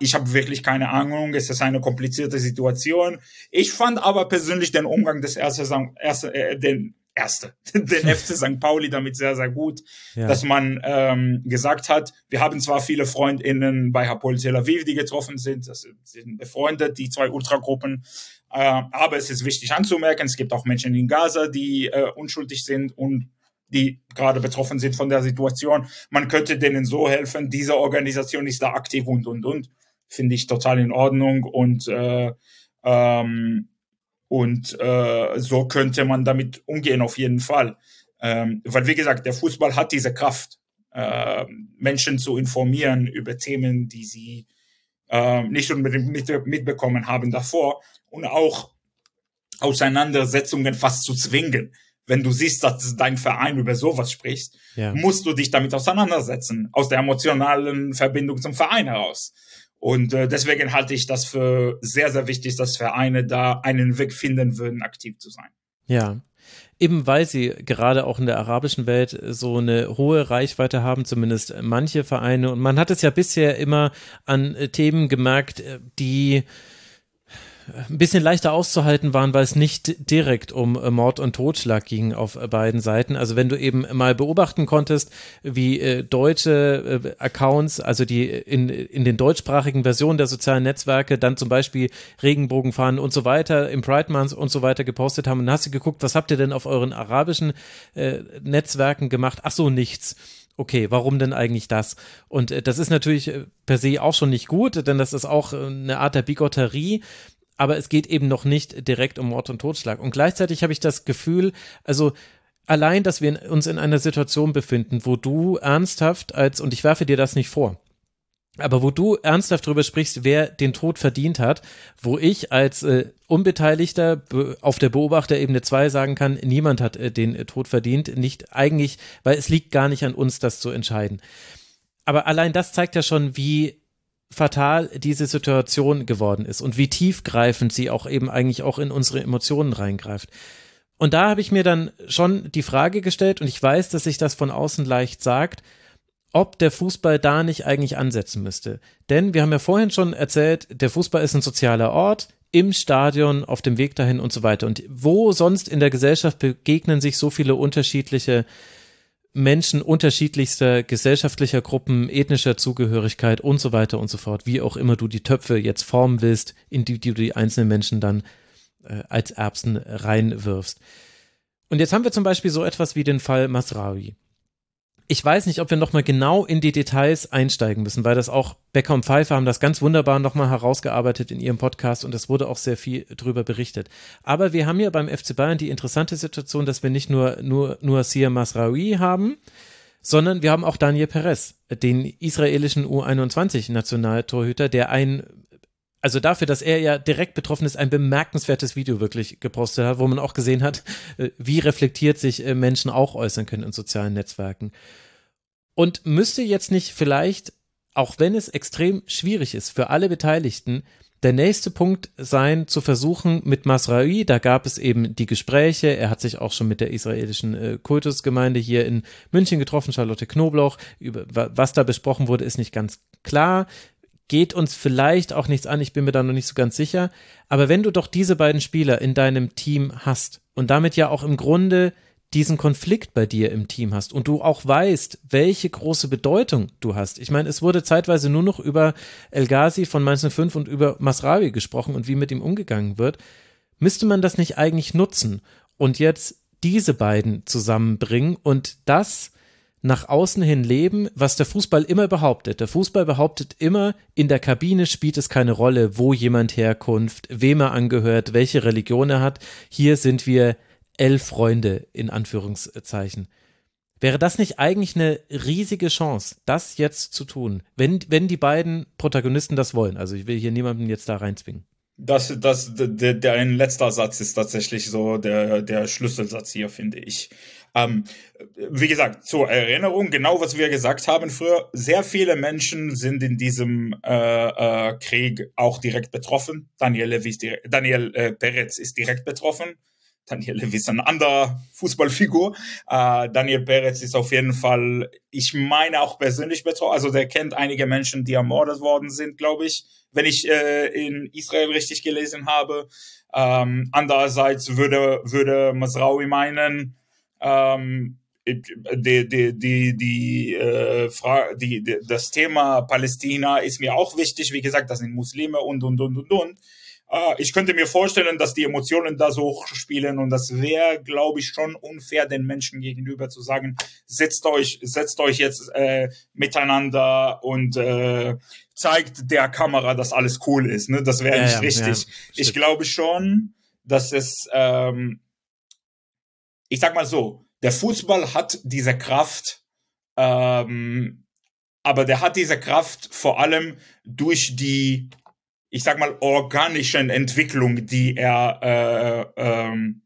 ich habe wirklich keine Ahnung. Es ist eine komplizierte Situation. Ich fand aber persönlich den Umgang des ersten, erste, äh, den erste, den FC St. Pauli damit sehr, sehr gut, ja. dass man ähm, gesagt hat, wir haben zwar viele FreundInnen bei Hapoel Tel Aviv, die getroffen sind, das sind befreundet, die zwei Ultragruppen, äh, aber es ist wichtig anzumerken, es gibt auch Menschen in Gaza, die äh, unschuldig sind und die gerade betroffen sind von der Situation. Man könnte denen so helfen, diese Organisation ist da aktiv und, und, und. Finde ich total in Ordnung und äh, ähm, und äh, so könnte man damit umgehen, auf jeden Fall. Ähm, weil, wie gesagt, der Fußball hat diese Kraft, äh, Menschen zu informieren über Themen, die sie äh, nicht unbedingt mit, mitbekommen haben davor und auch Auseinandersetzungen fast zu zwingen. Wenn du siehst, dass dein Verein über sowas spricht, ja. musst du dich damit auseinandersetzen, aus der emotionalen Verbindung zum Verein heraus. Und äh, deswegen halte ich das für sehr, sehr wichtig, dass Vereine da einen Weg finden würden, aktiv zu sein. Ja. Eben weil sie gerade auch in der arabischen Welt so eine hohe Reichweite haben, zumindest manche Vereine. Und man hat es ja bisher immer an äh, Themen gemerkt, äh, die ein bisschen leichter auszuhalten waren, weil es nicht direkt um äh, Mord und Totschlag ging auf äh, beiden Seiten. Also wenn du eben mal beobachten konntest, wie äh, deutsche Accounts, also die in, in den deutschsprachigen Versionen der sozialen Netzwerke dann zum Beispiel Regenbogenfahnen und so weiter im Pride Month und so weiter gepostet haben, und dann hast du geguckt, was habt ihr denn auf euren arabischen Netzwerken gemacht? Ach so, nichts. okay, warum denn eigentlich das? Und das ist natürlich per se auch schon nicht gut, denn das ist auch eine Art der Bigotterie. Aber es geht eben noch nicht direkt um Mord und Totschlag. Und gleichzeitig habe ich das Gefühl, also allein, dass wir uns in einer Situation befinden, wo du ernsthaft als, und ich werfe dir das nicht vor, aber wo du ernsthaft drüber sprichst, wer den Tod verdient hat, wo ich als äh, Unbeteiligter auf der Beobachterebene 2 sagen kann, niemand hat äh, den äh, Tod verdient, nicht eigentlich, weil es liegt gar nicht an uns, das zu entscheiden. Aber allein das zeigt ja schon, wie fatal diese Situation geworden ist und wie tiefgreifend sie auch eben eigentlich auch in unsere Emotionen reingreift. Und da habe ich mir dann schon die Frage gestellt, und ich weiß, dass sich das von außen leicht sagt, ob der Fußball da nicht eigentlich ansetzen müsste. Denn wir haben ja vorhin schon erzählt, der Fußball ist ein sozialer Ort, im Stadion, auf dem Weg dahin und so weiter. Und wo sonst in der Gesellschaft begegnen sich so viele unterschiedliche Menschen unterschiedlichster gesellschaftlicher Gruppen, ethnischer Zugehörigkeit und so weiter und so fort, wie auch immer du die Töpfe jetzt formen willst, in die, die du die einzelnen Menschen dann äh, als Erbsen reinwirfst. Und jetzt haben wir zum Beispiel so etwas wie den Fall Masrawi ich weiß nicht, ob wir nochmal genau in die Details einsteigen müssen, weil das auch Becker und Pfeiffer haben das ganz wunderbar nochmal herausgearbeitet in ihrem Podcast und es wurde auch sehr viel drüber berichtet. Aber wir haben ja beim FC Bayern die interessante Situation, dass wir nicht nur, nur, nur Sia Masraoui haben, sondern wir haben auch Daniel Perez, den israelischen U21-Nationaltorhüter, der ein also dafür, dass er ja direkt betroffen ist, ein bemerkenswertes Video wirklich gepostet hat, wo man auch gesehen hat, äh, wie reflektiert sich äh, Menschen auch äußern können in sozialen Netzwerken. Und müsste jetzt nicht vielleicht, auch wenn es extrem schwierig ist für alle Beteiligten, der nächste Punkt sein, zu versuchen mit Masraoui, da gab es eben die Gespräche, er hat sich auch schon mit der israelischen äh, Kultusgemeinde hier in München getroffen, Charlotte Knoblauch, über was da besprochen wurde, ist nicht ganz klar geht uns vielleicht auch nichts an, ich bin mir da noch nicht so ganz sicher. Aber wenn du doch diese beiden Spieler in deinem Team hast und damit ja auch im Grunde diesen Konflikt bei dir im Team hast und du auch weißt, welche große Bedeutung du hast. Ich meine, es wurde zeitweise nur noch über El Ghazi von Mainz 05 und über Masrawi gesprochen und wie mit ihm umgegangen wird. Müsste man das nicht eigentlich nutzen und jetzt diese beiden zusammenbringen und das nach außen hin leben, was der Fußball immer behauptet. Der Fußball behauptet immer, in der Kabine spielt es keine Rolle, wo jemand herkommt, wem er angehört, welche Religion er hat. Hier sind wir elf Freunde in Anführungszeichen. Wäre das nicht eigentlich eine riesige Chance, das jetzt zu tun, wenn, wenn die beiden Protagonisten das wollen? Also ich will hier niemanden jetzt da reinzwingen. Das, das, der, der ein letzter Satz ist tatsächlich so der, der Schlüsselsatz hier, finde ich. Ähm, wie gesagt, zur Erinnerung, genau was wir gesagt haben früher, sehr viele Menschen sind in diesem äh, äh, Krieg auch direkt betroffen. Daniel, ist direkt, Daniel äh, Peretz ist direkt betroffen. Daniel Levy ist ein anderer Fußballfigur. Äh, Daniel Peretz ist auf jeden Fall, ich meine auch persönlich betroffen. Also der kennt einige Menschen, die ermordet worden sind, glaube ich, wenn ich äh, in Israel richtig gelesen habe. Ähm, andererseits würde, würde Masraoui meinen, ähm, die, die, die, die, äh, Frage, die, die, das Thema Palästina ist mir auch wichtig. Wie gesagt, das sind Muslime und, und, und, und, und. Äh, ich könnte mir vorstellen, dass die Emotionen da so hochspielen und das wäre, glaube ich, schon unfair den Menschen gegenüber zu sagen, setzt euch, setzt euch jetzt äh, miteinander und äh, zeigt der Kamera, dass alles cool ist. Ne? Das wäre ja, nicht ja, richtig. Ja, ich glaube schon, dass es ähm, ich sag mal so, der Fußball hat diese Kraft, ähm, aber der hat diese Kraft vor allem durch die, ich sag mal, organischen Entwicklung, die er, äh, ähm,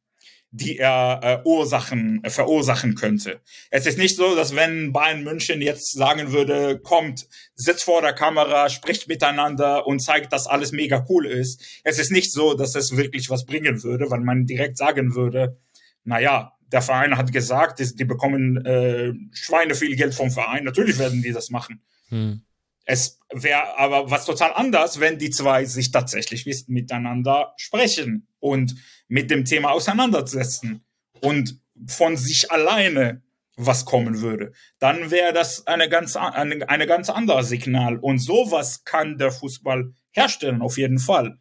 die er äh, Ursachen, äh, verursachen könnte. Es ist nicht so, dass wenn Bayern München jetzt sagen würde, kommt, sitzt vor der Kamera, spricht miteinander und zeigt, dass alles mega cool ist. Es ist nicht so, dass es wirklich was bringen würde, weil man direkt sagen würde, naja, der Verein hat gesagt, die, die bekommen äh, Schweine viel Geld vom Verein. Natürlich werden die das machen. Hm. Es wäre aber was total anders, wenn die zwei sich tatsächlich miteinander sprechen und mit dem Thema auseinandersetzen und von sich alleine was kommen würde. Dann wäre das eine ganz, eine, eine ganz andere Signal. Und sowas kann der Fußball herstellen, auf jeden Fall.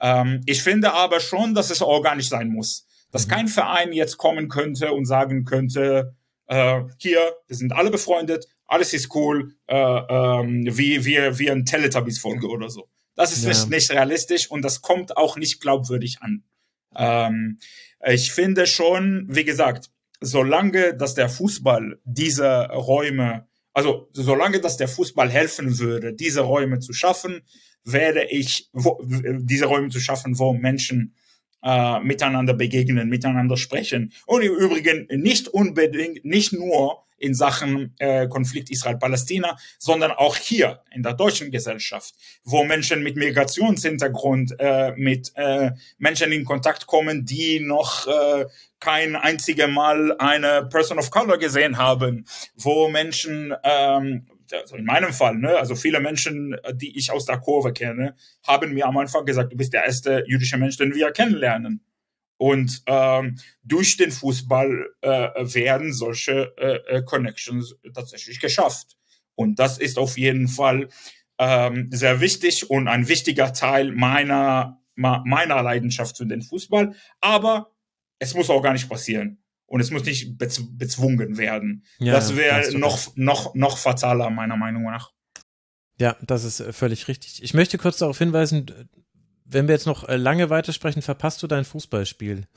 Ähm, ich finde aber schon, dass es organisch sein muss dass mhm. kein Verein jetzt kommen könnte und sagen könnte, äh, hier, wir sind alle befreundet, alles ist cool, äh, ähm, wie, wie, wie ein Teletubbies-Folge oder so. Das ist ja. nicht realistisch und das kommt auch nicht glaubwürdig an. Ähm, ich finde schon, wie gesagt, solange dass der Fußball diese Räume, also solange dass der Fußball helfen würde, diese Räume zu schaffen, werde ich wo, diese Räume zu schaffen, wo Menschen äh, miteinander begegnen, miteinander sprechen. Und im Übrigen nicht unbedingt, nicht nur in Sachen äh, Konflikt Israel-Palästina, sondern auch hier in der deutschen Gesellschaft, wo Menschen mit Migrationshintergrund, äh, mit äh, Menschen in Kontakt kommen, die noch äh, kein einziges Mal eine Person of Color gesehen haben, wo Menschen ähm, also in meinem Fall, ne, also viele Menschen, die ich aus der Kurve kenne, haben mir am Anfang gesagt, du bist der erste jüdische Mensch, den wir kennenlernen. Und ähm, durch den Fußball äh, werden solche äh, äh, Connections tatsächlich geschafft. Und das ist auf jeden Fall ähm, sehr wichtig und ein wichtiger Teil meiner, meiner Leidenschaft für den Fußball. Aber es muss auch gar nicht passieren. Und es muss nicht bezw bezwungen werden. Ja, das wäre noch, noch, noch fataler, meiner Meinung nach. Ja, das ist äh, völlig richtig. Ich möchte kurz darauf hinweisen, wenn wir jetzt noch äh, lange weitersprechen, verpasst du dein Fußballspiel.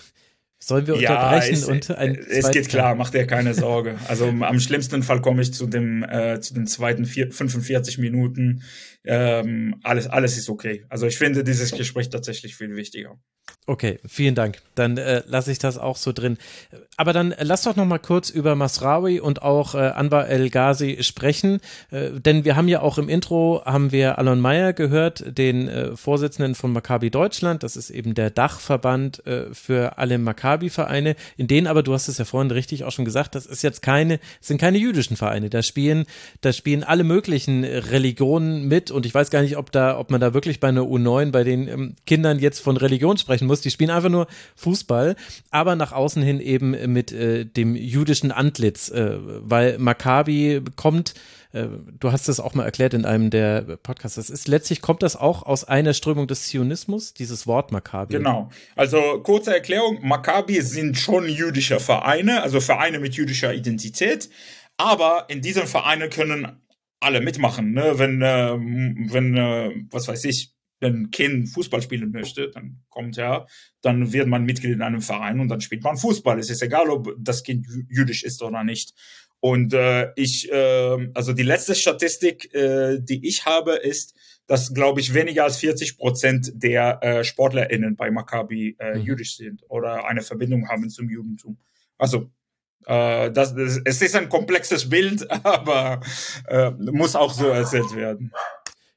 Sollen wir ja, unterbrechen es, und ein Es geht klar, mach dir keine Sorge. Also am schlimmsten Fall komme ich zu dem äh, zu den zweiten vier, 45 Minuten. Ähm, alles alles ist okay. Also ich finde dieses Gespräch tatsächlich viel wichtiger. Okay, vielen Dank. Dann äh, lasse ich das auch so drin. Aber dann äh, lass doch noch mal kurz über Masraoui und auch äh, Anwar El Ghazi sprechen, äh, denn wir haben ja auch im Intro haben wir Alon Meyer gehört, den äh, Vorsitzenden von Maccabi Deutschland. Das ist eben der Dachverband äh, für alle Maccabi-Vereine, in denen aber du hast es ja vorhin richtig auch schon gesagt, das ist jetzt keine, sind keine jüdischen Vereine. Da spielen, da spielen alle möglichen Religionen mit und ich weiß gar nicht, ob da, ob man da wirklich bei einer U9 bei den ähm, Kindern jetzt von Religion sprechen muss. Die spielen einfach nur Fußball, aber nach außen hin eben mit äh, dem jüdischen Antlitz, äh, weil Maccabi kommt äh, du hast es auch mal erklärt in einem der Podcasts. Das ist letztlich kommt das auch aus einer Strömung des Zionismus, dieses Wort Maccabi. Genau. Also kurze Erklärung: Maccabi sind schon jüdische Vereine, also Vereine mit jüdischer Identität. Aber in diesen Vereinen können alle mitmachen. Ne? Wenn, äh, wenn äh, was weiß ich, wenn ein Kind Fußball spielen möchte, dann kommt er, dann wird man Mitglied in einem Verein und dann spielt man Fußball. Es ist egal, ob das Kind jüdisch ist oder nicht. Und äh, ich, äh, also die letzte Statistik, äh, die ich habe, ist, dass, glaube ich, weniger als 40 Prozent der äh, SportlerInnen bei Maccabi äh, mhm. jüdisch sind oder eine Verbindung haben zum Judentum. Also äh, das, das, es ist ein komplexes Bild, aber äh, muss auch so erzählt werden.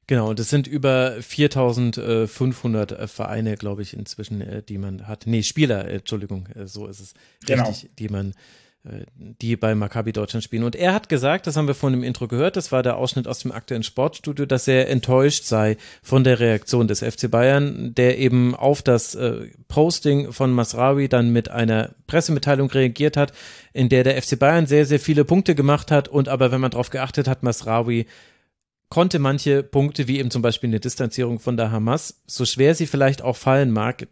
Genau, und es sind über 4500 äh, Vereine, glaube ich, inzwischen, äh, die man hat. Nee, Spieler, äh, Entschuldigung, so ist es genau. richtig, die man die bei Maccabi Deutschland spielen. Und er hat gesagt, das haben wir von dem Intro gehört, das war der Ausschnitt aus dem aktuellen Sportstudio, dass er enttäuscht sei von der Reaktion des FC Bayern, der eben auf das äh, Posting von Masrawi dann mit einer Pressemitteilung reagiert hat, in der der FC Bayern sehr, sehr viele Punkte gemacht hat und aber, wenn man darauf geachtet hat, Masrawi konnte manche Punkte, wie eben zum Beispiel eine Distanzierung von der Hamas, so schwer sie vielleicht auch fallen mag,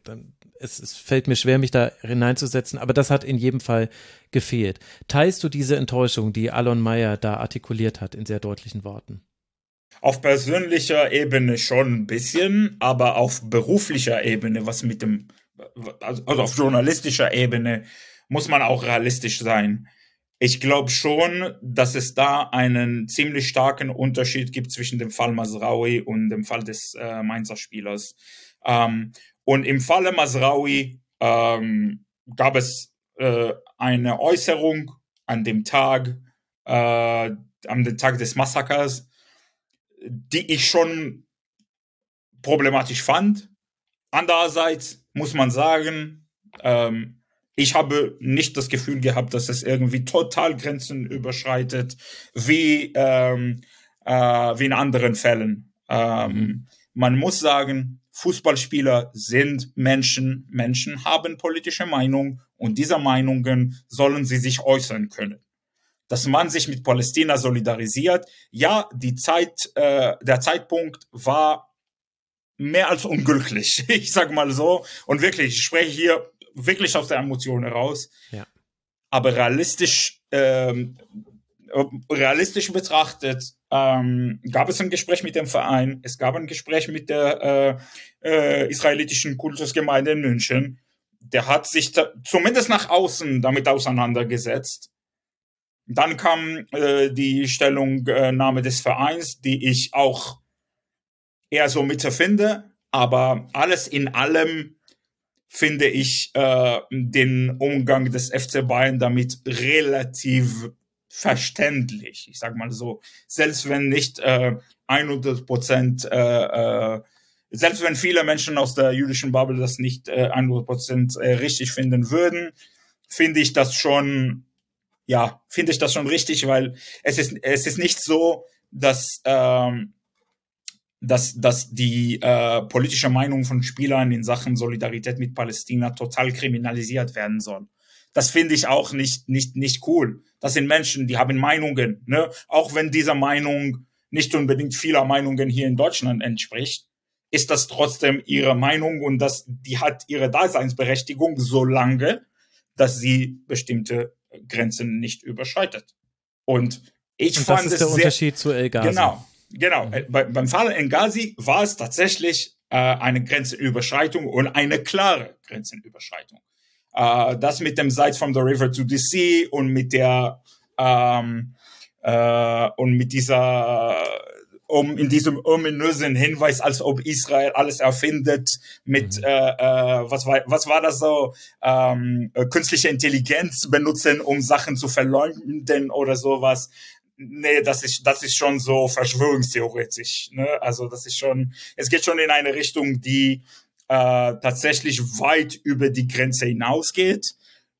es, es, fällt mir schwer, mich da hineinzusetzen, aber das hat in jedem Fall gefehlt. Teilst du diese Enttäuschung, die Alon Meyer da artikuliert hat, in sehr deutlichen Worten? Auf persönlicher Ebene schon ein bisschen, aber auf beruflicher Ebene, was mit dem, also auf journalistischer Ebene, muss man auch realistisch sein. Ich glaube schon, dass es da einen ziemlich starken Unterschied gibt zwischen dem Fall Masraoui und dem Fall des äh, Mainzer Spielers. Ähm, und im Falle Masraoui ähm, gab es äh, eine Äußerung an dem Tag, äh, dem Tag des Massakers, die ich schon problematisch fand. Andererseits muss man sagen, ähm, ich habe nicht das Gefühl gehabt, dass es irgendwie total Grenzen überschreitet, wie, ähm, äh, wie in anderen Fällen. Ähm. Man muss sagen, Fußballspieler sind Menschen, Menschen haben politische Meinung und dieser Meinungen sollen sie sich äußern können. Dass man sich mit Palästina solidarisiert, ja, die Zeit, äh, der Zeitpunkt war mehr als unglücklich, ich sag mal so. Und wirklich, ich spreche hier wirklich aus der Emotion heraus. Ja. Aber realistisch ähm, realistisch betrachtet ähm, gab es ein Gespräch mit dem Verein, es gab ein Gespräch mit der äh, äh, israelitischen Kultusgemeinde in München. Der hat sich zumindest nach außen damit auseinandergesetzt. Dann kam äh, die Stellungnahme des Vereins, die ich auch eher so Mitte finde, aber alles in allem finde ich äh, den Umgang des FC Bayern damit relativ verständlich. Ich sage mal so, selbst wenn nicht äh, 100 Prozent, äh, äh, selbst wenn viele Menschen aus der jüdischen Bubble das nicht äh, 100 Prozent äh, richtig finden würden, finde ich das schon, ja, finde ich das schon richtig, weil es ist, es ist nicht so, dass ähm, dass, dass die äh, politische Meinung von Spielern in Sachen Solidarität mit Palästina total kriminalisiert werden soll. Das finde ich auch nicht, nicht, nicht cool. Das sind Menschen, die haben Meinungen, ne? Auch wenn diese Meinung nicht unbedingt vieler Meinungen hier in Deutschland entspricht, ist das trotzdem ihre Meinung und das, die hat ihre Daseinsberechtigung, solange, dass sie bestimmte Grenzen nicht überschreitet. Und ich und fand das ist es der sehr, Unterschied zu El Ghazi. Genau, genau. Mhm. Bei, beim Fall in Ghazi war es tatsächlich äh, eine Grenzenüberschreitung und eine klare Grenzenüberschreitung. Äh, das mit dem Side from the River to the Sea und mit der ähm, äh, und mit dieser um in diesem ominösen Hinweis, als ob Israel alles erfindet mit mhm. äh, äh, was war was war das so ähm, äh, künstliche Intelligenz benutzen, um Sachen zu verleumden oder sowas. Nee, das ist das ist schon so verschwörungstheoretisch. Ne? Also das ist schon, es geht schon in eine Richtung, die äh, tatsächlich weit über die Grenze hinausgeht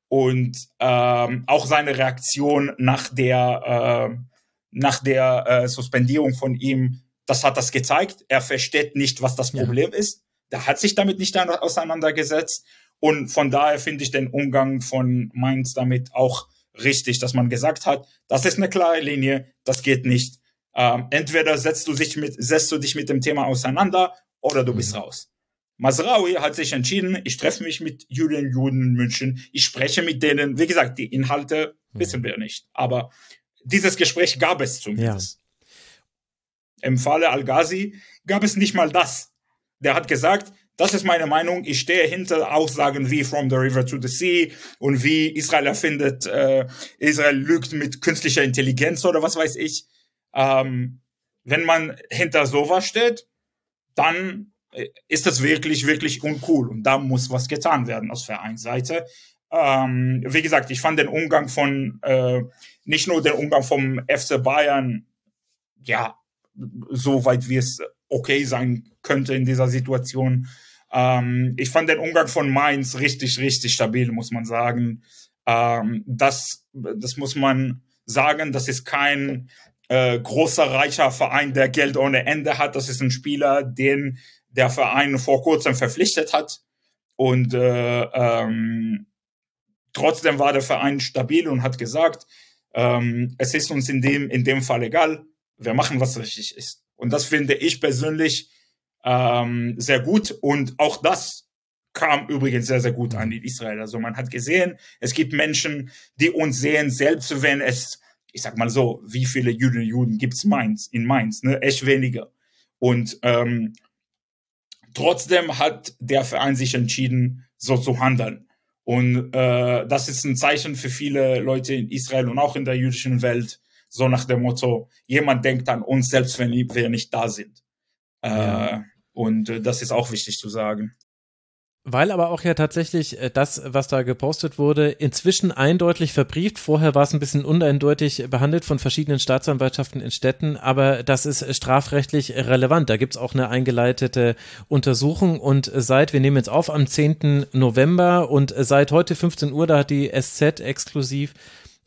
und ähm, auch seine Reaktion nach der äh, nach der äh, Suspendierung von ihm, das hat das gezeigt. Er versteht nicht, was das Problem ja. ist. Der hat sich damit nicht auseinandergesetzt. Und von daher finde ich den Umgang von Mainz damit auch richtig, dass man gesagt hat, das ist eine klare Linie, das geht nicht. Ähm, entweder setzt du, dich mit, setzt du dich mit dem Thema auseinander oder du bist mhm. raus. Masraoui hat sich entschieden, ich treffe mich mit Juden Juden in München, ich spreche mit denen. Wie gesagt, die Inhalte mhm. wissen wir nicht, aber dieses Gespräch gab es zumindest. Ja. Im Falle Al-Ghazi gab es nicht mal das. Der hat gesagt, das ist meine Meinung. Ich stehe hinter Aussagen wie From the River to the Sea und wie Israel erfindet, äh, Israel lügt mit künstlicher Intelligenz oder was weiß ich. Ähm, wenn man hinter sowas steht, dann ist das wirklich, wirklich uncool. Und da muss was getan werden aus Vereinsseite. Ähm, wie gesagt, ich fand den Umgang von, äh, nicht nur den Umgang vom FC Bayern, ja, so weit wie es okay sein könnte in dieser Situation. Ähm, ich fand den Umgang von Mainz richtig, richtig stabil, muss man sagen. Ähm, das, das muss man sagen, das ist kein äh, großer, reicher Verein, der Geld ohne Ende hat. Das ist ein Spieler, den der Verein vor kurzem verpflichtet hat. Und äh, ähm, trotzdem war der Verein stabil und hat gesagt, ähm, es ist uns in dem, in dem Fall egal, wir machen, was richtig ist. Und das finde ich persönlich ähm, sehr gut. Und auch das kam übrigens sehr, sehr gut an in Israel. Also man hat gesehen, es gibt Menschen, die uns sehen, selbst wenn es, ich sag mal so, wie viele Juden Juden gibt's Mainz, in Mainz, ne? Echt weniger. Und ähm, Trotzdem hat der Verein sich entschieden, so zu handeln. Und äh, das ist ein Zeichen für viele Leute in Israel und auch in der jüdischen Welt, so nach dem Motto, jemand denkt an uns, selbst wenn wir nicht da sind. Äh, ja. Und äh, das ist auch wichtig zu sagen. Weil aber auch ja tatsächlich äh, das, was da gepostet wurde, inzwischen eindeutig verbrieft. Vorher war es ein bisschen uneindeutig behandelt von verschiedenen Staatsanwaltschaften in Städten, aber das ist strafrechtlich relevant. Da gibt es auch eine eingeleitete Untersuchung und seit, wir nehmen jetzt auf am 10. November und seit heute 15 Uhr, da hat die SZ exklusiv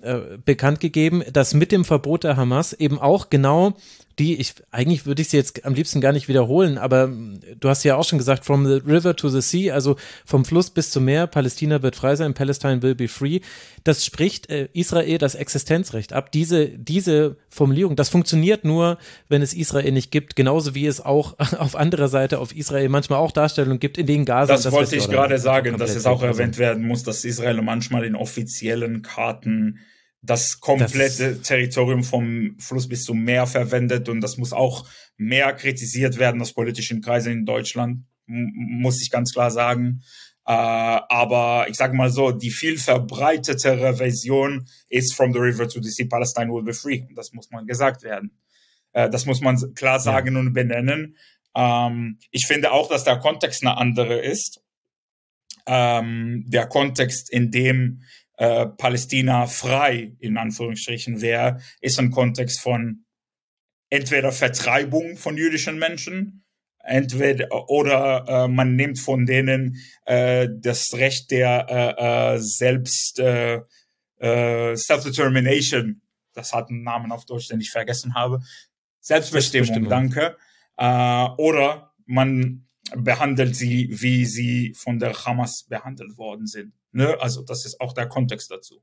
äh, bekannt gegeben, dass mit dem Verbot der Hamas eben auch genau die, ich, eigentlich würde ich sie jetzt am liebsten gar nicht wiederholen, aber hm, du hast ja auch schon gesagt, from the river to the sea, also vom Fluss bis zum Meer, Palästina wird frei sein, Palestine will be free. Das spricht äh, Israel das Existenzrecht ab. Diese, diese Formulierung, das funktioniert nur, wenn es Israel nicht gibt, genauso wie es auch auf anderer Seite auf Israel manchmal auch Darstellungen gibt, in denen Gaza. Das, das wollte ich gerade sagen, dass es auch erwähnt werden muss, dass Israel manchmal in offiziellen Karten das komplette das Territorium vom Fluss bis zum Meer verwendet und das muss auch mehr kritisiert werden aus politischen Kreisen in Deutschland, muss ich ganz klar sagen. Äh, aber ich sage mal so, die viel verbreitetere Version ist From the River to the Sea, Palestine will be free. Und das muss man gesagt werden. Äh, das muss man klar sagen ja. und benennen. Ähm, ich finde auch, dass der Kontext eine andere ist. Ähm, der Kontext, in dem äh, Palästina frei in Anführungsstrichen wäre, ist ein Kontext von entweder Vertreibung von jüdischen Menschen, entweder oder äh, man nimmt von denen äh, das Recht der äh, äh, selbst äh, äh, Self-Determination, das hat einen Namen auf Deutsch, den ich vergessen habe, Selbstbestimmung, Selbstbestimmung. danke, äh, oder man behandelt sie, wie sie von der Hamas behandelt worden sind. Ne? Also das ist auch der Kontext dazu.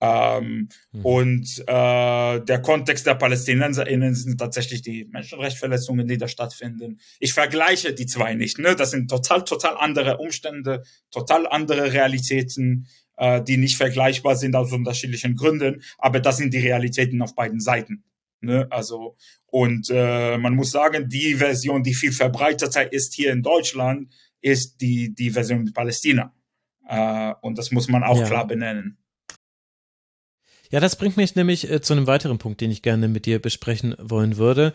Ähm, mhm. Und äh, der Kontext der PalästinenserInnen sind tatsächlich die Menschenrechtsverletzungen, die da stattfinden. Ich vergleiche die zwei nicht. Ne? Das sind total, total andere Umstände, total andere Realitäten, äh, die nicht vergleichbar sind aus unterschiedlichen Gründen. Aber das sind die Realitäten auf beiden Seiten. Ne? Also und äh, man muss sagen, die Version, die viel verbreiteter ist hier in Deutschland, ist die die Version mit Palästina. Äh, und das muss man auch ja. klar benennen. Ja, das bringt mich nämlich äh, zu einem weiteren Punkt, den ich gerne mit dir besprechen wollen würde.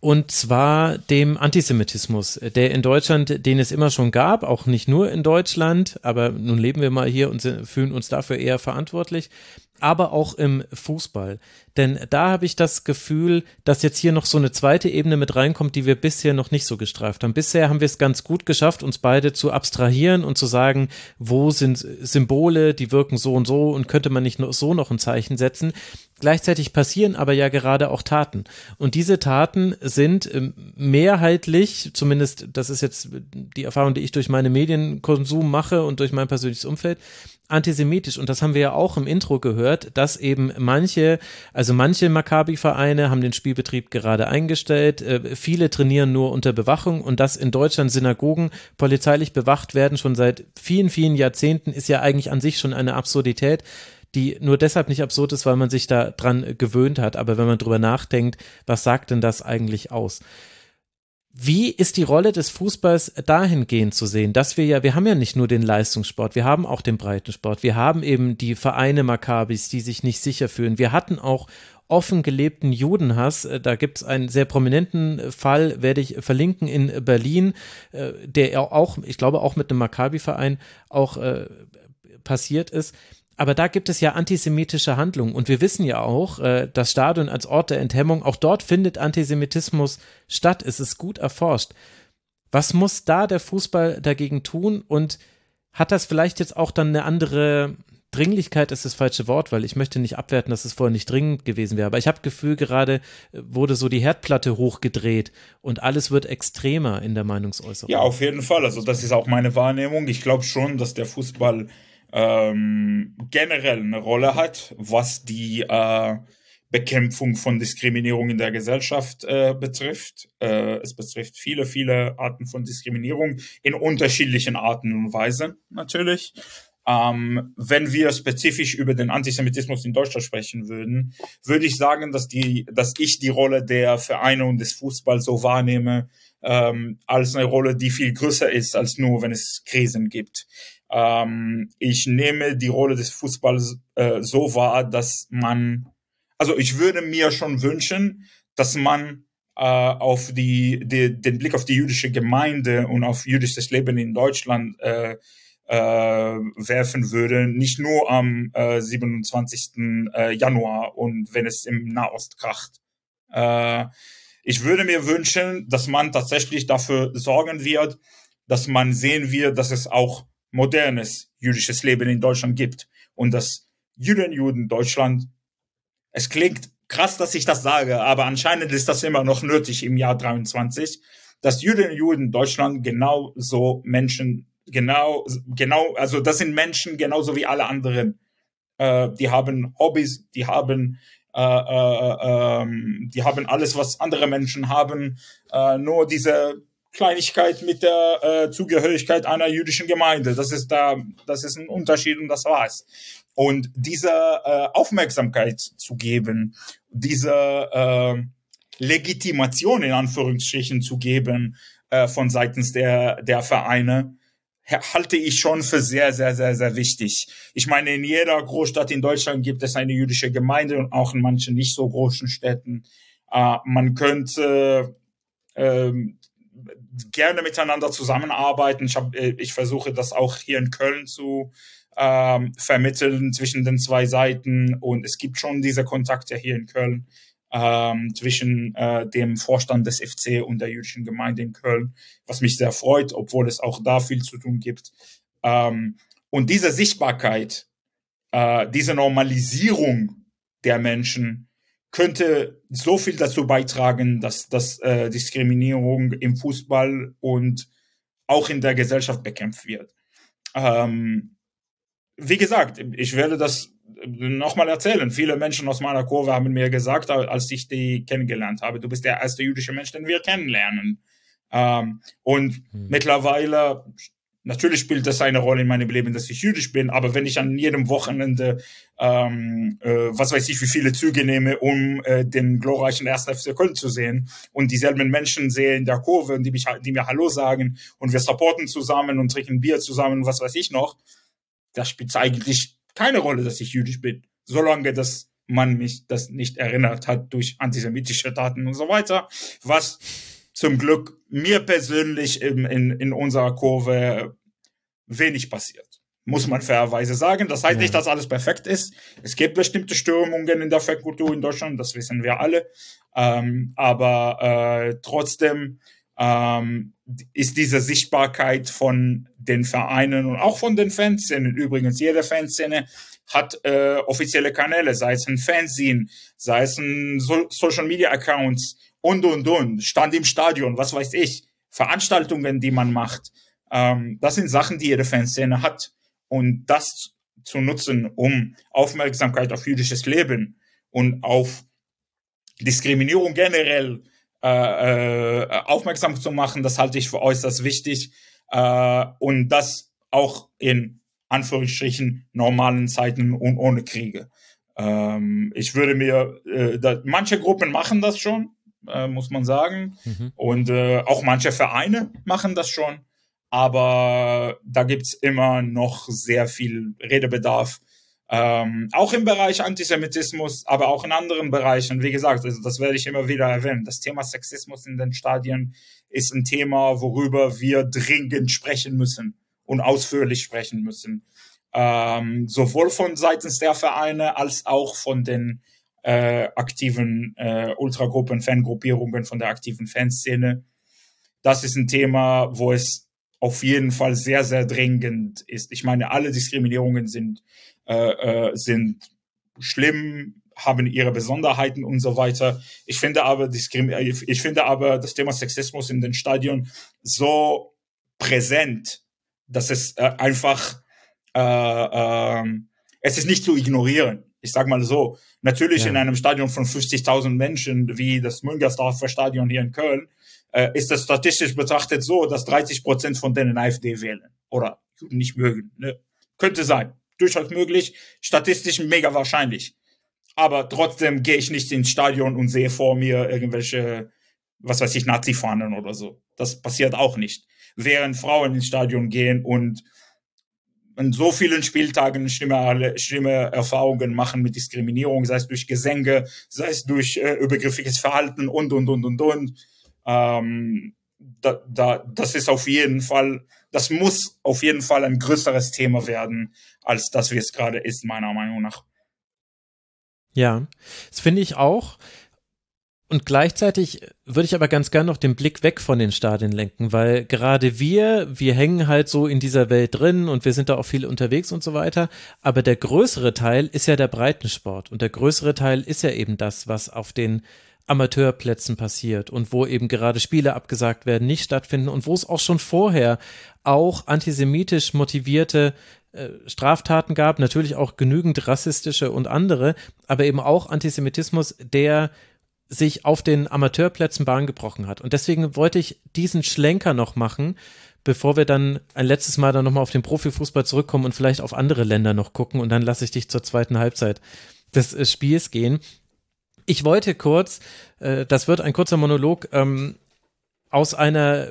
Und zwar dem Antisemitismus, der in Deutschland, den es immer schon gab, auch nicht nur in Deutschland, aber nun leben wir mal hier und fühlen uns dafür eher verantwortlich aber auch im Fußball. Denn da habe ich das Gefühl, dass jetzt hier noch so eine zweite Ebene mit reinkommt, die wir bisher noch nicht so gestreift haben. Bisher haben wir es ganz gut geschafft, uns beide zu abstrahieren und zu sagen, wo sind Symbole, die wirken so und so und könnte man nicht so noch ein Zeichen setzen. Gleichzeitig passieren aber ja gerade auch Taten. Und diese Taten sind ähm, mehrheitlich, zumindest das ist jetzt die Erfahrung, die ich durch meine Medienkonsum mache und durch mein persönliches Umfeld, antisemitisch. Und das haben wir ja auch im Intro gehört, dass eben manche, also manche Maccabi-Vereine haben den Spielbetrieb gerade eingestellt, äh, viele trainieren nur unter Bewachung und dass in Deutschland Synagogen polizeilich bewacht werden, schon seit vielen, vielen Jahrzehnten, ist ja eigentlich an sich schon eine Absurdität die nur deshalb nicht absurd ist, weil man sich da dran gewöhnt hat. Aber wenn man drüber nachdenkt, was sagt denn das eigentlich aus? Wie ist die Rolle des Fußballs dahingehend zu sehen, dass wir ja, wir haben ja nicht nur den Leistungssport, wir haben auch den Breitensport, wir haben eben die Vereine Maccabis, die sich nicht sicher fühlen. Wir hatten auch offen gelebten Judenhass. Äh, da gibt es einen sehr prominenten Fall, werde ich verlinken in Berlin, äh, der auch, ich glaube, auch mit einem Maccabi-Verein auch äh, passiert ist aber da gibt es ja antisemitische Handlungen und wir wissen ja auch, äh, das Stadion als Ort der Enthemmung, auch dort findet Antisemitismus statt. Es ist gut erforscht. Was muss da der Fußball dagegen tun und hat das vielleicht jetzt auch dann eine andere Dringlichkeit ist das falsche Wort, weil ich möchte nicht abwerten, dass es vorher nicht dringend gewesen wäre. Aber ich habe Gefühl, gerade äh, wurde so die Herdplatte hochgedreht und alles wird extremer in der Meinungsäußerung. Ja, auf jeden Fall. Also das ist auch meine Wahrnehmung. Ich glaube schon, dass der Fußball ähm, generell eine Rolle hat, was die äh, Bekämpfung von Diskriminierung in der Gesellschaft äh, betrifft. Äh, es betrifft viele, viele Arten von Diskriminierung in unterschiedlichen Arten und Weisen natürlich. Ähm, wenn wir spezifisch über den Antisemitismus in Deutschland sprechen würden, würde ich sagen, dass die, dass ich die Rolle der Vereine und des Fußballs so wahrnehme ähm, als eine Rolle, die viel größer ist als nur, wenn es Krisen gibt. Ähm, ich nehme die Rolle des Fußballs äh, so wahr, dass man, also ich würde mir schon wünschen, dass man äh, auf die, die, den Blick auf die jüdische Gemeinde und auf jüdisches Leben in Deutschland äh, äh, werfen würde, nicht nur am äh, 27. Äh, Januar und wenn es im Nahost kracht. Äh, ich würde mir wünschen, dass man tatsächlich dafür sorgen wird, dass man sehen wird, dass es auch modernes jüdisches Leben in Deutschland gibt und das Juden-Juden Deutschland, es klingt krass, dass ich das sage, aber anscheinend ist das immer noch nötig im Jahr 23, dass Juden-Juden Deutschland genauso Menschen, genau, genau, also das sind Menschen genauso wie alle anderen. Äh, die haben Hobbys, die haben äh, äh, ähm, die haben alles, was andere Menschen haben. Äh, nur diese Kleinigkeit mit der äh, Zugehörigkeit einer jüdischen Gemeinde. Das ist da, das ist ein Unterschied und das war's. Und diese äh, Aufmerksamkeit zu geben, diese äh, Legitimation in Anführungsstrichen zu geben äh, von seitens der der Vereine, halte ich schon für sehr, sehr, sehr, sehr wichtig. Ich meine, in jeder Großstadt in Deutschland gibt es eine jüdische Gemeinde und auch in manchen nicht so großen Städten. Äh, man könnte ähm, gerne miteinander zusammenarbeiten. Ich, hab, äh, ich versuche das auch hier in Köln zu ähm, vermitteln zwischen den zwei Seiten und es gibt schon diese Kontakte hier in Köln ähm, zwischen äh, dem Vorstand des FC und der jüdischen Gemeinde in Köln, was mich sehr freut, obwohl es auch da viel zu tun gibt. Ähm, und diese Sichtbarkeit, äh, diese Normalisierung der Menschen könnte so viel dazu beitragen, dass, dass äh, Diskriminierung im Fußball und auch in der Gesellschaft bekämpft wird. Ähm, wie gesagt, ich werde das nochmal erzählen. Viele Menschen aus meiner Kurve haben mir gesagt, als ich die kennengelernt habe, du bist der erste jüdische Mensch, den wir kennenlernen. Ähm, und hm. mittlerweile, natürlich spielt das eine Rolle in meinem Leben, dass ich jüdisch bin, aber wenn ich an jedem Wochenende, ähm, äh, was weiß ich, wie viele Züge nehme, um äh, den glorreichen 1. FC Köln zu sehen und dieselben Menschen sehe in der Kurve, die, mich, die mir Hallo sagen und wir supporten zusammen und trinken Bier zusammen, was weiß ich noch, das spielt eigentlich keine Rolle, dass ich jüdisch bin, solange das man mich das nicht erinnert hat durch antisemitische Taten und so weiter, was zum Glück mir persönlich in, in, in unserer Kurve wenig passiert. Muss man fairerweise sagen. Das heißt ja. nicht, dass alles perfekt ist. Es gibt bestimmte Störungen in der Fankultur in Deutschland, das wissen wir alle. Ähm, aber äh, trotzdem ähm, ist diese Sichtbarkeit von den Vereinen und auch von den Fanszenen. Übrigens, jede Fanszene hat äh, offizielle Kanäle, sei es ein Fanzine, sei es ein so Social Media Accounts und und und, Stand im Stadion, was weiß ich, Veranstaltungen, die man macht. Ähm, das sind Sachen, die jede Fanszene hat. Und das zu nutzen, um Aufmerksamkeit auf jüdisches Leben und auf Diskriminierung generell äh, äh, aufmerksam zu machen, das halte ich für äußerst wichtig. Äh, und das auch in Anführungsstrichen normalen Zeiten und ohne Kriege. Ähm, ich würde mir, äh, da, manche Gruppen machen das schon, äh, muss man sagen. Mhm. Und äh, auch manche Vereine machen das schon. Aber da gibt's immer noch sehr viel Redebedarf ähm, auch im Bereich Antisemitismus, aber auch in anderen Bereichen. Wie gesagt, also das werde ich immer wieder erwähnen. Das Thema Sexismus in den Stadien ist ein Thema, worüber wir dringend sprechen müssen und ausführlich sprechen müssen. Ähm, sowohl von seitens der Vereine als auch von den äh, aktiven äh, Ultragruppen, Fangruppierungen, von der aktiven Fanszene. Das ist ein Thema, wo es auf jeden Fall sehr, sehr dringend ist. Ich meine, alle Diskriminierungen sind äh, äh, sind schlimm, haben ihre Besonderheiten und so weiter. Ich finde aber, ich finde aber das Thema Sexismus in den Stadien so präsent, dass es äh, einfach, äh, äh, es ist nicht zu ignorieren. Ich sag mal so, natürlich ja. in einem Stadion von 50.000 Menschen wie das Müngersdorfer Stadion hier in Köln, äh, ist das statistisch betrachtet so, dass 30 Prozent von denen AfD wählen oder nicht mögen. Ne? Könnte sein durchaus möglich, statistisch mega wahrscheinlich. Aber trotzdem gehe ich nicht ins Stadion und sehe vor mir irgendwelche, was weiß ich, Nazi-Fahnen oder so. Das passiert auch nicht. Während Frauen ins Stadion gehen und in so vielen Spieltagen schlimme, schlimme Erfahrungen machen mit Diskriminierung, sei es durch Gesänge, sei es durch äh, übergriffiges Verhalten und, und, und, und, und. Ähm, da, da, das ist auf jeden Fall, das muss auf jeden Fall ein größeres Thema werden, als das wie es gerade ist, meiner Meinung nach. Ja, das finde ich auch. Und gleichzeitig würde ich aber ganz gern noch den Blick weg von den Stadien lenken, weil gerade wir, wir hängen halt so in dieser Welt drin und wir sind da auch viel unterwegs und so weiter. Aber der größere Teil ist ja der Breitensport und der größere Teil ist ja eben das, was auf den Amateurplätzen passiert und wo eben gerade Spiele abgesagt werden, nicht stattfinden und wo es auch schon vorher auch antisemitisch motivierte äh, Straftaten gab, natürlich auch genügend rassistische und andere, aber eben auch Antisemitismus, der sich auf den Amateurplätzen Bahn gebrochen hat. Und deswegen wollte ich diesen Schlenker noch machen, bevor wir dann ein letztes Mal dann nochmal auf den Profifußball zurückkommen und vielleicht auf andere Länder noch gucken. Und dann lasse ich dich zur zweiten Halbzeit des äh, Spiels gehen. Ich wollte kurz, äh, das wird ein kurzer Monolog, ähm, aus einer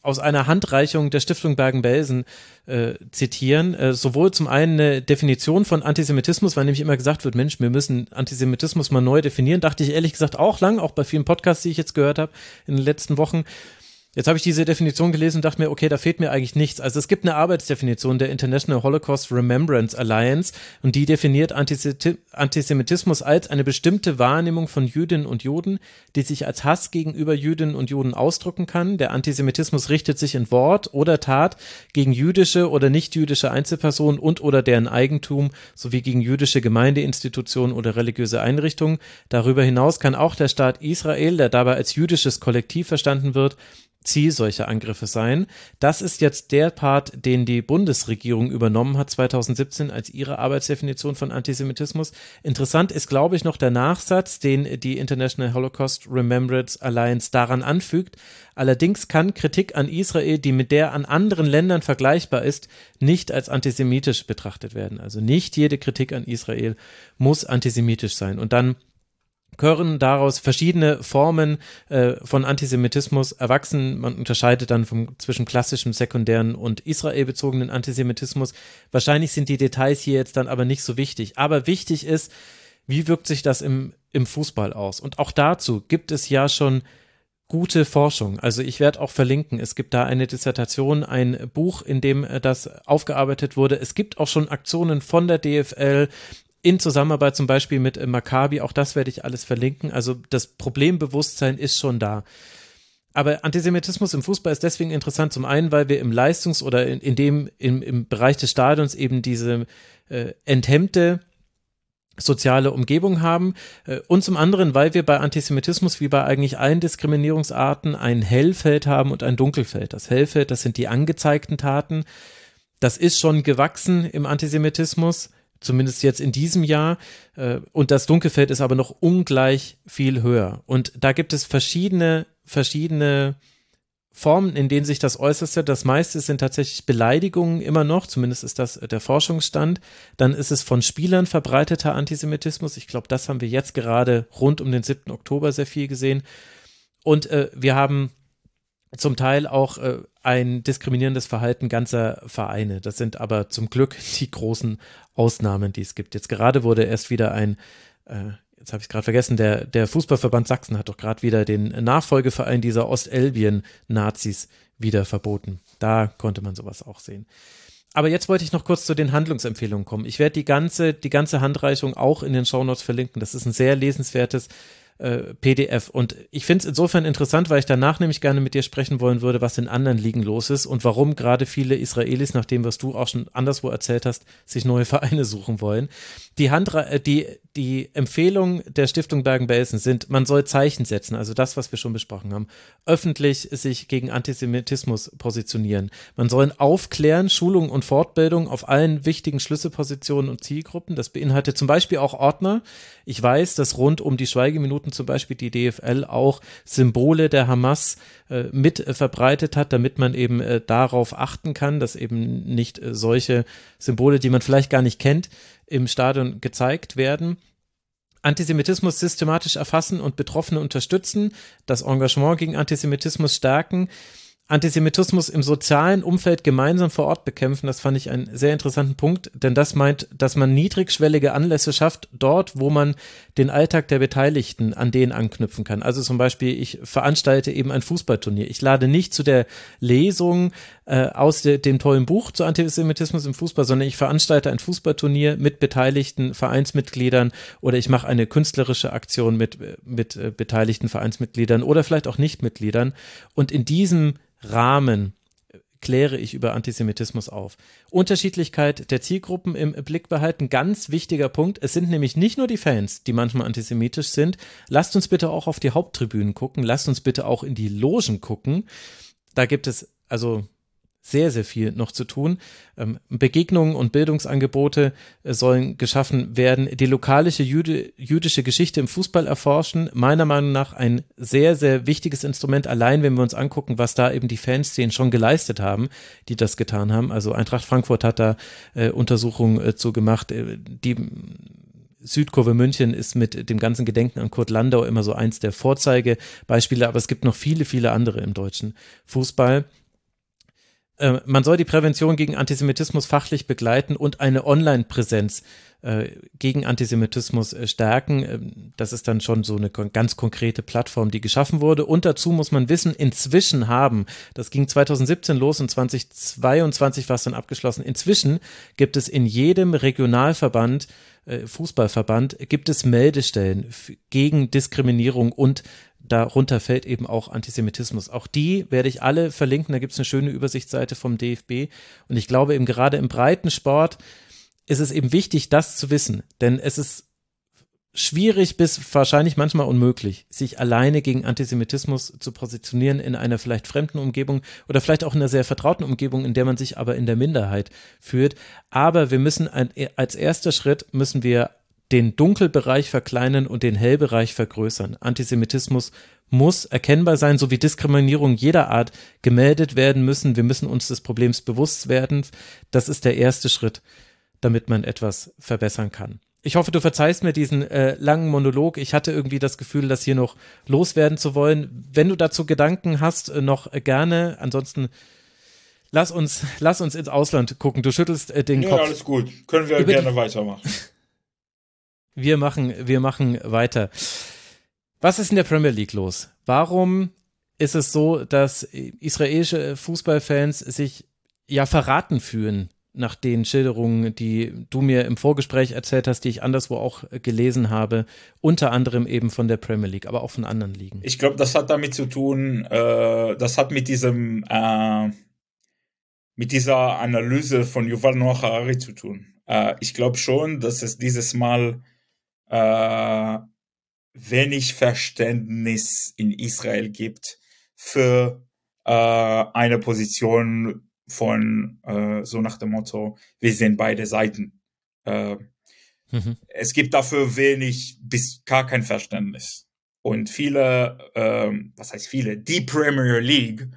aus einer Handreichung der Stiftung Bergen-Belsen äh, zitieren. Äh, sowohl zum einen eine Definition von Antisemitismus, weil nämlich immer gesagt wird, Mensch, wir müssen Antisemitismus mal neu definieren. Dachte ich ehrlich gesagt auch lang, auch bei vielen Podcasts, die ich jetzt gehört habe in den letzten Wochen. Jetzt habe ich diese Definition gelesen und dachte mir, okay, da fehlt mir eigentlich nichts. Also es gibt eine Arbeitsdefinition der International Holocaust Remembrance Alliance und die definiert Antisemitismus als eine bestimmte Wahrnehmung von Jüdinnen und Juden, die sich als Hass gegenüber Jüdinnen und Juden ausdrücken kann. Der Antisemitismus richtet sich in Wort oder Tat gegen jüdische oder nicht-jüdische Einzelpersonen und oder deren Eigentum sowie gegen jüdische Gemeindeinstitutionen oder religiöse Einrichtungen. Darüber hinaus kann auch der Staat Israel, der dabei als jüdisches Kollektiv verstanden wird, Ziel solcher Angriffe sein. Das ist jetzt der Part, den die Bundesregierung übernommen hat 2017 als ihre Arbeitsdefinition von Antisemitismus. Interessant ist, glaube ich, noch der Nachsatz, den die International Holocaust Remembrance Alliance daran anfügt. Allerdings kann Kritik an Israel, die mit der an anderen Ländern vergleichbar ist, nicht als antisemitisch betrachtet werden. Also nicht jede Kritik an Israel muss antisemitisch sein. Und dann können daraus verschiedene Formen äh, von Antisemitismus erwachsen. Man unterscheidet dann vom, zwischen klassischem, sekundären und israelbezogenen Antisemitismus. Wahrscheinlich sind die Details hier jetzt dann aber nicht so wichtig. Aber wichtig ist, wie wirkt sich das im, im Fußball aus? Und auch dazu gibt es ja schon gute Forschung. Also ich werde auch verlinken. Es gibt da eine Dissertation, ein Buch, in dem äh, das aufgearbeitet wurde. Es gibt auch schon Aktionen von der DFL, in Zusammenarbeit zum Beispiel mit äh, Maccabi, auch das werde ich alles verlinken. Also das Problembewusstsein ist schon da. Aber Antisemitismus im Fußball ist deswegen interessant, zum einen, weil wir im Leistungs- oder in, in dem, im, im Bereich des Stadions eben diese äh, enthemmte soziale Umgebung haben äh, und zum anderen, weil wir bei Antisemitismus wie bei eigentlich allen Diskriminierungsarten ein Hellfeld haben und ein Dunkelfeld. Das Hellfeld, das sind die angezeigten Taten. Das ist schon gewachsen im Antisemitismus zumindest jetzt in diesem Jahr. Äh, und das Dunkelfeld ist aber noch ungleich viel höher. Und da gibt es verschiedene, verschiedene Formen, in denen sich das äußerste. Das meiste sind tatsächlich Beleidigungen immer noch, zumindest ist das der Forschungsstand. Dann ist es von Spielern verbreiteter Antisemitismus. Ich glaube, das haben wir jetzt gerade rund um den 7. Oktober sehr viel gesehen. Und äh, wir haben zum Teil auch äh, ein diskriminierendes Verhalten ganzer Vereine. Das sind aber zum Glück die großen Ausnahmen, die es gibt. Jetzt gerade wurde erst wieder ein, äh, jetzt habe ich es gerade vergessen, der, der Fußballverband Sachsen hat doch gerade wieder den Nachfolgeverein dieser Ostelbien-Nazis wieder verboten. Da konnte man sowas auch sehen. Aber jetzt wollte ich noch kurz zu den Handlungsempfehlungen kommen. Ich werde die ganze, die ganze Handreichung auch in den Shownotes verlinken. Das ist ein sehr lesenswertes äh, PDF. Und ich finde es insofern interessant, weil ich danach nämlich gerne mit dir sprechen wollen würde, was in anderen Ligen los ist und warum gerade viele Israelis, nach dem, was du auch schon anderswo erzählt hast, sich neue Vereine suchen wollen. Die, Handra äh, die, die Empfehlung der Stiftung Bergen-Belsen sind, man soll Zeichen setzen, also das, was wir schon besprochen haben, öffentlich sich gegen Antisemitismus positionieren. Man soll aufklären, Schulung und Fortbildung auf allen wichtigen Schlüsselpositionen und Zielgruppen. Das beinhaltet zum Beispiel auch Ordner. Ich weiß, dass rund um die Schweigeminuten zum Beispiel die DFL auch Symbole der Hamas äh, mit äh, verbreitet hat, damit man eben äh, darauf achten kann, dass eben nicht äh, solche Symbole, die man vielleicht gar nicht kennt, im Stadion gezeigt werden. Antisemitismus systematisch erfassen und Betroffene unterstützen, das Engagement gegen Antisemitismus stärken, Antisemitismus im sozialen Umfeld gemeinsam vor Ort bekämpfen, das fand ich einen sehr interessanten Punkt, denn das meint, dass man niedrigschwellige Anlässe schafft, dort, wo man den Alltag der Beteiligten an denen anknüpfen kann. Also zum Beispiel, ich veranstalte eben ein Fußballturnier. Ich lade nicht zu der Lesung äh, aus de, dem tollen Buch zu Antisemitismus im Fußball, sondern ich veranstalte ein Fußballturnier mit beteiligten Vereinsmitgliedern oder ich mache eine künstlerische Aktion mit, mit äh, beteiligten Vereinsmitgliedern oder vielleicht auch Nichtmitgliedern. Und in diesem Rahmen kläre ich über Antisemitismus auf. Unterschiedlichkeit der Zielgruppen im Blick behalten, ganz wichtiger Punkt. Es sind nämlich nicht nur die Fans, die manchmal antisemitisch sind. Lasst uns bitte auch auf die Haupttribünen gucken. Lasst uns bitte auch in die Logen gucken. Da gibt es also sehr, sehr viel noch zu tun. Ähm, Begegnungen und Bildungsangebote äh, sollen geschaffen werden. Die lokale jüdische Geschichte im Fußball erforschen. Meiner Meinung nach ein sehr, sehr wichtiges Instrument. Allein, wenn wir uns angucken, was da eben die Fanszenen schon geleistet haben, die das getan haben. Also Eintracht Frankfurt hat da äh, Untersuchungen äh, zu gemacht. Die Südkurve München ist mit dem ganzen Gedenken an Kurt Landau immer so eins der Vorzeigebeispiele, aber es gibt noch viele, viele andere im deutschen Fußball. Äh, man soll die Prävention gegen Antisemitismus fachlich begleiten und eine Online-Präsenz äh, gegen Antisemitismus äh, stärken. Ähm, das ist dann schon so eine ganz konkrete Plattform, die geschaffen wurde. Und dazu muss man wissen, inzwischen haben, das ging 2017 los und 2022 war es dann abgeschlossen, inzwischen gibt es in jedem Regionalverband Fußballverband gibt es Meldestellen gegen Diskriminierung und darunter fällt eben auch Antisemitismus. Auch die werde ich alle verlinken. Da gibt es eine schöne Übersichtsseite vom DFB. Und ich glaube eben gerade im breiten Sport ist es eben wichtig, das zu wissen. Denn es ist schwierig bis wahrscheinlich manchmal unmöglich, sich alleine gegen Antisemitismus zu positionieren in einer vielleicht fremden Umgebung oder vielleicht auch in einer sehr vertrauten Umgebung, in der man sich aber in der Minderheit führt. Aber wir müssen als erster Schritt müssen wir den Dunkelbereich verkleinern und den Hellbereich vergrößern. Antisemitismus muss erkennbar sein, so wie Diskriminierung jeder Art gemeldet werden müssen. Wir müssen uns des Problems bewusst werden. Das ist der erste Schritt, damit man etwas verbessern kann. Ich hoffe, du verzeihst mir diesen äh, langen Monolog. Ich hatte irgendwie das Gefühl, das hier noch loswerden zu wollen. Wenn du dazu Gedanken hast, äh, noch äh, gerne. Ansonsten lass uns, lass uns ins Ausland gucken. Du schüttelst äh, den ja, Kopf. Ja, alles gut. Können wir Über gerne weitermachen. Wir machen, wir machen weiter. Was ist in der Premier League los? Warum ist es so, dass israelische Fußballfans sich ja verraten fühlen nach den Schilderungen, die du mir im Vorgespräch erzählt hast, die ich anderswo auch gelesen habe, unter anderem eben von der Premier League, aber auch von anderen Ligen? Ich glaube, das hat damit zu tun, äh, das hat mit diesem, äh, mit dieser Analyse von Yuval Noah Harari zu tun. Äh, ich glaube schon, dass es dieses Mal äh, wenig Verständnis in Israel gibt für äh, eine Position von äh, so nach dem Motto, wir sind beide Seiten. Äh, mhm. Es gibt dafür wenig bis gar kein Verständnis. Und viele, äh, was heißt viele, die Premier League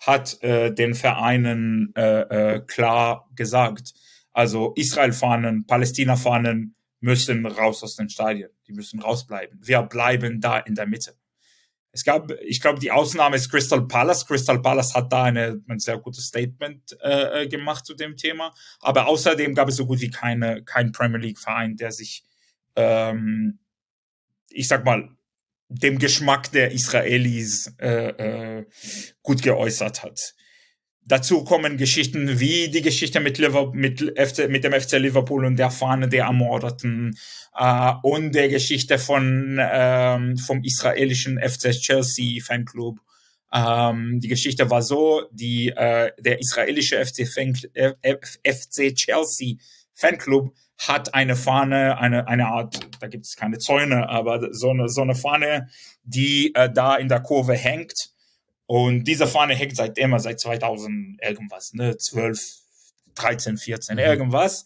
hat äh, den Vereinen äh, äh, klar gesagt, also Israel-Fahnen, Palästina-Fahnen müssen raus aus den Stadien. Die müssen rausbleiben. Wir bleiben da in der Mitte. Es gab, ich glaube, die Ausnahme ist Crystal Palace. Crystal Palace hat da eine, ein sehr gutes Statement äh, gemacht zu dem Thema. Aber außerdem gab es so gut wie keine, kein Premier League Verein, der sich, ähm, ich sag mal, dem Geschmack der Israelis äh, äh, gut geäußert hat. Dazu kommen Geschichten wie die Geschichte mit, Liverpool, mit, FC, mit dem FC Liverpool und der Fahne der Ermordeten äh, und der Geschichte von ähm, vom israelischen FC Chelsea Fanclub. Ähm, die Geschichte war so, die äh, der israelische FC, Fan, FC Chelsea Fanclub hat eine Fahne, eine eine Art, da gibt es keine Zäune, aber so eine so eine Fahne, die äh, da in der Kurve hängt und diese Fahne hängt seit immer, seit 2000 irgendwas, ne, 12, 13, 14, mhm. irgendwas.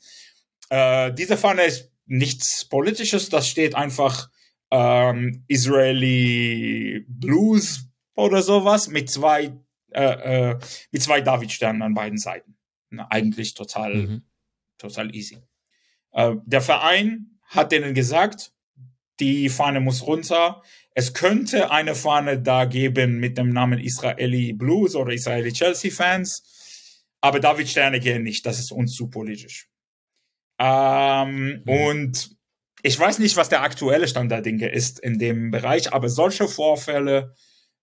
Äh, diese Fahne ist nichts Politisches, das steht einfach ähm, Israeli Blues oder sowas mit zwei, äh, äh, mit zwei Davidsternen an beiden Seiten. Na, eigentlich total, mhm. total easy. Äh, der Verein hat denen gesagt, die Fahne muss runter. Es könnte eine Fahne da geben mit dem Namen Israeli Blues oder Israeli Chelsea Fans, aber David Sterne gehen nicht. Das ist uns zu politisch. Ähm, mhm. Und ich weiß nicht, was der aktuelle Stand der Dinge ist in dem Bereich, aber solche Vorfälle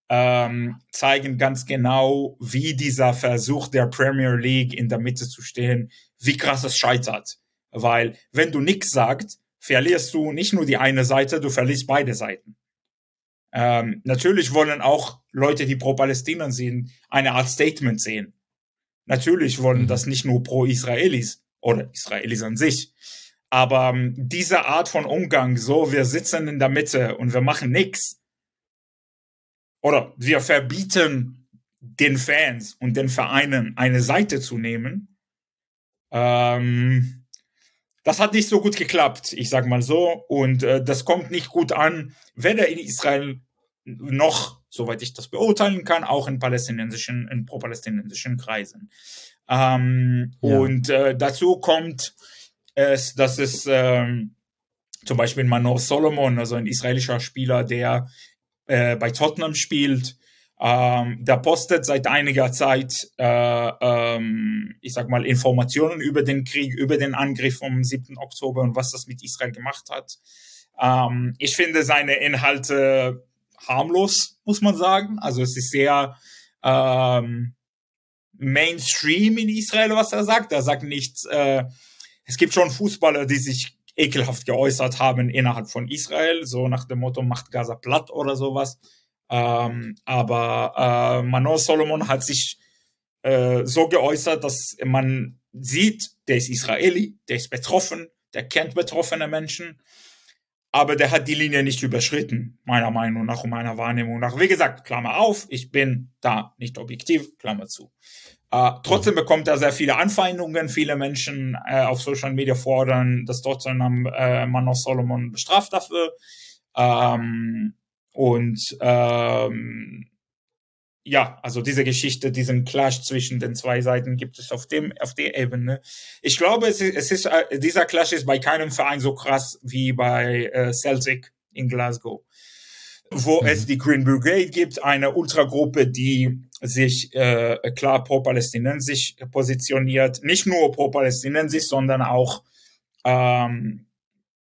ähm, zeigen ganz genau, wie dieser Versuch der Premier League in der Mitte zu stehen, wie krass es scheitert. Weil wenn du nichts sagst, verlierst du nicht nur die eine Seite, du verlierst beide Seiten. Ähm, natürlich wollen auch Leute, die pro Palästina sind, eine Art Statement sehen. Natürlich wollen mhm. das nicht nur pro Israelis oder Israelis an sich. Aber ähm, diese Art von Umgang, so wir sitzen in der Mitte und wir machen nichts, oder wir verbieten den Fans und den Vereinen eine Seite zu nehmen, ähm, das hat nicht so gut geklappt, ich sag mal so. Und äh, das kommt nicht gut an, weder in Israel noch, soweit ich das beurteilen kann, auch in palästinensischen, in pro-palästinensischen Kreisen. Ähm, ja. Und äh, dazu kommt es, dass es ähm, zum Beispiel Manor Solomon, also ein israelischer Spieler, der äh, bei Tottenham spielt, ähm, der postet seit einiger Zeit, äh, ähm, ich sag mal, Informationen über den Krieg, über den Angriff vom 7. Oktober und was das mit Israel gemacht hat. Ähm, ich finde seine Inhalte harmlos, muss man sagen. Also es ist sehr ähm, Mainstream in Israel, was er sagt. Er sagt nicht, äh, es gibt schon Fußballer, die sich ekelhaft geäußert haben innerhalb von Israel, so nach dem Motto, macht Gaza platt oder sowas. Ähm, aber äh, Manor Solomon hat sich äh, so geäußert, dass man sieht, der ist Israeli, der ist betroffen, der kennt betroffene Menschen, aber der hat die Linie nicht überschritten, meiner Meinung nach und meiner Wahrnehmung nach. Wie gesagt, Klammer auf, ich bin da nicht objektiv, Klammer zu. Äh, trotzdem bekommt er sehr viele Anfeindungen. Viele Menschen äh, auf Social Media fordern, dass Tottenham äh, Manor Solomon bestraft dafür. Ähm, und ähm, ja, also diese Geschichte, diesen Clash zwischen den zwei Seiten gibt es auf dem, auf der Ebene. Ich glaube, es ist, es ist äh, dieser Clash ist bei keinem Verein so krass wie bei äh, Celtic in Glasgow, wo mhm. es die Green Brigade gibt, eine Ultragruppe, die sich äh, klar pro-palästinensisch positioniert, nicht nur pro-palästinensisch, sondern auch ähm,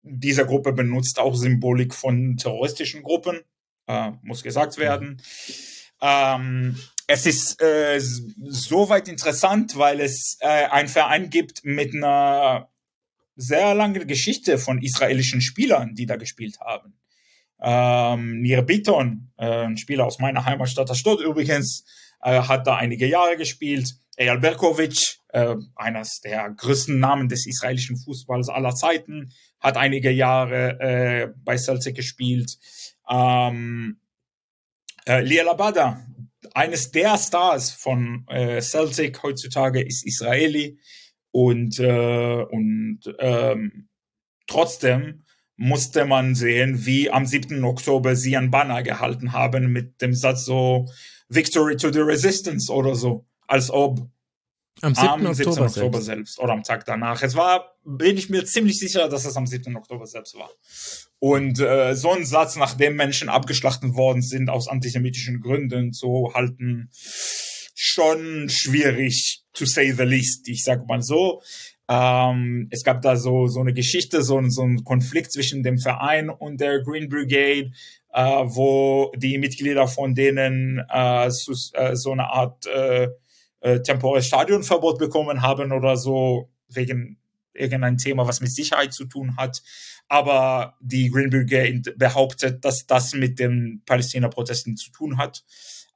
diese Gruppe benutzt auch Symbolik von terroristischen Gruppen äh, muss gesagt werden. Ähm, es ist äh, soweit interessant, weil es äh, einen Verein gibt mit einer sehr langen Geschichte von israelischen Spielern, die da gespielt haben. Ähm, Nir Biton, äh, ein Spieler aus meiner Heimatstadt Ashdod übrigens, äh, hat da einige Jahre gespielt. Eyal Berkovic, äh, eines der größten Namen des israelischen Fußballs aller Zeiten, hat einige Jahre äh, bei Celtic gespielt. Ähm, äh, Liel Abada, eines der Stars von äh, Celtic heutzutage, ist Israeli und, äh, und ähm, trotzdem musste man sehen, wie am 7. Oktober sie ein Banner gehalten haben mit dem Satz so Victory to the Resistance oder so, als ob am 7. Am 17. Oktober, Oktober selbst. selbst. oder am Tag danach. Es war, bin ich mir ziemlich sicher, dass es am 7. Oktober selbst war. Und äh, so ein Satz, nachdem Menschen abgeschlachtet worden sind aus antisemitischen Gründen zu halten, schon schwierig, to say the least. Ich sag mal so. Ähm, es gab da so, so eine Geschichte, so, so ein Konflikt zwischen dem Verein und der Green Brigade, äh, wo die Mitglieder von denen äh, so, äh, so eine Art äh, äh, temporäres Stadionverbot bekommen haben oder so, wegen irgendein Thema, was mit Sicherheit zu tun hat. Aber die Green Brigade behauptet, dass das mit den Palästina-Protesten zu tun hat.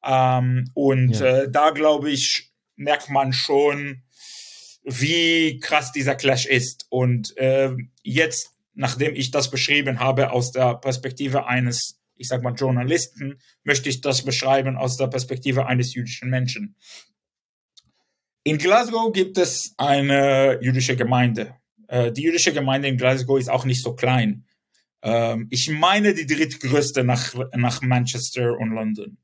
Ähm, und ja. äh, da glaube ich, merkt man schon, wie krass dieser Clash ist. Und äh, jetzt, nachdem ich das beschrieben habe aus der Perspektive eines, ich sag mal, Journalisten, möchte ich das beschreiben aus der Perspektive eines jüdischen Menschen. In Glasgow gibt es eine jüdische Gemeinde. Äh, die jüdische Gemeinde in Glasgow ist auch nicht so klein. Ähm, ich meine die drittgrößte nach, nach Manchester und London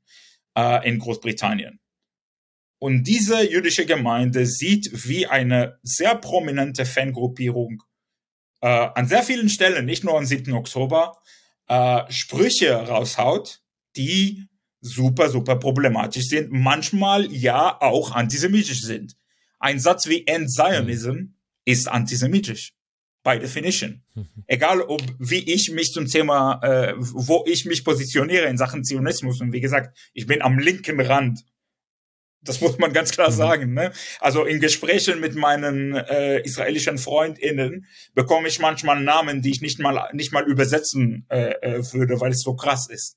äh, in Großbritannien. Und diese jüdische Gemeinde sieht, wie eine sehr prominente Fangruppierung äh, an sehr vielen Stellen, nicht nur am 7. Oktober, äh, Sprüche raushaut, die super, super problematisch sind, manchmal ja auch antisemitisch sind. Ein Satz wie End Zionism mhm. ist antisemitisch. By definition. Mhm. Egal, ob wie ich mich zum Thema, äh, wo ich mich positioniere in Sachen Zionismus. Und wie gesagt, ich bin am linken Rand. Das muss man ganz klar mhm. sagen. Ne? Also in Gesprächen mit meinen äh, israelischen FreundInnen bekomme ich manchmal Namen, die ich nicht mal nicht mal übersetzen äh, äh würde, weil es so krass ist.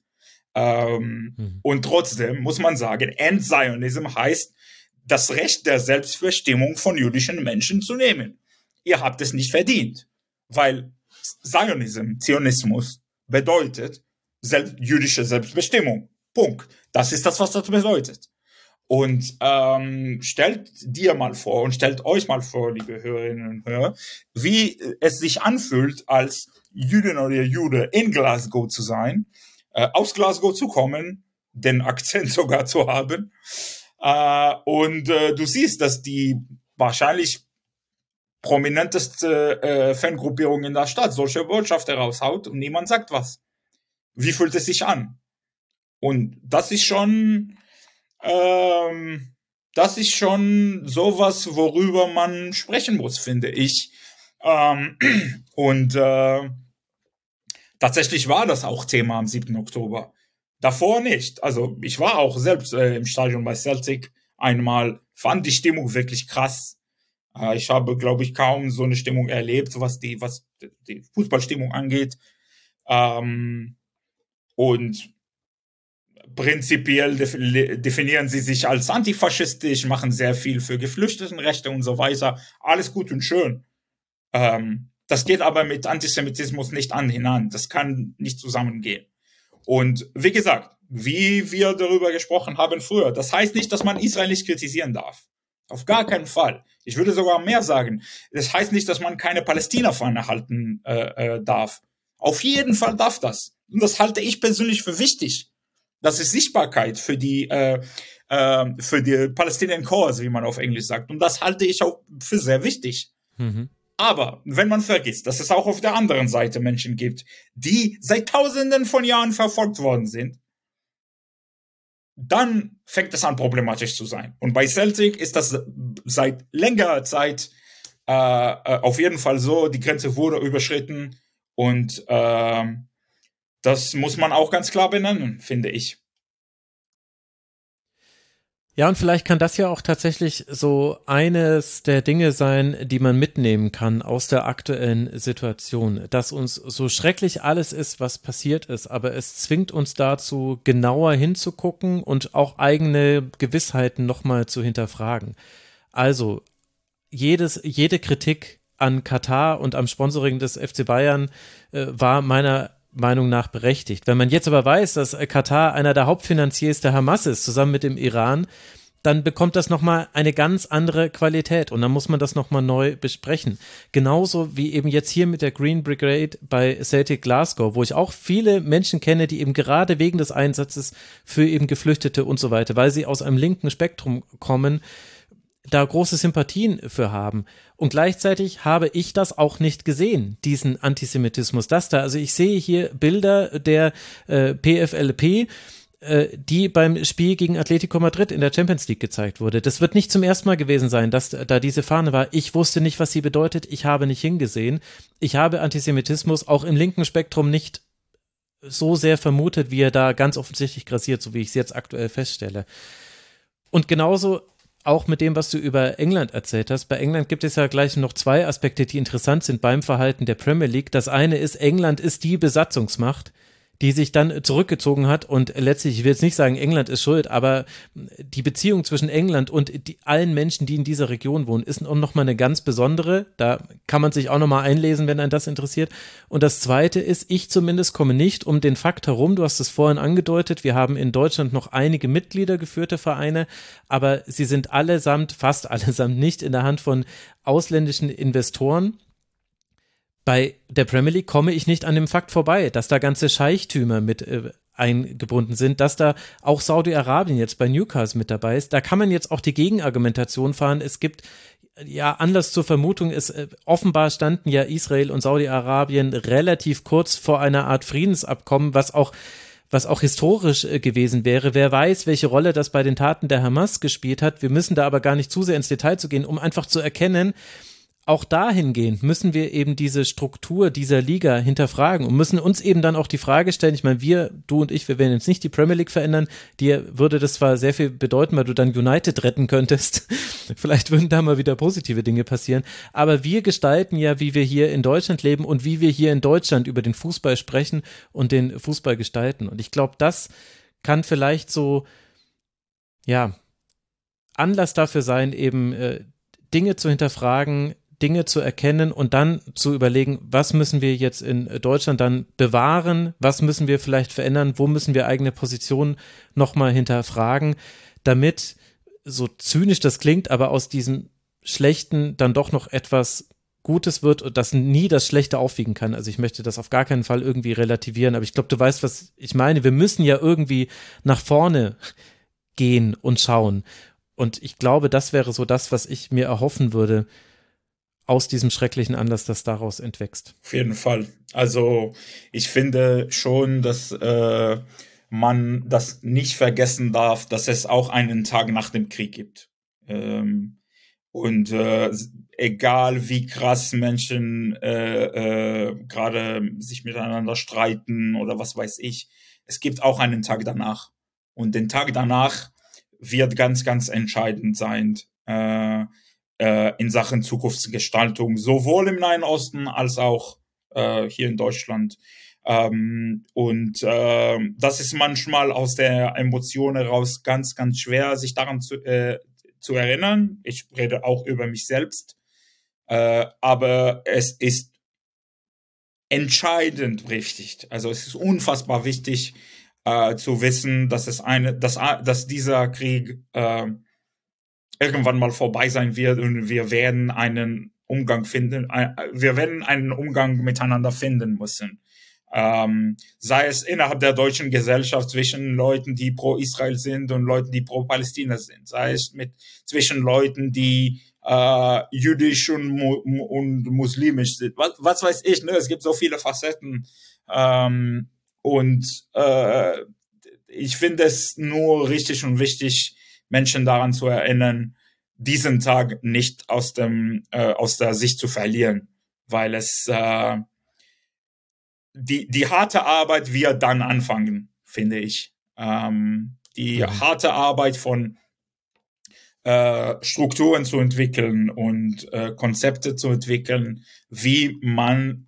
Ähm, mhm. Und trotzdem muss man sagen, End-Zionism heißt, das Recht der Selbstbestimmung von jüdischen Menschen zu nehmen. Ihr habt es nicht verdient, weil Zionism, Zionismus bedeutet selbst, jüdische Selbstbestimmung. Punkt. Das ist das, was das bedeutet. Und ähm, stellt dir mal vor und stellt euch mal vor, liebe Hörerinnen und Hörer, wie es sich anfühlt, als Jüdin oder Jude in Glasgow zu sein, aus Glasgow zu kommen, den Akzent sogar zu haben. Äh, und äh, du siehst, dass die wahrscheinlich prominenteste äh, Fangruppierung in der Stadt solche Botschaft heraushaut und niemand sagt was. Wie fühlt es sich an? Und das ist schon, ähm, das ist schon sowas, worüber man sprechen muss, finde ich. Ähm, und äh, tatsächlich war das auch Thema am 7. Oktober. Davor nicht. Also ich war auch selbst äh, im Stadion bei Celtic einmal, fand die Stimmung wirklich krass. Äh, ich habe, glaube ich, kaum so eine Stimmung erlebt, was die, was die Fußballstimmung angeht. Ähm, und prinzipiell definieren sie sich als antifaschistisch, machen sehr viel für Geflüchtetenrechte und so weiter. Alles gut und schön. Ähm, das geht aber mit Antisemitismus nicht an hinan. Das kann nicht zusammengehen. Und wie gesagt, wie wir darüber gesprochen haben früher, das heißt nicht, dass man Israel nicht kritisieren darf. Auf gar keinen Fall. Ich würde sogar mehr sagen. Das heißt nicht, dass man keine Palästina-Fahne halten äh, äh, darf. Auf jeden Fall darf das. Und das halte ich persönlich für wichtig. Das ist Sichtbarkeit für die äh, äh, für die Palestinian Cause, wie man auf Englisch sagt. Und das halte ich auch für sehr wichtig. Mhm. Aber wenn man vergisst, dass es auch auf der anderen Seite Menschen gibt, die seit Tausenden von Jahren verfolgt worden sind, dann fängt es an problematisch zu sein. Und bei Celtic ist das seit längerer Zeit äh, äh auf jeden Fall so, die Grenze wurde überschritten und äh, das muss man auch ganz klar benennen, finde ich. Ja, und vielleicht kann das ja auch tatsächlich so eines der Dinge sein, die man mitnehmen kann aus der aktuellen Situation, dass uns so schrecklich alles ist, was passiert ist, aber es zwingt uns dazu, genauer hinzugucken und auch eigene Gewissheiten nochmal zu hinterfragen. Also, jedes, jede Kritik an Katar und am Sponsoring des FC Bayern äh, war meiner Meinung nach berechtigt. Wenn man jetzt aber weiß, dass Katar einer der Hauptfinanziers der Hamas ist, zusammen mit dem Iran, dann bekommt das nochmal eine ganz andere Qualität und dann muss man das nochmal neu besprechen. Genauso wie eben jetzt hier mit der Green Brigade bei Celtic Glasgow, wo ich auch viele Menschen kenne, die eben gerade wegen des Einsatzes für eben Geflüchtete und so weiter, weil sie aus einem linken Spektrum kommen, da große Sympathien für haben. Und gleichzeitig habe ich das auch nicht gesehen, diesen Antisemitismus. Das da, also ich sehe hier Bilder der äh, PFLP, äh, die beim Spiel gegen Atletico Madrid in der Champions League gezeigt wurde. Das wird nicht zum ersten Mal gewesen sein, dass da diese Fahne war. Ich wusste nicht, was sie bedeutet. Ich habe nicht hingesehen. Ich habe Antisemitismus auch im linken Spektrum nicht so sehr vermutet, wie er da ganz offensichtlich grassiert, so wie ich es jetzt aktuell feststelle. Und genauso auch mit dem, was du über England erzählt hast. Bei England gibt es ja gleich noch zwei Aspekte, die interessant sind beim Verhalten der Premier League. Das eine ist, England ist die Besatzungsmacht die sich dann zurückgezogen hat und letztlich, ich will jetzt nicht sagen, England ist schuld, aber die Beziehung zwischen England und die, allen Menschen, die in dieser Region wohnen, ist nochmal eine ganz besondere. Da kann man sich auch nochmal einlesen, wenn einen das interessiert. Und das Zweite ist, ich zumindest komme nicht um den Fakt herum, du hast es vorhin angedeutet, wir haben in Deutschland noch einige Mitglieder geführte Vereine, aber sie sind allesamt, fast allesamt nicht in der Hand von ausländischen Investoren bei der Premier League komme ich nicht an dem Fakt vorbei, dass da ganze Scheichtümer mit äh, eingebunden sind, dass da auch Saudi-Arabien jetzt bei Newcastle mit dabei ist. Da kann man jetzt auch die Gegenargumentation fahren. Es gibt ja Anlass zur Vermutung, ist äh, offenbar standen ja Israel und Saudi-Arabien relativ kurz vor einer Art Friedensabkommen, was auch was auch historisch äh, gewesen wäre. Wer weiß, welche Rolle das bei den Taten der Hamas gespielt hat. Wir müssen da aber gar nicht zu sehr ins Detail zu gehen, um einfach zu erkennen, auch dahingehend müssen wir eben diese Struktur dieser Liga hinterfragen und müssen uns eben dann auch die Frage stellen, ich meine, wir, du und ich, wir werden jetzt nicht die Premier League verändern, dir würde das zwar sehr viel bedeuten, weil du dann United retten könntest, vielleicht würden da mal wieder positive Dinge passieren, aber wir gestalten ja, wie wir hier in Deutschland leben und wie wir hier in Deutschland über den Fußball sprechen und den Fußball gestalten. Und ich glaube, das kann vielleicht so, ja, Anlass dafür sein, eben äh, Dinge zu hinterfragen, Dinge zu erkennen und dann zu überlegen, was müssen wir jetzt in Deutschland dann bewahren, was müssen wir vielleicht verändern, wo müssen wir eigene Positionen nochmal hinterfragen, damit so zynisch das klingt, aber aus diesem Schlechten dann doch noch etwas Gutes wird und das nie das Schlechte aufwiegen kann. Also ich möchte das auf gar keinen Fall irgendwie relativieren, aber ich glaube, du weißt, was ich meine. Wir müssen ja irgendwie nach vorne gehen und schauen. Und ich glaube, das wäre so das, was ich mir erhoffen würde aus diesem schrecklichen Anlass, das daraus entwächst. Auf jeden Fall. Also ich finde schon, dass äh, man das nicht vergessen darf, dass es auch einen Tag nach dem Krieg gibt. Ähm, und äh, egal wie krass Menschen äh, äh, gerade sich miteinander streiten oder was weiß ich, es gibt auch einen Tag danach. Und den Tag danach wird ganz, ganz entscheidend sein äh, äh, in Sachen Zukunftsgestaltung, sowohl im Nahen Osten als auch äh, hier in Deutschland. Ähm, und äh, das ist manchmal aus der Emotion heraus ganz, ganz schwer, sich daran zu, äh, zu erinnern. Ich rede auch über mich selbst. Äh, aber es ist entscheidend wichtig. Also es ist unfassbar wichtig äh, zu wissen, dass es eine, dass, dass dieser Krieg äh, irgendwann mal vorbei sein wird und wir werden einen Umgang finden, äh, wir werden einen Umgang miteinander finden müssen. Ähm, sei es innerhalb der deutschen Gesellschaft zwischen Leuten, die pro Israel sind und Leuten, die pro Palästina sind, sei es mit zwischen Leuten, die äh, jüdisch und, mu und muslimisch sind. Was, was weiß ich, ne? Es gibt so viele Facetten. Ähm, und äh, ich finde es nur richtig und wichtig, Menschen daran zu erinnern, diesen Tag nicht aus dem äh, aus der Sicht zu verlieren, weil es äh, die, die harte Arbeit wird dann anfangen, finde ich. Ähm, die harte Arbeit von äh, Strukturen zu entwickeln und äh, Konzepte zu entwickeln, wie man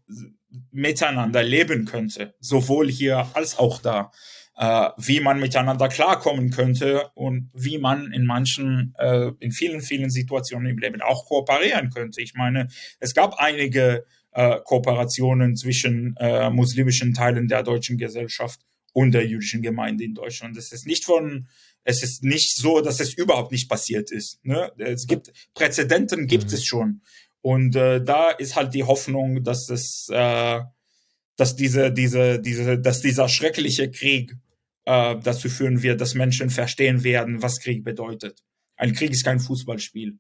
miteinander leben könnte, sowohl hier als auch da, äh, wie man miteinander klarkommen könnte und wie man in manchen, äh, in vielen, vielen Situationen im Leben auch kooperieren könnte. Ich meine, es gab einige äh, Kooperationen zwischen äh, muslimischen Teilen der deutschen Gesellschaft und der jüdischen Gemeinde in Deutschland. Es ist nicht von, es ist nicht so, dass es überhaupt nicht passiert ist. Ne? Es gibt Präzedenten, gibt mhm. es schon. Und äh, da ist halt die Hoffnung, dass es, äh, dass diese, diese, diese, dass dieser schreckliche Krieg äh, dazu führen wird, dass Menschen verstehen werden, was Krieg bedeutet. Ein Krieg ist kein Fußballspiel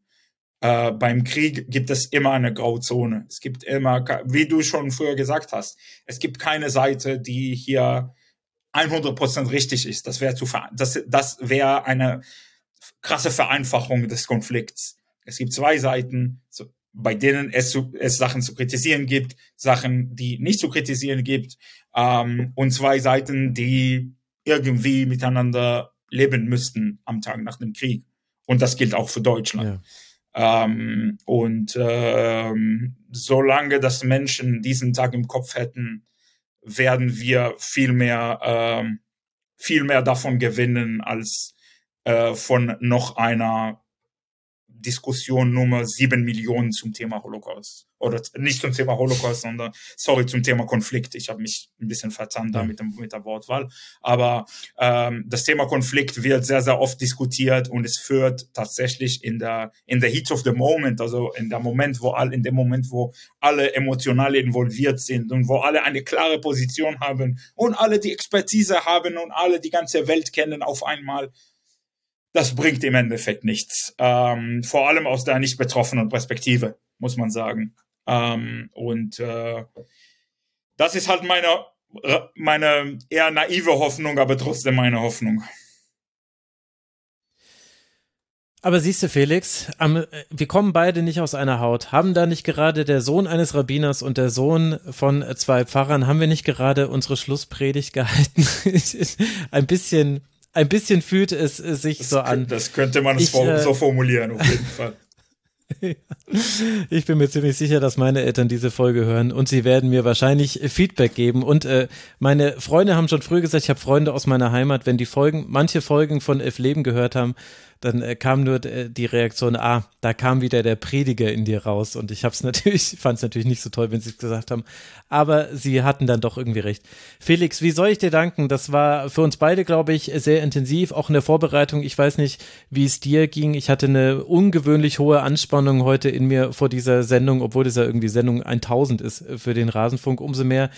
äh, beim Krieg gibt es immer eine Grauzone. Es gibt immer, wie du schon früher gesagt hast, es gibt keine Seite, die hier 100% richtig ist. Das wäre zu, das, das wäre eine krasse Vereinfachung des Konflikts. Es gibt zwei Seiten, bei denen es, zu, es Sachen zu kritisieren gibt, Sachen, die nicht zu kritisieren gibt, ähm, und zwei Seiten, die irgendwie miteinander leben müssten am Tag nach dem Krieg. Und das gilt auch für Deutschland. Ja. Ähm, und ähm, solange das Menschen diesen Tag im Kopf hätten, werden wir viel mehr, ähm, viel mehr davon gewinnen als äh, von noch einer Diskussion Nummer sieben Millionen zum Thema Holocaust. Oder nicht zum Thema Holocaust, sondern, sorry, zum Thema Konflikt. Ich habe mich ein bisschen verzahnt da mit, dem, mit der Wortwahl. Aber ähm, das Thema Konflikt wird sehr, sehr oft diskutiert und es führt tatsächlich in der, in der Heat of the Moment, also in der Moment, wo all, in dem Moment, wo alle emotional involviert sind und wo alle eine klare Position haben und alle die Expertise haben und alle die ganze Welt kennen auf einmal, das bringt im Endeffekt nichts. Ähm, vor allem aus der nicht betroffenen Perspektive, muss man sagen. Ähm, und äh, das ist halt meine, meine eher naive Hoffnung, aber trotzdem meine Hoffnung. Aber siehst du, Felix, am, wir kommen beide nicht aus einer Haut. Haben da nicht gerade der Sohn eines Rabbiners und der Sohn von zwei Pfarrern, haben wir nicht gerade unsere Schlusspredigt gehalten? Ein bisschen ein bisschen fühlt es, es sich das so an. Das könnte man ich, äh, so formulieren, auf jeden Fall. Ich bin mir ziemlich sicher, dass meine Eltern diese Folge hören und sie werden mir wahrscheinlich Feedback geben. Und äh, meine Freunde haben schon früh gesagt, ich habe Freunde aus meiner Heimat, wenn die Folgen, manche Folgen von Elf Leben gehört haben, dann äh, kam nur äh, die Reaktion, ah, da kam wieder der Prediger in dir raus. Und ich habe es natürlich, fand es natürlich nicht so toll, wenn sie es gesagt haben. Aber sie hatten dann doch irgendwie recht. Felix, wie soll ich dir danken? Das war für uns beide, glaube ich, sehr intensiv, auch in der Vorbereitung. Ich weiß nicht, wie es dir ging. Ich hatte eine ungewöhnlich hohe Anspannung heute in mir vor dieser Sendung, obwohl das ja irgendwie Sendung 1000 ist für den Rasenfunk. Umso mehr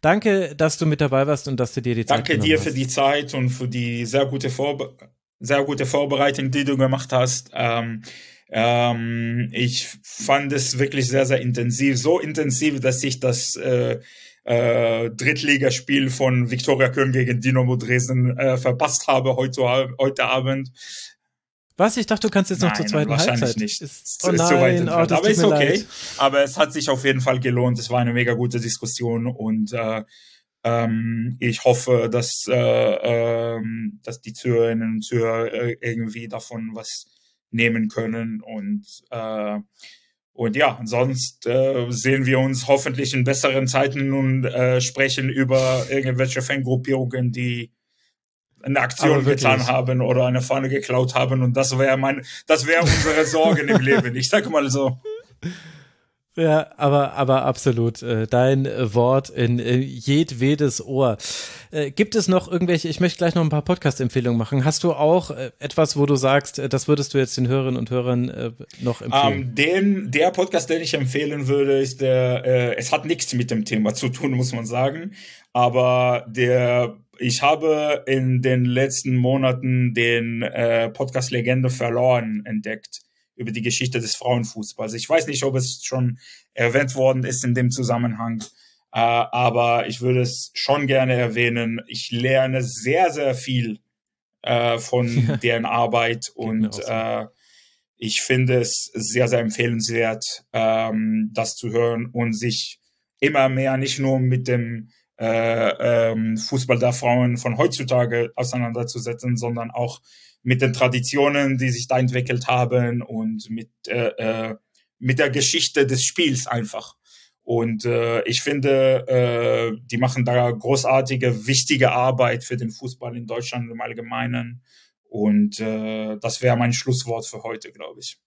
Danke, dass du mit dabei warst und dass du dir die Zeit Danke dir für die Zeit und für die sehr gute, Vorbe sehr gute Vorbereitung, die du gemacht hast. Ähm, ähm, ich fand es wirklich sehr, sehr intensiv. So intensiv, dass ich das äh, äh, Drittligaspiel von Viktoria Köln gegen Dynamo Dresden äh, verpasst habe heute, heute Abend. Was? Ich dachte, du kannst jetzt noch nein, zur zweiten wahrscheinlich Halbzeit. nicht. Ist, oh nein, ist oh, aber ist okay. Leid. Aber es hat sich auf jeden Fall gelohnt. Es war eine mega gute Diskussion und äh, ähm, ich hoffe, dass, äh, äh, dass die Zuhörerinnen und Zuhörer äh, irgendwie davon was nehmen können und äh, und ja, sonst äh, sehen wir uns hoffentlich in besseren Zeiten und äh, sprechen über irgendwelche Fangruppierungen, die eine Aktion getan haben oder eine Fahne geklaut haben und das wäre mein, das wäre unsere Sorgen im Leben. Ich sag mal so. Ja, aber, aber absolut. Äh, dein äh, Wort in äh, jedwedes Ohr. Gibt es noch irgendwelche, ich möchte gleich noch ein paar Podcast-Empfehlungen machen. Hast du auch etwas, wo du sagst, das würdest du jetzt den Hörerinnen und Hörern noch empfehlen? Um, ähm, den, der Podcast, den ich empfehlen würde, ist der, äh, es hat nichts mit dem Thema zu tun, muss man sagen. Aber der ich habe in den letzten Monaten den äh, Podcast Legende verloren entdeckt über die Geschichte des Frauenfußballs. Ich weiß nicht, ob es schon erwähnt worden ist in dem Zusammenhang, äh, aber ich würde es schon gerne erwähnen. Ich lerne sehr, sehr viel äh, von deren Arbeit und äh, ich finde es sehr, sehr empfehlenswert, ähm, das zu hören und sich immer mehr nicht nur mit dem äh, ähm, Fußball der Frauen von heutzutage auseinanderzusetzen, sondern auch mit den Traditionen, die sich da entwickelt haben und mit, äh, äh, mit der Geschichte des Spiels einfach. Und äh, ich finde, äh, die machen da großartige, wichtige Arbeit für den Fußball in Deutschland im Allgemeinen. Und äh, das wäre mein Schlusswort für heute, glaube ich.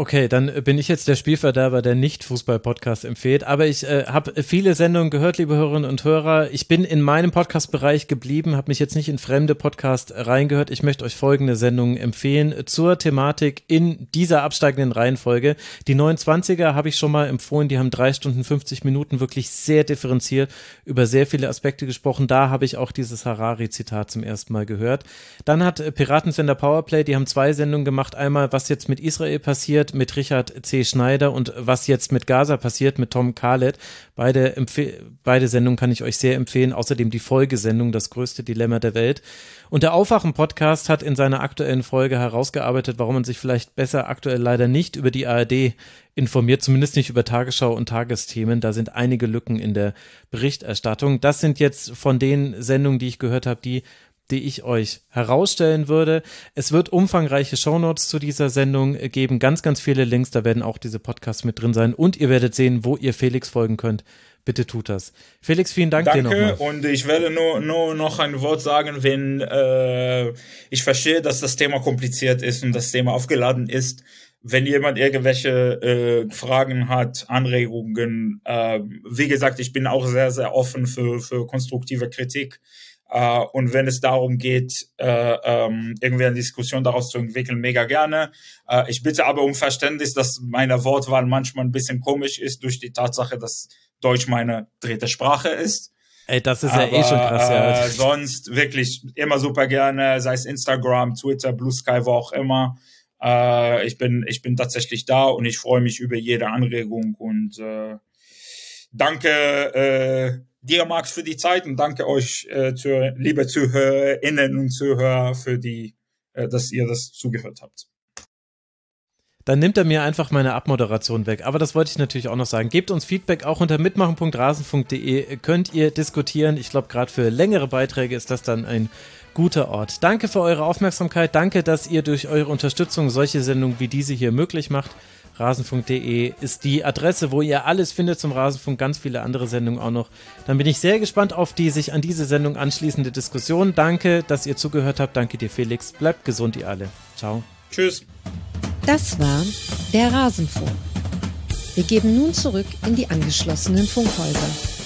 Okay, dann bin ich jetzt der Spielverderber, der nicht Fußball-Podcast empfiehlt. Aber ich äh, habe viele Sendungen gehört, liebe Hörerinnen und Hörer. Ich bin in meinem Podcast-Bereich geblieben, habe mich jetzt nicht in fremde Podcasts reingehört. Ich möchte euch folgende Sendungen empfehlen zur Thematik in dieser absteigenden Reihenfolge. Die 29er habe ich schon mal empfohlen. Die haben drei Stunden 50 Minuten wirklich sehr differenziert über sehr viele Aspekte gesprochen. Da habe ich auch dieses Harari-Zitat zum ersten Mal gehört. Dann hat Piratensender Powerplay, die haben zwei Sendungen gemacht. Einmal, was jetzt mit Israel passiert passiert mit Richard C. Schneider und was jetzt mit Gaza passiert mit Tom Khaled. Beide, beide Sendungen kann ich euch sehr empfehlen. Außerdem die Folgesendung, das größte Dilemma der Welt. Und der Aufwachen-Podcast hat in seiner aktuellen Folge herausgearbeitet, warum man sich vielleicht besser aktuell leider nicht über die ARD informiert, zumindest nicht über Tagesschau und Tagesthemen. Da sind einige Lücken in der Berichterstattung. Das sind jetzt von den Sendungen, die ich gehört habe, die die ich euch herausstellen würde. Es wird umfangreiche Shownotes zu dieser Sendung geben, ganz, ganz viele Links, da werden auch diese Podcasts mit drin sein und ihr werdet sehen, wo ihr Felix folgen könnt. Bitte tut das. Felix, vielen Dank Danke, dir nochmal. und ich werde nur, nur noch ein Wort sagen, wenn äh, ich verstehe, dass das Thema kompliziert ist und das Thema aufgeladen ist. Wenn jemand irgendwelche äh, Fragen hat, Anregungen, äh, wie gesagt, ich bin auch sehr, sehr offen für, für konstruktive Kritik. Uh, und wenn es darum geht, äh, ähm, irgendwie eine Diskussion daraus zu entwickeln, mega gerne. Uh, ich bitte aber um Verständnis, dass meine Wortwahl manchmal ein bisschen komisch ist durch die Tatsache, dass Deutsch meine dritte Sprache ist. Ey, das ist aber, ja eh schon krass, ja. Äh, sonst wirklich immer super gerne, sei es Instagram, Twitter, Blue Sky, wo auch immer. Äh, ich bin, ich bin tatsächlich da und ich freue mich über jede Anregung und äh, danke, äh, dir, Max, für die Zeit und danke euch, äh, zu, liebe ZuhörerInnen und Zuhörer, für die, äh, dass ihr das zugehört habt. Dann nimmt er mir einfach meine Abmoderation weg. Aber das wollte ich natürlich auch noch sagen. Gebt uns Feedback auch unter mitmachen.rasen.de. Könnt ihr diskutieren. Ich glaube, gerade für längere Beiträge ist das dann ein guter Ort. Danke für eure Aufmerksamkeit. Danke, dass ihr durch eure Unterstützung solche Sendungen wie diese hier möglich macht. rasenfunk.de ist die Adresse, wo ihr alles findet zum Rasenfunk, ganz viele andere Sendungen auch noch. Dann bin ich sehr gespannt auf die sich an diese Sendung anschließende Diskussion. Danke, dass ihr zugehört habt. Danke dir, Felix. Bleibt gesund, ihr alle. Ciao. Tschüss. Das war der Rasenfunk. Wir geben nun zurück in die angeschlossenen Funkhäuser.